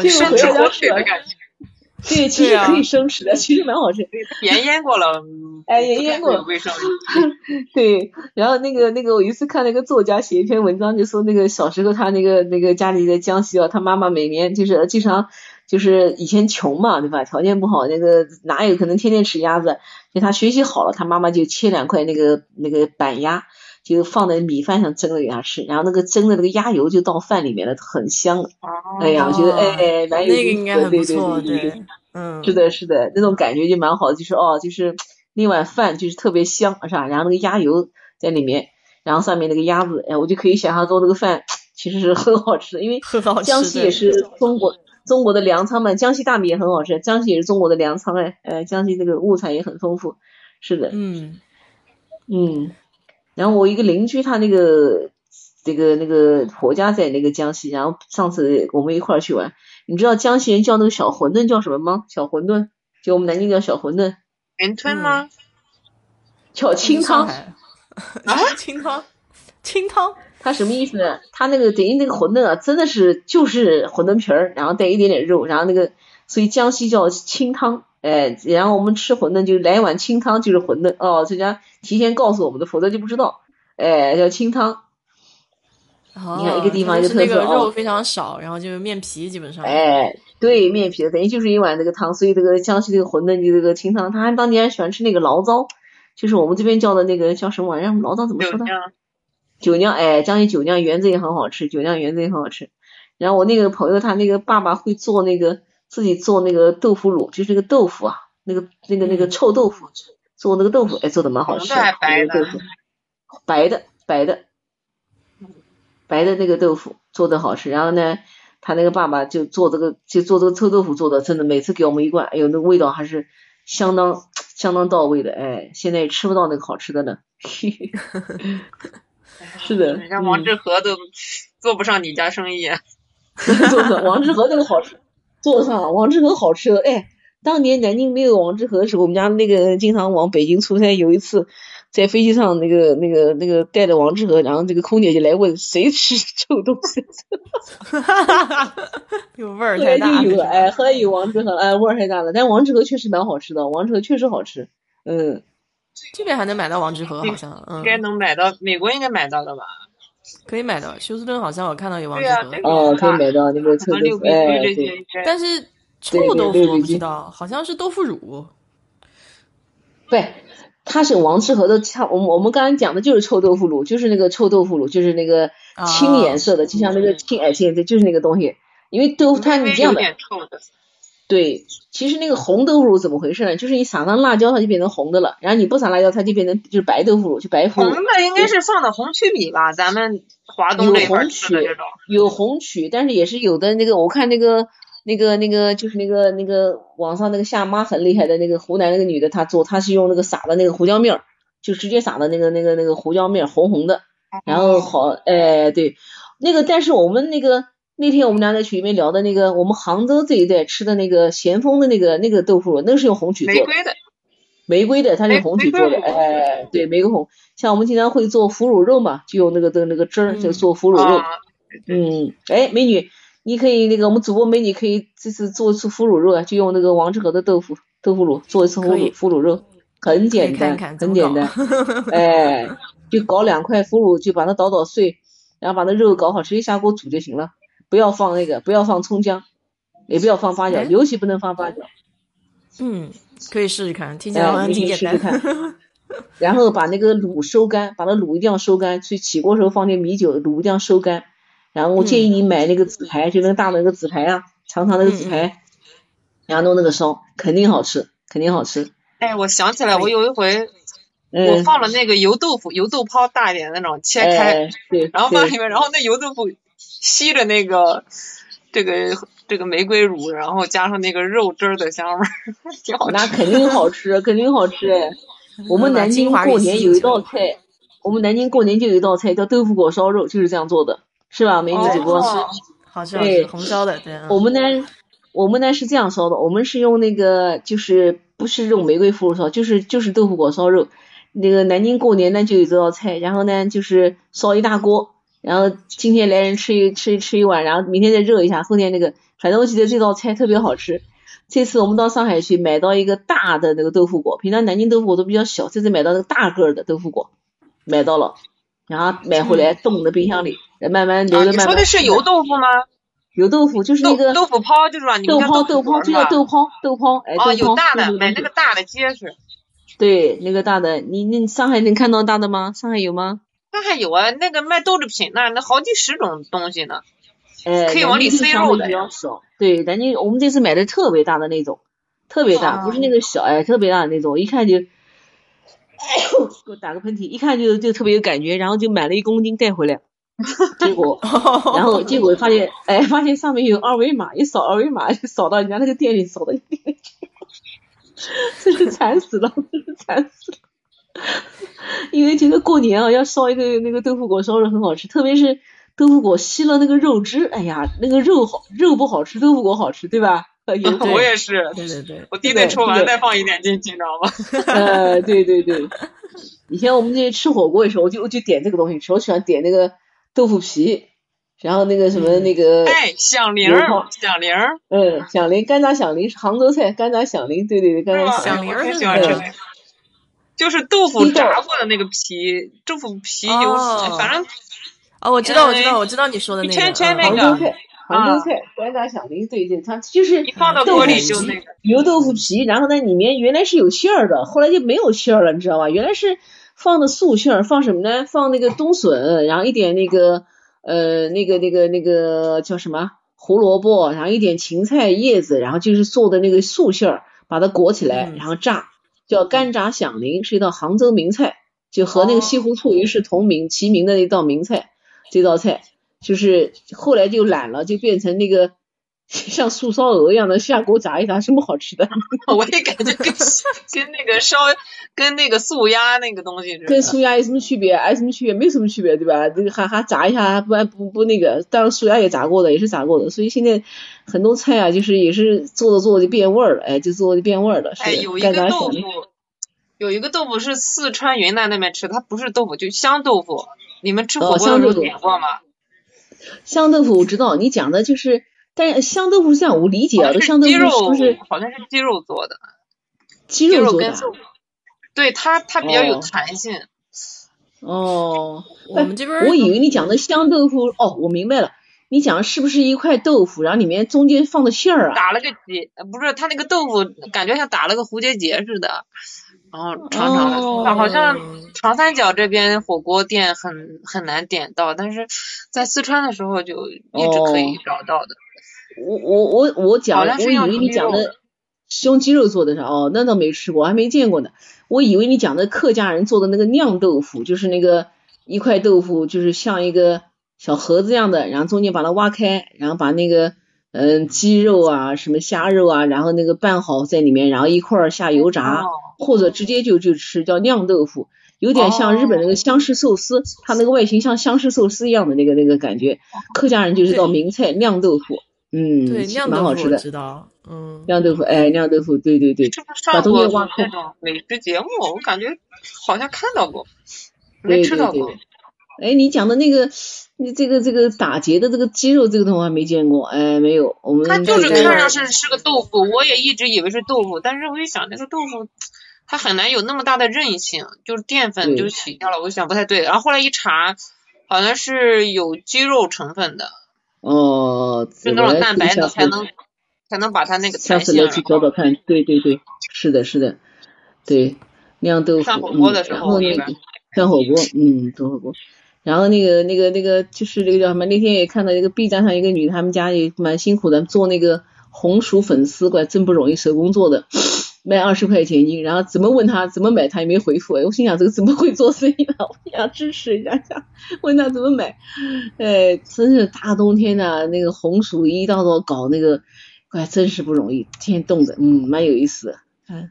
生吃活水的感觉。对，其实可以生吃的，其实蛮好吃。盐腌过了，哎，盐腌过了，卫生。(laughs) 对，然后那个那个，我有一次看那个作家写一篇文章，就说那个小时候他那个那个家里在江西啊，他妈妈每年就是经常就是以前穷嘛，对吧？条件不好，那个哪有可能天天吃鸭子？就他学习好了，他妈妈就切两块那个那个板鸭。就放在米饭上蒸了给他吃，然后那个蒸的那个鸭油就到饭里面了，很香。哎呀，我觉得哎蛮有意思的，对对对对，嗯，是的，是的，那种感觉就蛮好的，就是哦，就是那碗饭就是特别香，是吧？然后那个鸭油在里面，然后上面那个鸭子，哎，我就可以想象做那个饭其实是很好吃的，因为江西也是中国中国的粮仓嘛，江西大米也很好吃，江西也是中国的粮仓哎，呃，江西这个物产也很丰富，是的，嗯嗯。然后我一个邻居，他那个这个那个婆家在那个江西，然后上次我们一块儿去玩，你知道江西人叫那个小馄饨叫什么吗？小馄饨，就我们南京叫小馄饨。圆吞吗？叫清汤。啊，(laughs) 清汤，清汤，它什么意思呢？它那个等于那个馄饨啊，真的是就是馄饨皮儿，然后带一点点肉，然后那个所以江西叫清汤。哎，然后我们吃馄饨就来一碗清汤，就是馄饨哦。这家提前告诉我们的，否则就不知道。哎，叫清汤。哦，你看一个地方就特色哦。肉非常少，然后就是面皮基本上。哎，对，面皮等于就是一碗那个汤，所以这个江西这个馄饨就这个清汤。他还当年喜欢吃那个醪糟，就是我们这边叫的那个叫什么玩意儿？醪糟怎么说的？酒酿。哎，江西酒酿圆子也很好吃，酒酿圆子也很好吃。然后我那个朋友他那个爸爸会做那个。自己做那个豆腐乳，就是那个豆腐啊，那个那个那个臭豆腐，做那个豆腐，哎，做的蛮好吃。白的，白的，白的，白的那个豆腐做的好吃。然后呢，他那个爸爸就做这个，就做这个臭豆腐，做的真的，每次给我们一罐，哎呦，那个味道还是相当相当到位的。哎，现在也吃不到那个好吃的了。(laughs) 是的，人家王致和都做不上你家生意。(laughs) 做，王致和那个好吃。做上了王致和好吃的。哎，当年南京没有王致和的时候，我们家那个经常往北京出差，有一次在飞机上那个那个那个带着王致和，然后这个空姐就来问谁吃臭东西，哈哈哈哈哈，有味儿太大，有哎，后来有王致和哎味儿太大了，但王致和确实蛮好吃的，王致和确实好吃，嗯，这边还能买到王致和好像，应该能买到，美国应该买到的吧。可以买到休斯顿，好像我看到有王致和哦，可以买到那个臭豆腐，哎，但是臭豆腐我不知道，好像是豆腐乳。对，它是王致和的，像我们我们刚才讲的就是臭豆腐乳，就是那个臭豆腐乳，就是那个青颜色的，就像那个青哎青，对，就是那个东西，因为豆腐它你这样的。对，其实那个红豆腐乳怎么回事呢？就是你撒上辣椒，它就变成红的了；然后你不撒辣椒，它就变成就是白豆腐乳，就白腐乳。红的应该是放的红曲米吧？咱们华东这边吃的这种。有红曲，但是也是有的那个，我看那个那个那个就是那个那个网上那个夏妈很厉害的那个湖南那个女的，她做她是用那个撒的那个胡椒面儿，就直接撒的那个那个那个胡椒面红红的，然后好哎对，那个但是我们那个。那天我们俩在群里面聊的那个，我们杭州这一带吃的那个咸丰的那个那个豆腐乳，那个是用红曲做的。玫瑰的，玫瑰的，它是用红曲做的。哎，对，玫瑰红。像我们经常会做腐乳肉嘛，就用那个的那个汁儿就做腐乳肉。嗯，哎，美女，你可以那个我们主播美女可以这次做一次腐乳肉啊，就用那个王致和的豆腐豆腐乳做一次腐乳腐乳肉，很简单，很简单。(laughs) 哎，就搞两块腐乳，就把它捣捣碎，然后把那肉搞好，直接下锅煮就行了。不要放那个，不要放葱姜，也不要放八角，尤其不能放八角。嗯，可以试试看，听起来好像挺简单。(laughs) 然后把那个卤收干，把那卤一定要收干，去起锅时候放点米酒，卤一定要收干。然后我建议你买那个紫排，就那个大的那个紫排啊，长长那个紫排，然后弄那个烧，肯定好吃，肯定好吃。哎，我想起来，我有一回我放了那个油豆腐，油豆泡大一点那种，切开，然后放里面，然后那油豆腐。吸着那个这个这个玫瑰乳，然后加上那个肉汁儿的香味儿，挺好。那肯定好吃，肯定好吃。我们南京过年有一道菜，我们南京过年就有一道菜叫豆腐果烧肉，就是这样做的，是吧？美女主播，好吃，好吃，红烧的。对。我们呢我们呢是这样烧的，我们是用那个就是不是用玫瑰腐乳烧，就是就是豆腐果烧肉。那个南京过年呢就有这道菜，然后呢就是烧一大锅，然后今天来人吃一吃吃一碗，然后明天再热一下，后天那个反正我记得这道菜特别好吃。这次我们到上海去买到一个大的那个豆腐果，平常南京豆腐果都比较小，这次买到那个大个的豆腐果，买到了，然后买回来冻在冰箱里，慢慢留着慢慢。你说的是油豆腐吗？油豆腐就是那个豆腐泡，就是吧？豆泡豆泡就叫豆泡豆泡，哎，哦，有大的，买那个大的结实。对，那个大的，你你上海能看到大的吗？上海有吗？上海有啊，那个卖豆制品那那好几十种东西呢。哎，可以往里塞肉的。对，南京我们这次买的特别大的那种，特别大，不是那个小哎，特别大的那种，一看就，哎呦，给我打个喷嚏，一看就就特别有感觉，然后就买了一公斤带回来，(laughs) 结果，(laughs) 然后结果发现，哎，发现上面有二维码，一扫二维码就扫到人家那个店里，扫到店里去，(laughs) 真是惨死了，真是惨死了。(laughs) 因为觉得过年啊，要烧一个那个豆腐果烧肉很好吃，特别是。豆腐果吸了那个肉汁，哎呀，那个肉好，肉不好吃，豆腐果好吃，对吧？(laughs) 我也是，对对对，我弟得抽完再放一点进去，你知道吗？呃，对对对，以前我们这些吃火锅的时候，我就我就点这个东西吃，我喜欢点那个豆腐皮，然后那个什么那个，哎，响铃，响铃，嗯，响铃，干炸响铃是杭州菜，干炸响铃，对对对，干炸响铃。是喜欢吃，就是豆腐炸过的那个皮，豆腐皮有，反正。哦，我知道，我知道，我知道你说的那个圈圈那个杭州菜，杭州菜，干炸响铃，对对，它就是豆腐皮，油豆腐皮，然后那里面原来是有馅儿的，后来就没有馅儿了，你知道吧？原来是放的素馅儿，放什么呢？放那个冬笋，然后一点那个呃那个那个那个叫什么胡萝卜，然后一点芹菜叶子，然后就是做的那个素馅儿，把它裹起来，然后炸，叫干炸响铃，是一道杭州名菜，就和那个西湖醋鱼是同名齐名的一道名菜。这道菜就是后来就懒了，就变成那个 (laughs) 像素烧鹅一样的下锅炸一炸，什么好吃的？(laughs) 我也感觉跟跟那个烧跟那个素鸭那个东西跟素鸭有什么区别？有什么区别？没什么区别，对吧？这个还还炸一下，不不不那个，当然素鸭也炸过的，也是炸过的。所以现在很多菜啊，就是也是做着做着就变味儿了，哎，就做就变味儿了。哎，有一个豆腐，有一个豆腐是四川云南那边吃，它不是豆腐，就香豆腐。你们吃火锅的时候点过吗？香豆腐我知道，你讲的就是，但是香豆腐是这样，我理解啊，这香豆腐是不是好像是鸡肉做的？鸡肉做的，对它它比较有弹性。哦，我们这边我以为你讲的香豆腐，哦，我明白了，你讲的是不是一块豆腐，然后里面中间放的馅儿啊？打了个结，不是，它那个豆腐感觉像打了个蝴蝶结似的。然后长长的，好像长三角这边火锅店很很难点到，但是在四川的时候就一直可以找到的。我我我我讲，我以为你讲的是用鸡肉做的啥哦，那倒没吃过，还没见过呢。我以为你讲的客家人做的那个酿豆腐，就是那个一块豆腐，就是像一个小盒子一样的，然后中间把它挖开，然后把那个嗯鸡肉啊什么虾肉啊，然后那个拌好在里面，然后一块儿下油炸。或者直接就就吃叫酿豆腐，有点像日本那个香式寿司，它那个外形像香式寿司一样的那个那个感觉。客家人就是道名菜酿豆腐，嗯，蛮好吃的。知道，嗯，酿豆腐，哎，酿豆腐，对对对。是不是上过那种。美食节目，我感觉好像看到过，没吃到过。哎，你讲的那个，你这个这个打结的这个鸡肉这个东西还没见过，哎，没有。我们它就是看上去是个豆腐，我也一直以为是豆腐，但是我一想那个豆腐。它很难有那么大的韧性，就是淀粉就洗掉了。我想不太对，然后后来一查，好像是有鸡肉成分的。哦，就那种蛋白质才能才能把它那个下次来去找找看，对对对，是的，是的，对酿豆腐，嗯，然后那个涮火锅，嗯，做火锅，然后那个那个那个就是那个叫什么？那天也看到一个 B 站上一个女，他们家也蛮辛苦的，做那个红薯粉丝，怪真不容易，手工做的。卖二十块钱一斤，然后怎么问他怎么买，他也没回复。哎，我心想这个怎么会做 (laughs) 生意呢？我想支持一下，想问他怎么买。哎，真是大冬天的，那个红薯一道道搞那个，哎，真是不容易，天冻着，嗯，蛮有意思的。嗯，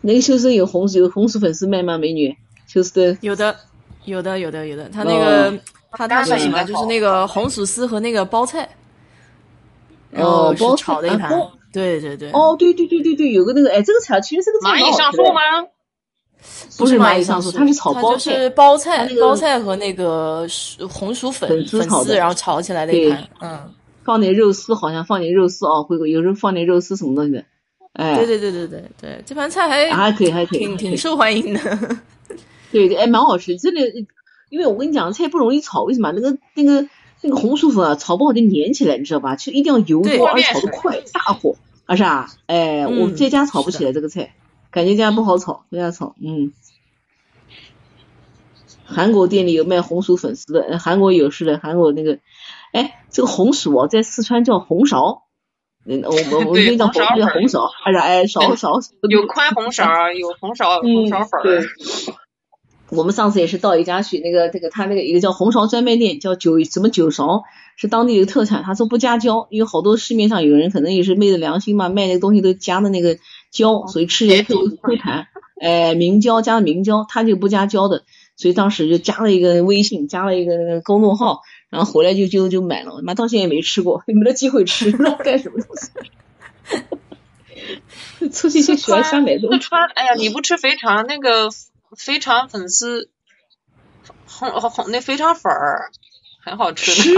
那个修身有红有红薯粉丝卖吗？美女，修身有的，有的，有的，有的。他那个他他是什么？就是那个红薯丝和那个包菜。哦，包炒的一盘，对对对。哦，对对对对对，有个那个，哎，这个菜其实这个菜蚂蚁上树吗？不是蚂蚁上树，它是炒包菜，是包菜，包菜和那个红薯粉粉丝，然后炒起来的一盘，嗯，放点肉丝，好像放点肉丝啊，会有时候放点肉丝什么东西的，哎，对对对对对对，这盘菜还还可以还可以，挺挺受欢迎的，对 (laughs) 对，哎，蛮好吃，真的，因为我跟你讲，菜不容易炒，为什么？那个那个那个红薯粉啊，炒不好就粘起来，你知道吧？就一定要油多，而且炒的快，大火，啊是啊，哎，我在家炒不起来这个菜。感觉这样不好炒，这样炒。嗯，韩国店里有卖红薯粉丝的，韩国有是的，韩国那个，哎，这个红薯哦，在四川叫红苕。嗯，我我我跟你讲，叫红苕，还是哎苕苕。(laughs) 有宽红苕，有红苕红苕粉。对。我们上次也是到一家去，那个这个他那个一个叫红苕专卖店，叫九什么九苕，是当地的特产。他说不加椒，因为好多市面上有人可能也是昧着良心嘛，卖那个东西都加的那个椒，所以吃起来会会弹。哎，明胶加的明胶，他就不加椒的，所以当时就加了一个微信，加了一个那个公众号，然后回来就就就买了，妈到现在也没吃过，也没得机会吃，(laughs) 不知道干什么东西。出去就喜欢瞎买东西。川，哎呀，你不吃肥肠那个？肥肠粉丝，红红那肥肠粉儿很好吃，吃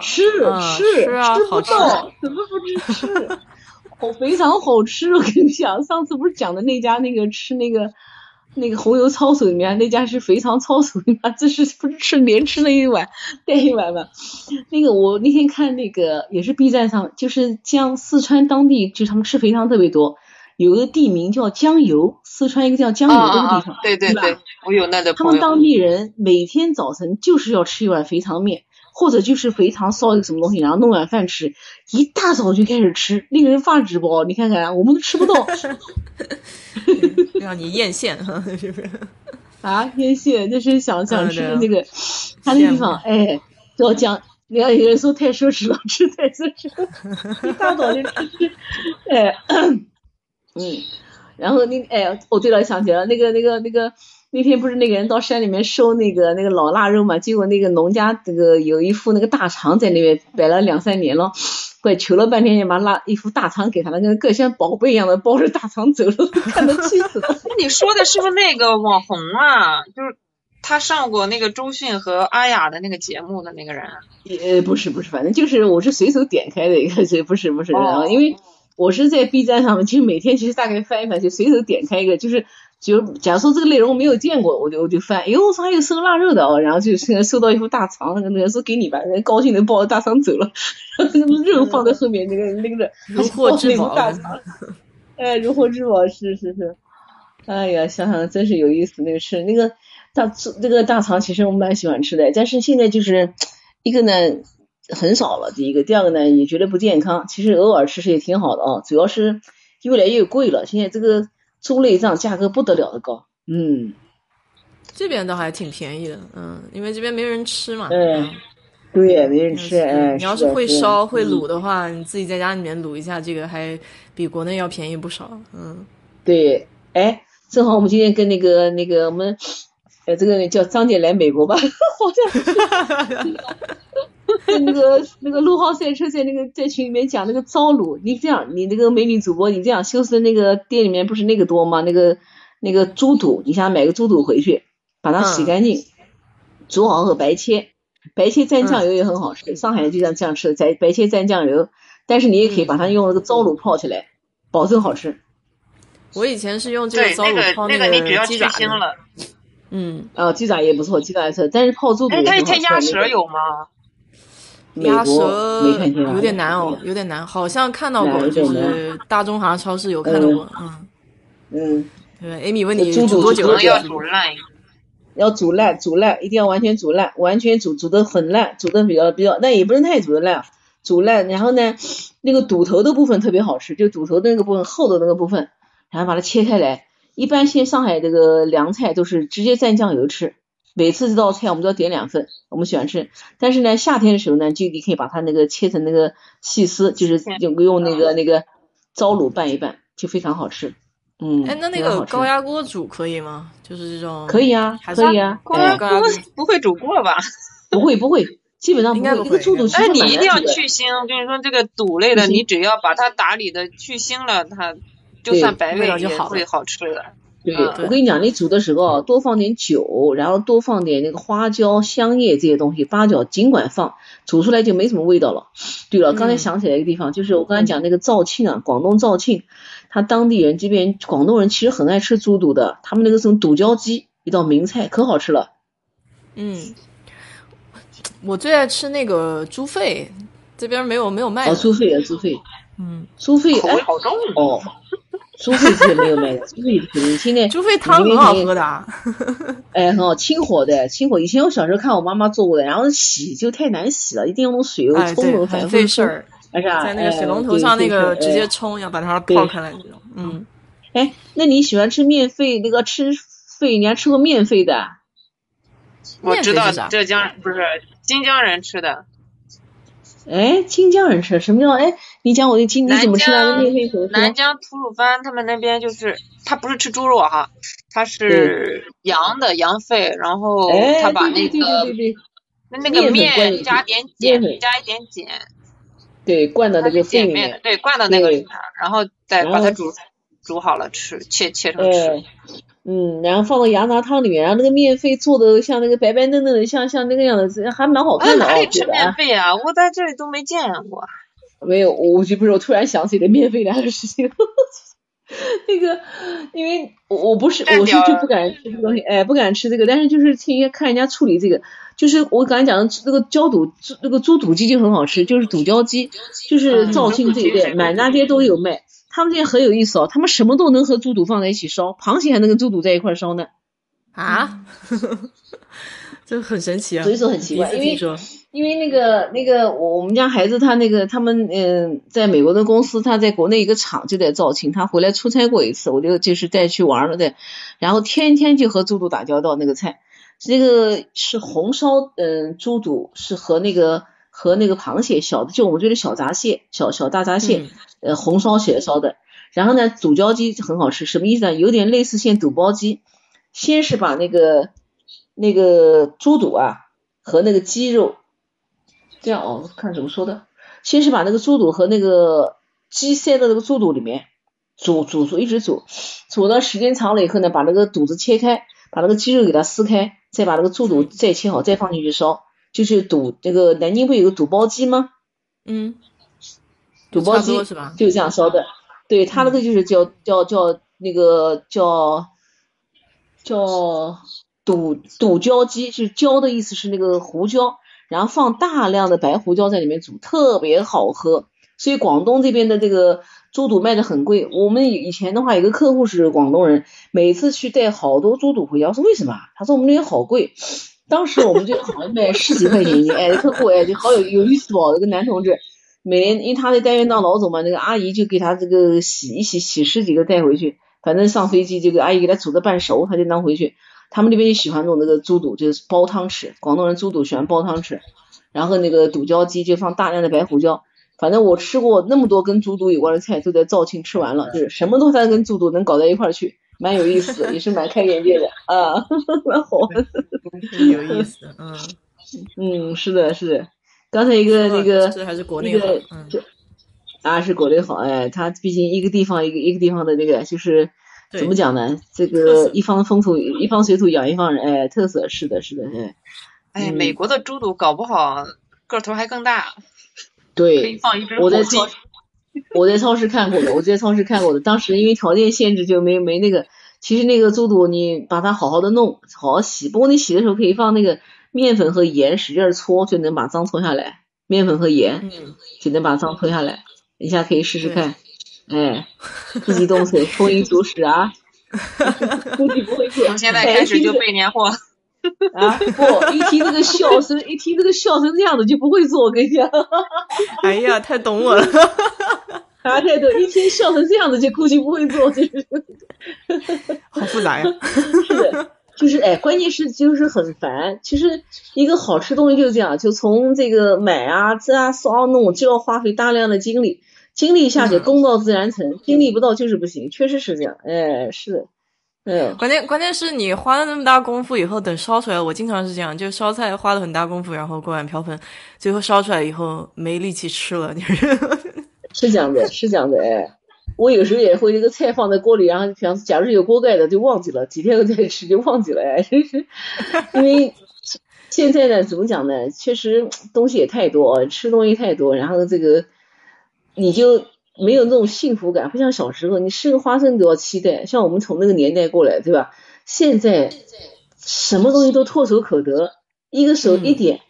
吃吃吃不到，怎么不吃吃？(laughs) 好肥肠好吃，我跟你讲，上次不是讲的那家那个吃那个那个红油抄手里面那家是肥肠抄手吗？这是不是吃连吃了一碗带一碗嘛？那个我那天看那个也是 B 站上，就是江四川当地就他们吃肥肠特别多。有个地名叫江油，四川一个叫江油的地方，对对对，我有那个他们当地人每天早晨就是要吃一碗肥肠面，或者就是肥肠烧一个什么东西，然后弄碗饭吃，一大早就开始吃，令人发指不？你看看，我们都吃不到，(laughs) 让你艳羡是不是？(laughs) 啊，艳羡，就是想想吃的那个，他那地方，哎，叫江，你看有人说太奢侈了，吃太奢侈，了，(laughs) 一大早就吃吃，哎。嗯，然后那哎，哦对了，想起来那个那个那个那天不是那个人到山里面收那个那个老腊肉嘛？结果那个农家这个有一副那个大肠在那边摆了两三年了，怪求了半天也把腊一副大肠给他了，跟个像宝贝一样的抱着大肠走了，(laughs) 看得气死了。(laughs) 你说的是不是那个网红啊？就是他上过那个周迅和阿雅的那个节目的那个人？呃，不是不是，反正就是我是随手点开的一个，这不是不是，因为。我是在 B 站上面，其实每天其实大概翻一翻，就随手点开一个，就是就假如说这个内容我没有见过，我就我就翻，哎呦，我说还有收腊肉的哦，然后就现在收到一副大肠，那个人说给你吧，人高兴的抱着大肠走了，然后那个肉放在后面，那个拎着如获至宝，哎，如获至宝，是是是，哎呀，想想真是有意思，那个吃那个大那个大肠，其实我蛮喜欢吃的，但是现在就是一个呢。很少了，第一个，第二个呢，也觉得不健康。其实偶尔吃吃也挺好的啊，主要是越来越贵了。现在这个猪内脏价格不得了的高，嗯。这边倒还挺便宜的，嗯，因为这边没人吃嘛。嗯，对，没人吃。哎，你要是会烧会卤的话，你自己在家里面卤一下，这个还比国内要便宜不少。嗯，对，哎，正好我们今天跟那个那个我们，呃，这个叫张姐来美国吧，(laughs) 好像。(laughs) 那个那个陆浩赛车在那个在群里面讲那个糟卤，你这样，你那个美女主播，你这样休斯那个店里面不是那个多吗？那个那个猪肚，你想买个猪肚回去，把它洗干净，煮好后白切，白切蘸酱油也很好吃，上海人就像这样吃的，在白切蘸酱油，但是你也可以把它用那个糟卤泡起来，保证好吃。我以前是用这个糟卤泡那个鸡爪了。嗯，啊，鸡爪也不错，鸡爪也错，但是泡猪肚也很好吃。鸭舌有吗？鸭舌有点难哦，有点难，好像看到过，就是大中华超市有看到过，嗯嗯，对，艾米问你煮多久？要煮烂，要煮烂，煮烂，一定要完全煮烂，完全煮煮的很烂，煮的比较比较，但也不能太煮的烂，煮烂，然后呢，那个肚头的部分特别好吃，就肚头的那个部分厚的那个部分，然后把它切开来，一般现上海这个凉菜都是直接蘸酱油吃。每次这道菜我们都要点两份，我们喜欢吃。但是呢，夏天的时候呢，就你可以把它那个切成那个细丝，就是用用那个那个糟卤拌一拌，就非常好吃。嗯，哎，那那个高压锅煮可以吗？就是这种可以啊，可以啊。高压锅不会煮过吧？不会不会，基本上应该不会。哎，你一定要。去腥。我跟你说，这个肚类的，你只要把它打理的去腥了，它就算白味也会就好了好吃的。对，嗯我跟你讲，你煮的时候啊多放点酒，然后多放点那个花椒、香叶这些东西，八角尽管放，煮出来就没什么味道了。对了，刚才嗯想起来一个地方，就是我刚才讲那个肇庆啊，广东肇庆，他当地人这边广东人其实很爱吃猪肚的，他们那个什么肚椒鸡，一道名菜，可好吃了。嗯，我最爱吃那个猪肺，这边没有没有卖哦，猪肺啊，猪肺，嗯，猪肺，口味哎，好重。哦，猪肺是没有卖的，猪肺肯定现在猪肺汤很好喝的啊。(laughs) 哎，很好，清火的，清火。以前我小时候看我妈妈做过的，然后洗就太难洗了，一定要用水哎，对，冲了，很费事儿，是吧？在那个水哎龙头上那个直接。冲，要把它对泡开来那种。嗯，哎哎，那你喜欢吃面肺？那个吃肺，你还吃过面肺的？我知道面肺是啥浙江不是新疆人吃的，哎，新疆人吃什么叫？哎，你讲我的今你怎么吃那个？南疆吐鲁番他们那边就是，他不是吃猪肉哈，他是羊的羊肺，然后哎，他把那个那那个面加点碱，加一点碱，对，灌到那个肺里面，，碱面对，灌到那个里对面，然后再把它煮煮好了吃，切切成吃。哎，嗯，然后放到羊杂汤里面，然后那个面肺做的像那个白白嫩嫩的，像像那个样子，还蛮好看的啊，哪里吃。面肺啊？我在这里都没见过。(laughs) 没有，我就不是，我突然想起了面肺两个事情。(laughs) 那个，因为我我不是，我是就不敢吃这个东西，哎，不敢吃这个。但是就是听人家看人家处理这个，就是我刚才讲的那个焦肚，那个猪肚鸡就很好吃，就是肚椒鸡，就是嗯肇庆这一带满大街都有卖。他们这很有意思哦，他们什么都能和猪肚放在一起烧，螃蟹还能跟猪肚在一块儿烧呢。啊，(laughs) 这很神奇啊！所以说很奇怪因为。因为那个那个我我们家孩子他那个他们嗯、在美国的公司，他在国内一个厂就在肇庆，他回来出差过一次，我就就是带去玩了的，然后天天就和猪肚打交道那个菜，这个是红烧嗯猪肚是和那个和那个螃蟹小的就我们这里小闸蟹小小大闸蟹、嗯呃红烧起来烧的，然后呢肚椒鸡很好吃，什么意思呢？有点类似现肚包鸡，先是把那个那个猪肚啊和那个鸡肉。这样哦，看怎么说的。先是把那个猪肚和那个鸡塞到那个猪肚里面煮煮煮，一直煮，煮到时间长了以后呢，把那个肚子切开，把那个鸡肉给它撕开，再把那个猪肚再切好，再放进去烧。就是肚这个南京不有个肚包鸡吗？嗯，肚包鸡是吧？就是这样烧的。对，他那个就是叫叫叫那个叫叫肚肚椒鸡，是椒的意思是那个胡椒。然后放大量的白胡椒在里面煮，特别好喝。所以广东这边的这个猪肚卖的很贵。我们以前的话，有个客户是广东人，每次去带好多猪肚回家，我说为什么？他说我们那边好贵。当时我们就好像卖十几块钱一斤，哎，客户哎就好有有意思哦，这个男同志。每年因为他在单元当老总嘛，那个阿姨就给他这个洗一洗，洗十几个带回去。反正上飞机，这个阿姨给他煮的半熟，他就拿回去。他们那边就喜欢弄那个猪肚，就是煲汤吃。广东人猪肚喜欢煲汤吃，然后那个肚椒鸡就放大量的白胡椒。反正我吃过那么多跟猪肚有关的菜，都在肇庆吃完了，就是什么都在跟猪肚能搞在一块儿去，蛮有意思的，(laughs) 也是蛮开眼界的啊，(laughs) 蛮好玩。有意思，嗯，嗯，是的，是的。刚才一个那个这还是国内那个好，嗯，就啊是国内好，哎，它毕竟一个地方一个一个地方的那个就是。怎么讲呢？这个一方风土一方水土养一方人，哎，特色是的，是的，哎，哎，嗯美国的猪肚搞不好个头还更大，可以对，放一只我在。超我在超市看过的，我在超市看过的，当时因为条件限制就没没那个。其实那个猪肚你把它好好的弄，好好洗，不过你洗的时候可以放那个面粉和盐，使劲儿搓就能把脏搓下来，面粉和盐嗯，就能把脏搓下来，一下可以试试看。哎，自己动手，丰衣足食啊！(laughs) 估计不会做。从现在哎开始就备年货。啊，不，一听这个笑声，(laughs) 一听这个笑声这样子就不会做，我跟你讲。(laughs) 哎呀，太懂我了，啊，太懂，一听笑成这样子就估计不会做，就是好复杂呀，是的，就是哎，关键是就是很烦。其实一个好吃东西就是这样，就从这个买啊、这啊、烧弄就要花费大量的精力，精力下去嗯功到自然成，精力不到就是不行，确实是这样。哎，是的，嗯，关键关键是你花了那么大功夫以后，等烧出来，我经常是这样，就烧菜花了很大功夫，然后锅碗瓢盆，最后烧出来以后没力气吃了，就是 (laughs) 是这样的，是这样的，哎，我有时候也会这个菜放在锅里，然后比方假如有锅盖的就忘记了，几天后再吃就忘记了，哎，真是，因为现在呢，怎么讲呢？确实东西也太多，吃东西太多，然后这个你就。没有那种幸福感，不像小时候，你吃个花生都要期待。像我们从那个年代过来，对吧？现在什么东西都唾手可得，一个手一点，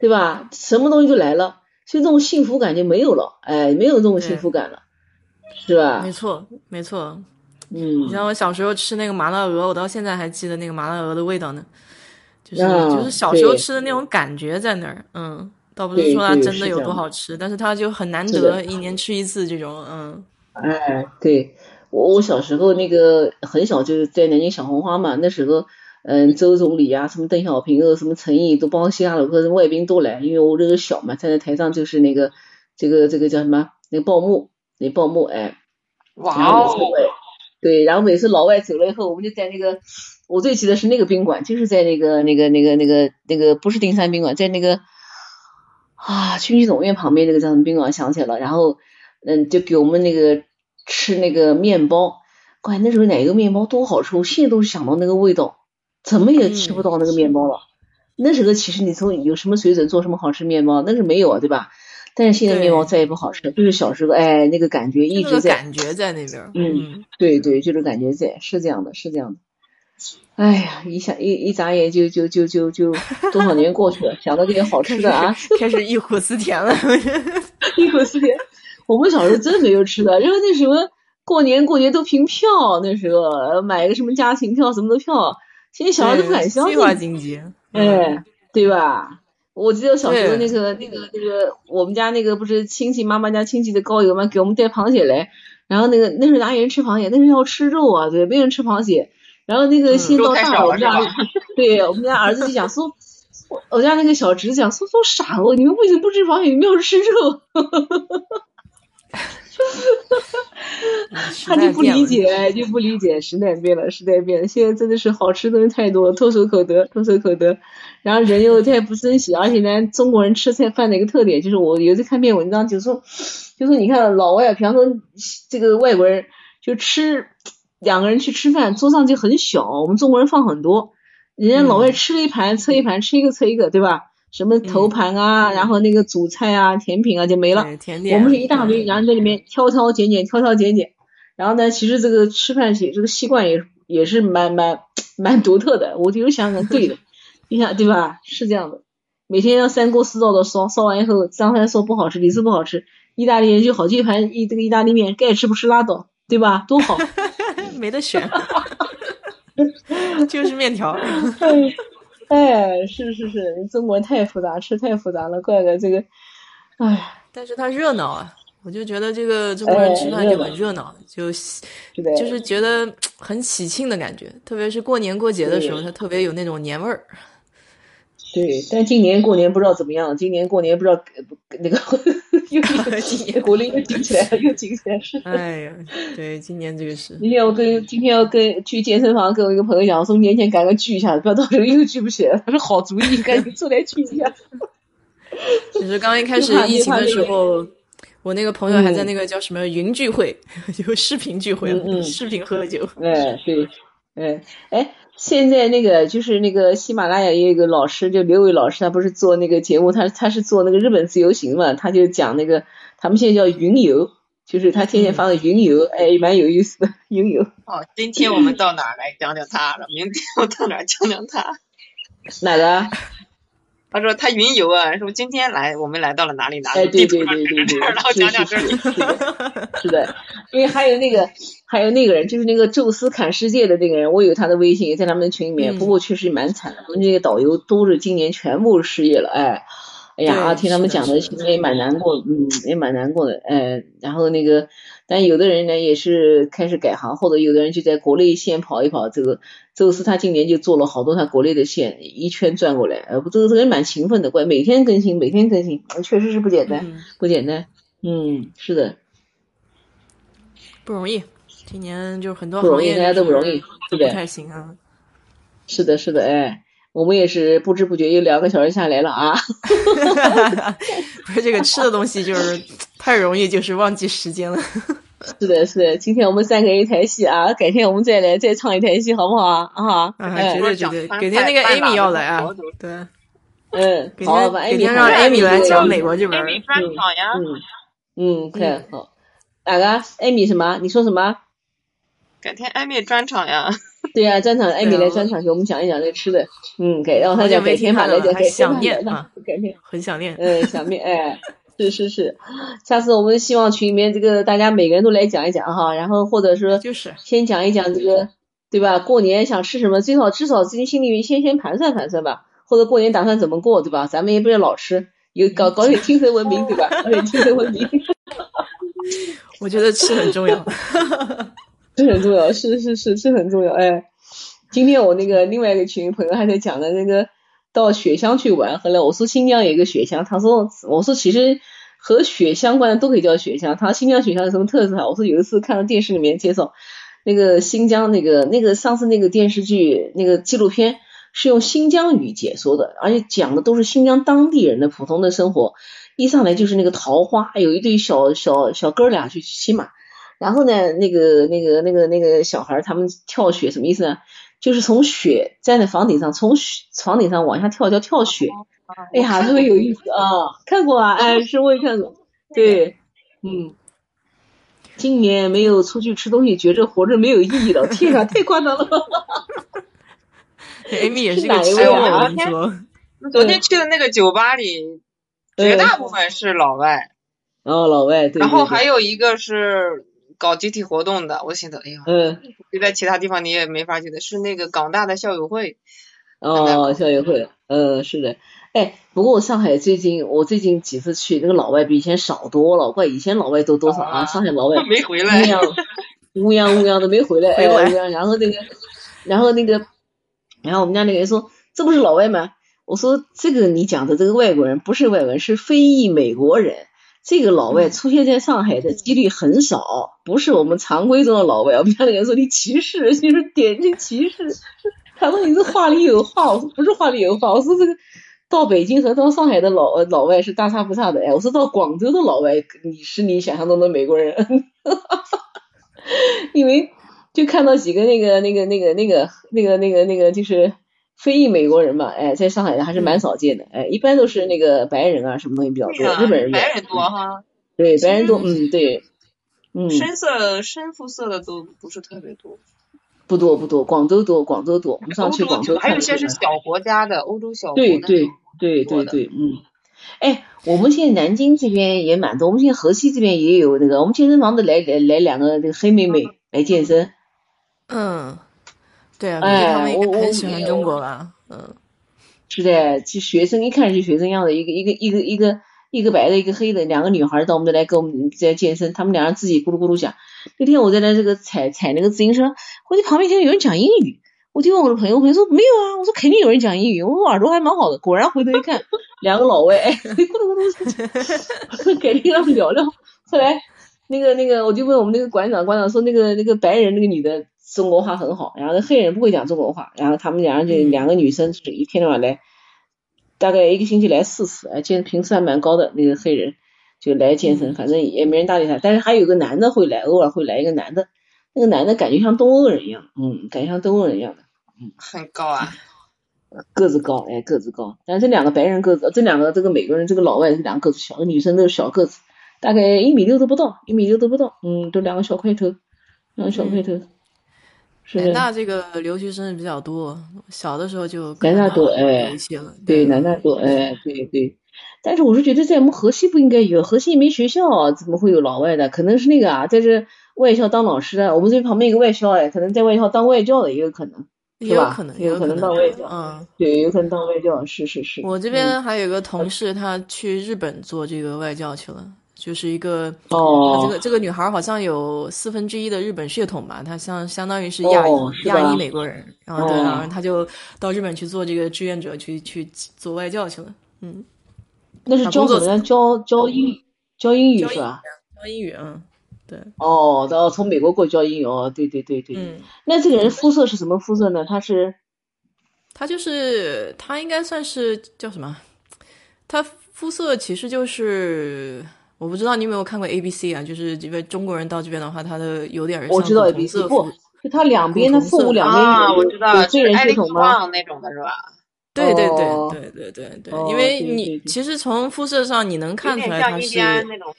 对吧？什么东西就来了，所以这种幸福感就没有了，哎，没有这种幸福感了，是吧？没错，没错。嗯，你像我小时候吃那个麻辣鹅，我到现在还记得那个麻辣鹅的味道呢，就是就是小时候吃的那种感觉在那儿，嗯。倒不是说它真的有多好吃，但是它就很难得一年吃一次这种，嗯。哎，对我我小时候那个很小就是在南京小红花嘛，那时候嗯，周总理啊，什么邓小平啊，什么陈毅都包括希拉里和外宾都来，因为我这个小嘛，站在台上就是那个这个这个叫什么那个报幕那报幕哎。哇哦。对，然后每次老外走了以后，我们就在那个我最记得是那个宾馆，就是在那个那个那个那个那个不是丁山宾馆，在那个。啊，军区总院旁边那个叫什么宾馆想起来了，然后嗯，就给我们那个吃那个面包，关那时候奶油面包多好吃，我现在都是想到那个味道，怎么也吃不到那个面包了。那时候其实你从有什么水准做什么好吃面包，那是没有啊，对吧？但是现在面包再也不好吃了，就是小时候哎那个感觉一直在，感觉在那边。嗯，对对，就是感觉在，是这样的，是这样的。哎呀，一想一一眨眼就就就就就 (laughs) 多少年过去了，想到这些好吃的啊，开始忆苦思甜了。(laughs) 忆苦思甜，我们小时候真没有吃的，因为那什么过年过节都凭票，那时候买个什么家庭票什么的票，现在小孩都不敢相信。计划经济，哎，对吧？我记得小时候那个那个那个我们家那个不是亲戚妈妈家亲戚的高邮嘛，给我们带螃蟹来，然后那个那时候哪有人吃螃蟹，那时候要吃肉啊，对，没人吃螃蟹。然后那个心到大，我们家对我们家儿子就讲说，我我家那个小侄子讲说说傻哦，你们为什么不吃螃蟹，你们要吃肉？(laughs) 他就不理解，就不理解，时代变了，时代变了，现在真的是好吃的东西太多，唾手可得，唾手可得。然后人又太不珍惜，而且呢，中国人吃菜饭的一个特点就是，我有次看篇文章，就说，就说你看老外，比方说这个外国人就吃。两个人去吃饭，桌上就很小，我们中国人放很多，人家老外吃了一盘，吃一盘，吃一个吃一个，对吧？什么头盘啊，然后那个主菜啊，甜品啊就没了。甜点。我们是一大堆，然后在里面挑挑拣拣，挑挑拣拣。然后呢，其实这个吃饭习这个习惯也也是蛮蛮蛮独特的。我就想想，对的，你想对吧？是这样的，每天要三锅四灶的烧，烧完以后张三说不好吃，李四不好吃，意大利人就好几盘意这个意大利面，该吃不吃拉倒，对吧？多好。(laughs) 没得选，(laughs) 就是面条。(laughs) 哎，是是是，中国太复杂，吃太复杂了，怪怪这个，哎。但是它热闹啊，我就觉得这个中国人吃饭就很热闹，就就是觉得很喜庆的感觉，特别是过年过节的时候，它特别有那种年味儿。对，但今年过年不知道怎么样。今年过年不知道那个 (laughs) 又今年国内又紧起来了，又紧起来是。哎呀，对，今年这个是。今天我跟今天要跟去健身房，跟我一个朋友讲，说年前赶快聚一下，不要到时候又聚不起来。他说好主意，赶紧出来聚一下。(laughs) 其实刚一开始疫情的时候，我那个朋友还在那个叫什么云聚会，(laughs) 就视频聚会，视频喝酒。哎，对，哎，哎。现在那个就是那个喜马拉雅也有一个老师，就刘伟老师，他不是做那个节目，他他是做那个日本自由行嘛，他就讲那个他们现在叫云游，就是他天天发的云游，哎，蛮有意思的云游。哦，今天我们到哪儿来讲讲他了？明天我到哪儿讲讲他？哪个？他说他云游啊，说今天来我们来到了哪里哪里？哎，对对对对对，然后讲讲这里。是的，因为还有那个还有那个人，就是那个宙斯砍世界的那个人，我有他的微信，在他们的群里面。不过确实蛮惨的，我们这些导游都是今年全部失业了，哎，哎呀，听他们讲的，其实也蛮难过，嗯，也蛮难过的，哎，然后那个。但有的人呢，也是开始改行，或者有的人就在国内先跑一跑。这个周四他今年就做了好多他国内的线，一圈转过来。呃，不，这个这个人蛮勤奋的，怪每天更新，每天更新，确实是不简单，不简单。嗯，是的，不容易。今年就是很多行业大家都不容易，是的，不太行啊。是的，是的，哎，我们也是不知不觉又两个小时下来了啊。(laughs) 不是这个吃的东西就是太容易，就是忘记时间了。是的，是的，今天我们三个人一台戏啊，改天我们再来再唱一台戏，好不好啊？啊，绝对绝对，改天那个 Amy 要来啊，对，嗯，好，改天让 Amy 来讲美国这边，Amy 专场呀，嗯，可好，哪个？Amy 什么？你说什么？改天艾米专场呀。对呀，专场艾米来专场给我们讲一讲这吃的，嗯，给让他讲改天吧，来讲改想念啊，改天很想念，嗯，想念，哎，是是是，下次我们希望群里面这个大家每个人都来讲一讲哈，然后或者说就是先讲一讲这个，对吧？过年想吃什么，最好至少自己心里面先先盘算盘算吧，或者过年打算怎么过，对吧？咱们也不要老吃，有搞搞点精神文明，对吧？搞点精神文明，(laughs) 我觉得吃很重要。(laughs) 这很重要，是是是，这很重要。哎，今天我那个另外一个群朋友还在讲的那个到雪乡去玩，后来我说新疆有一个雪乡，他说我说其实和雪相关的都可以叫雪乡。他说新疆雪乡有什么特色啊？我说有一次看到电视里面介绍那个新疆那个那个上次那个电视剧那个纪录片是用新疆语解说的，而且讲的都是新疆当地人的普通的生活。一上来就是那个桃花，有一对小小小哥俩去骑马。然后呢，那个那个那个那个小孩他们跳雪什么意思呢？就是从雪站在房顶上，从床顶上往下跳，叫跳雪。(laughs) 哎呀，特别有意思啊！看过啊？哎，是我也看过。(laughs) 对，嗯，今年没有出去吃东西，觉着活着没有意义了。天啊，太夸张了！(laughs) Amy 也是个吃货，我跟你说。昨天去的那个酒吧里，绝大部分是老外。哦，老外。对。然后还有一个是。搞集体活动的，我寻思，哎呀，嗯，你在其他地方你也没法去的，是那个港大的校友会。哦，校友会，嗯，是的，哎，不过上海最近我最近几次去，那个老外比以前少多了，怪以前老外都多少啊？上海老外 (laughs) 没回来，(laughs) 乌泱乌泱的没回来，哎，然后那个，然后那个，然后我们家那个人说，这不是老外吗？我说这个你讲的这个外国人不是外国人，是非裔美国人。这个老外出现在上海的几率很少，不是我们常规中的老外。我们家那个人说你歧视，就是典型歧视。他说你这话里有话，我说不是话里有话，我说这个到北京和到上海的老老外是大差不差的。哎，我说到广州的老外，你是你想象中的美国人，(laughs) 因为就看到几个那个那个那个那个那个那个那个就是。非裔美国人嘛，哎，在上海的还是蛮少见的，哎，一般都是那个白人啊，什么东西比较多，日本人白人多哈，对，白人多，嗯，对，嗯，深色深肤色的都不是特别多，不多不多，广州多，广州多，我们上去广州还有一些是小国家的，欧洲小国对对对对对，嗯，哎，我们现在南京这边也蛮多，我们现在河西这边也有那个，我们健身房的来来来两个那个黑妹妹来健身，嗯。对啊，他们应该很喜欢中国吧？嗯，是的，就学生一看就学生样的，一个一个一个一个一个白的，一个黑的，两个女孩到我们这来跟我们在健身，他们俩人自己咕噜咕噜讲。那天我在那这个踩踩那个自行车，我就旁边听到有人讲英语，我就问我的朋友，朋友说没有啊，我说肯定有人讲英语，我耳朵还蛮好的。果然回头一看，(laughs) 两个老外，哎，(laughs) 咕噜咕噜，改天让聊聊。后来那个那个，我就问我们那个馆长，馆长说那个那个白人那个女的。中国话很好，然后那黑人不会讲中国话，然后他们两人就两个女生就是一天到晚来，大概一个星期来四次，哎，健频次还蛮高的。那个黑人就来健身，反正也没人搭理他。但是还有个男的会来，偶尔会来一个男的，那个男的感觉像东欧人一样，嗯，感觉像东欧人一样的，嗯，很高啊，个子高，哎，个子高。但是这两个白人个子，这两个这个美国人，这个老外这两个个子小，女生都是小个子，大概一米六都不到，一米六都不到，嗯，都两个小块头，两个小块头。南大这个留学生比较多，小的时候就南大多哎，对南大多哎，对对。但是我是觉得在我们河西不应该有，河西没学校，怎么会有老外的？可能是那个啊，在这外校当老师的，我们这旁边一个外校哎，可能在外校当外教的也有可能，也有可能，也有可能当外教，嗯，对，有可能当外教，是是是。我这边还有个同事，他去日本做这个外教去了。就是一个哦，这个这个女孩好像有四分之一的日本血统吧，她相相当于是亚裔亚裔美国人，然后对，然后她就到日本去做这个志愿者，去去做外教去了。嗯，那是教什么？教教英教英语是吧？教英语，嗯。对。哦，到从美国过教英语哦，对对对对。嗯。那这个人肤色是什么肤色呢？他是？他就是他应该算是叫什么？他肤色其实就是我不知道你有没有看过 A B C 啊？就是这边中国人到这边的话，他的有点我知道 A B C 不，就他两边的父母两边啊，我知道，罪人系统吗？那种的是吧？对对对对对对对，因为你其实从肤色上你能看出来他是那种，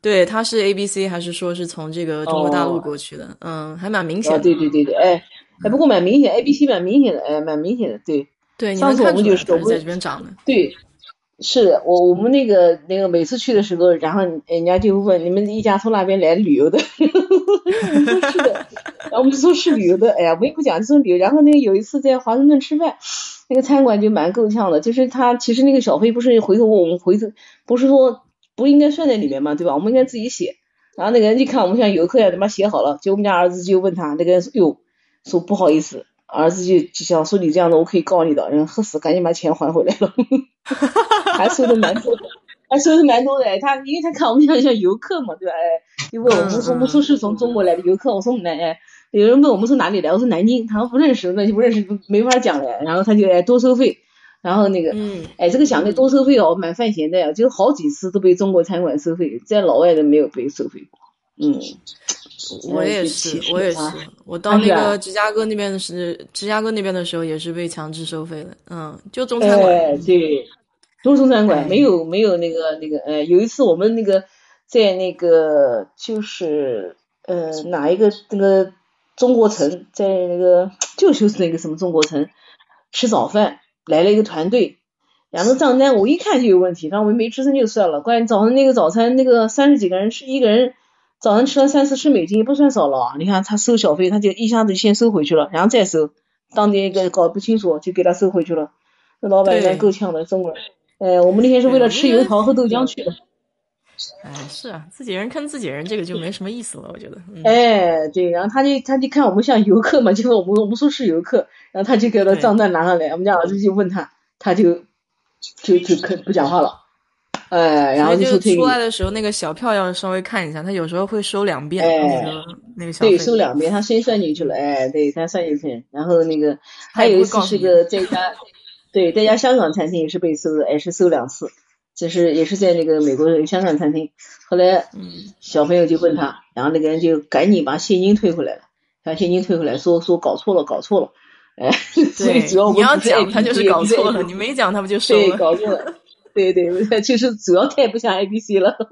对，他是 A B C 还是说是从这个中国大陆过去的？嗯，还蛮明显的。对对对对，哎。哎，不过蛮明显，A B C 蛮明显的，哎，蛮明显的，对。对，上次我们就是我们在这边长的。对，是我我们那个那个每次去的时候，然后人家就问你们一家从哪边来旅游的？说 (laughs) 是的，然后我们说是旅游的，哎呀，我也不讲这种旅游。然后那个有一次在华盛顿吃饭，那个餐馆就蛮够呛的，就是他其实那个小费不是回头我们回头不是说不应该算在里面嘛，对吧？我们应该自己写。然后那个人就看我们像游客一样，他妈写好了，就我们家儿子就问他，那个人说哟。说不好意思，儿子就就想说你这样的我可以告你的，然后喝死，赶紧把钱还回来了，(laughs) 还收的蛮多的，还收的蛮多的。他因为他看我们像像游客嘛，对吧？哎，就问我们说我们说是从中国来的游客，我说我们哎，有人问我们从哪里来，我说南京，他说不认识，那就不认识，没法讲了。然后他就哎多收费，然后那个，哎这个想的多收费哦，蛮犯闲的呀，就好几次都被中国餐馆收费，在老外的没有被收费过，嗯。我也是，我也是，我到那个芝加哥那边的是芝加哥那边的时候，也是被强制收费的。嗯，就中餐馆，对，都是中餐馆，没有没有那个那个，呃，有一次我们那个在那个就是呃哪一个那个中国城，在那个就就是 (laughs) 那个什么中国城吃早饭，来了一个团队，然后账单我一看就有问题，然后我们没吱声就算了，关键早上那个早餐那个三十几个人吃一个人。早上吃了三四十美金也不算少了，你看他收小费，他就一下子先收回去了，然后再收，当地一个搞不清楚就给他收回去了。那老板也够呛的，中国人。哎，我们那天是为了吃油条和豆浆去的。哎，是啊，自己人坑自己人，这个就没什么意思了，我觉得。哎，对，然后他就他就看我们像游客嘛，就我们我们说是游客，然后他就给了账单拿上来，我们家儿子就问他，他就就就可不讲话了。哎，然后就出来的时候，那个小票要稍微看一下，他有时候会收两遍那个那个小对，收两遍，他先算进去了，哎，对，他算进去，然后那个还有一次是个在家，对，在家香港餐厅也是被收的，也是收两次，就是也是在那个美国的香港餐厅，后来小朋友就问他，然后那个人就赶紧把现金退回来了，把现金退回来，说说搞错了，搞错了，哎，(laughs) 所以主要你要讲他就是搞错了，(laughs) 你没讲他不就收了？对，搞错了。对对，其实主要太不像 A B C 了。(laughs)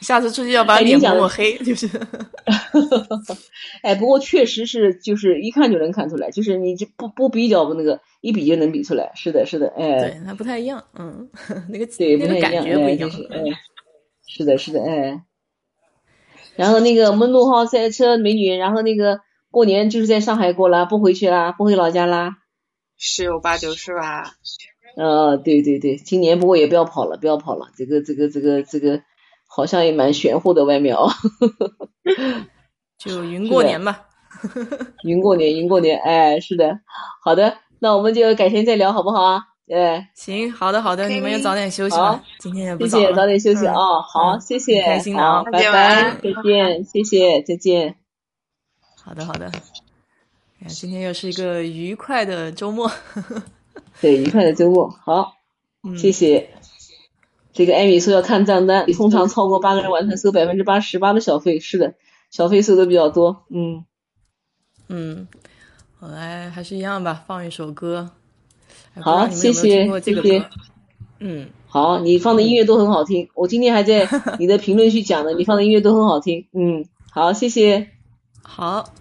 下次出去要把脸抹黑，就是。(laughs) 哎，不过确实是，就是一看就能看出来，就是你就不不比较不那个，一比就能比出来。是的，是的，哎。对，它不太一样，嗯，(laughs) 那个对那个感觉不一样。哎，是的，是的，哎。然后那个我们陆浩赛车美女，然后那个过年就是在上海过了，不回去啦，不回老家啦。十有八九是吧？啊，对对对，今年不过也不要跑了，不要跑了，这个这个这个这个好像也蛮玄乎的外面哦。(laughs) 就云过年吧。(laughs) 云过年，云过年，哎，是的，好的，那我们就改天再聊，好不好啊？哎，行，好的好的，你们也早点休息吧，今天也不早谢谢，早点休息啊，好，谢谢，开心的啊，拜拜，再见，谢谢，再见。好的好的，哎，今天又是一个愉快的周末。(laughs) 对，愉快的周末，好，谢谢。这个艾米说要看账单，通常超过八个人完成收百分之八十八的小费，是的，小费收的比较多，嗯嗯，好来还是一样吧，放一首歌。好，谢谢，谢谢。嗯，好，你放的音乐都很好听，我今天还在你的评论区讲的，你放的音乐都很好听，嗯，好，谢谢。好。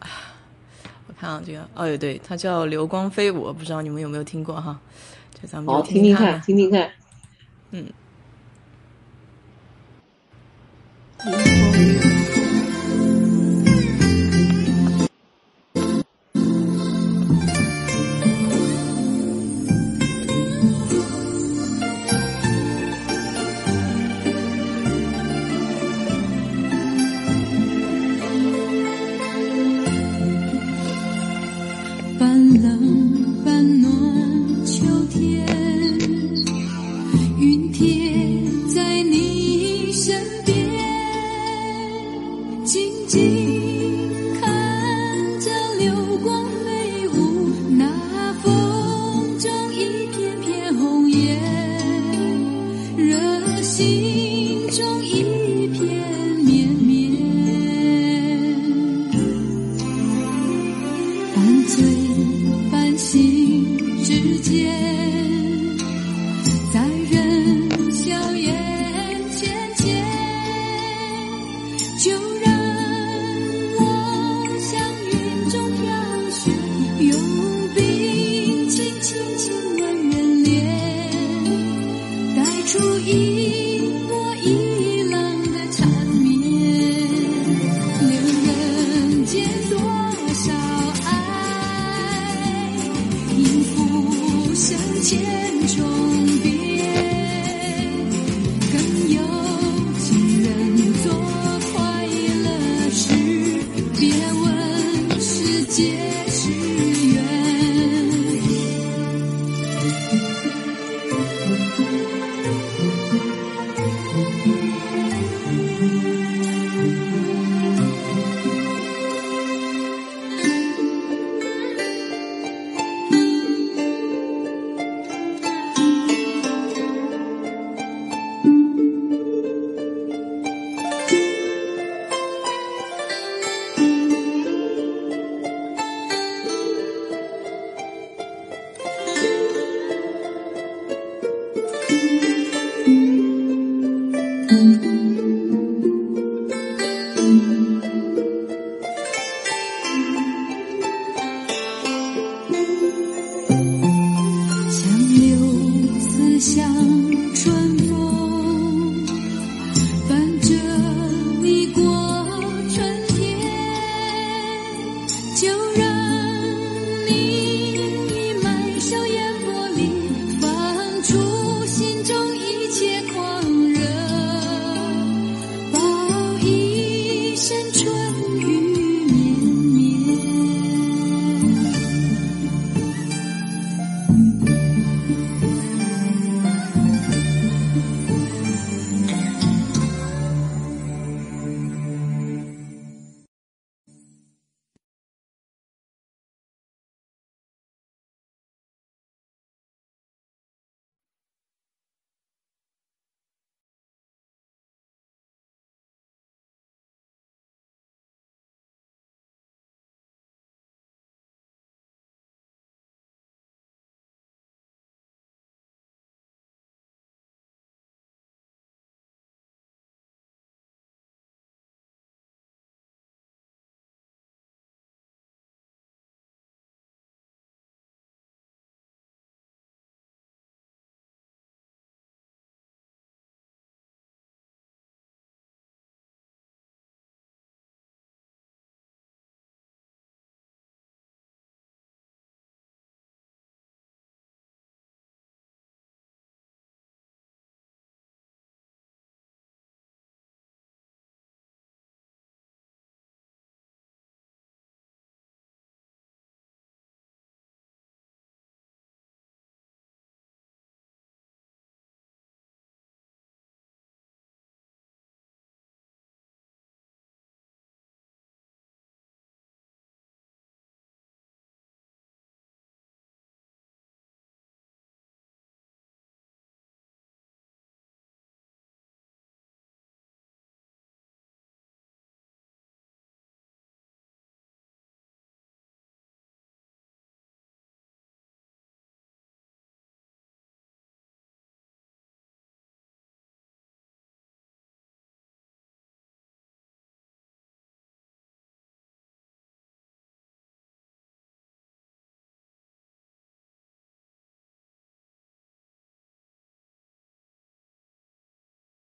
啊，这个哦，对，他叫刘光飞，我不知道你们有没有听过哈，这咱们就听听看，听听看，嗯。云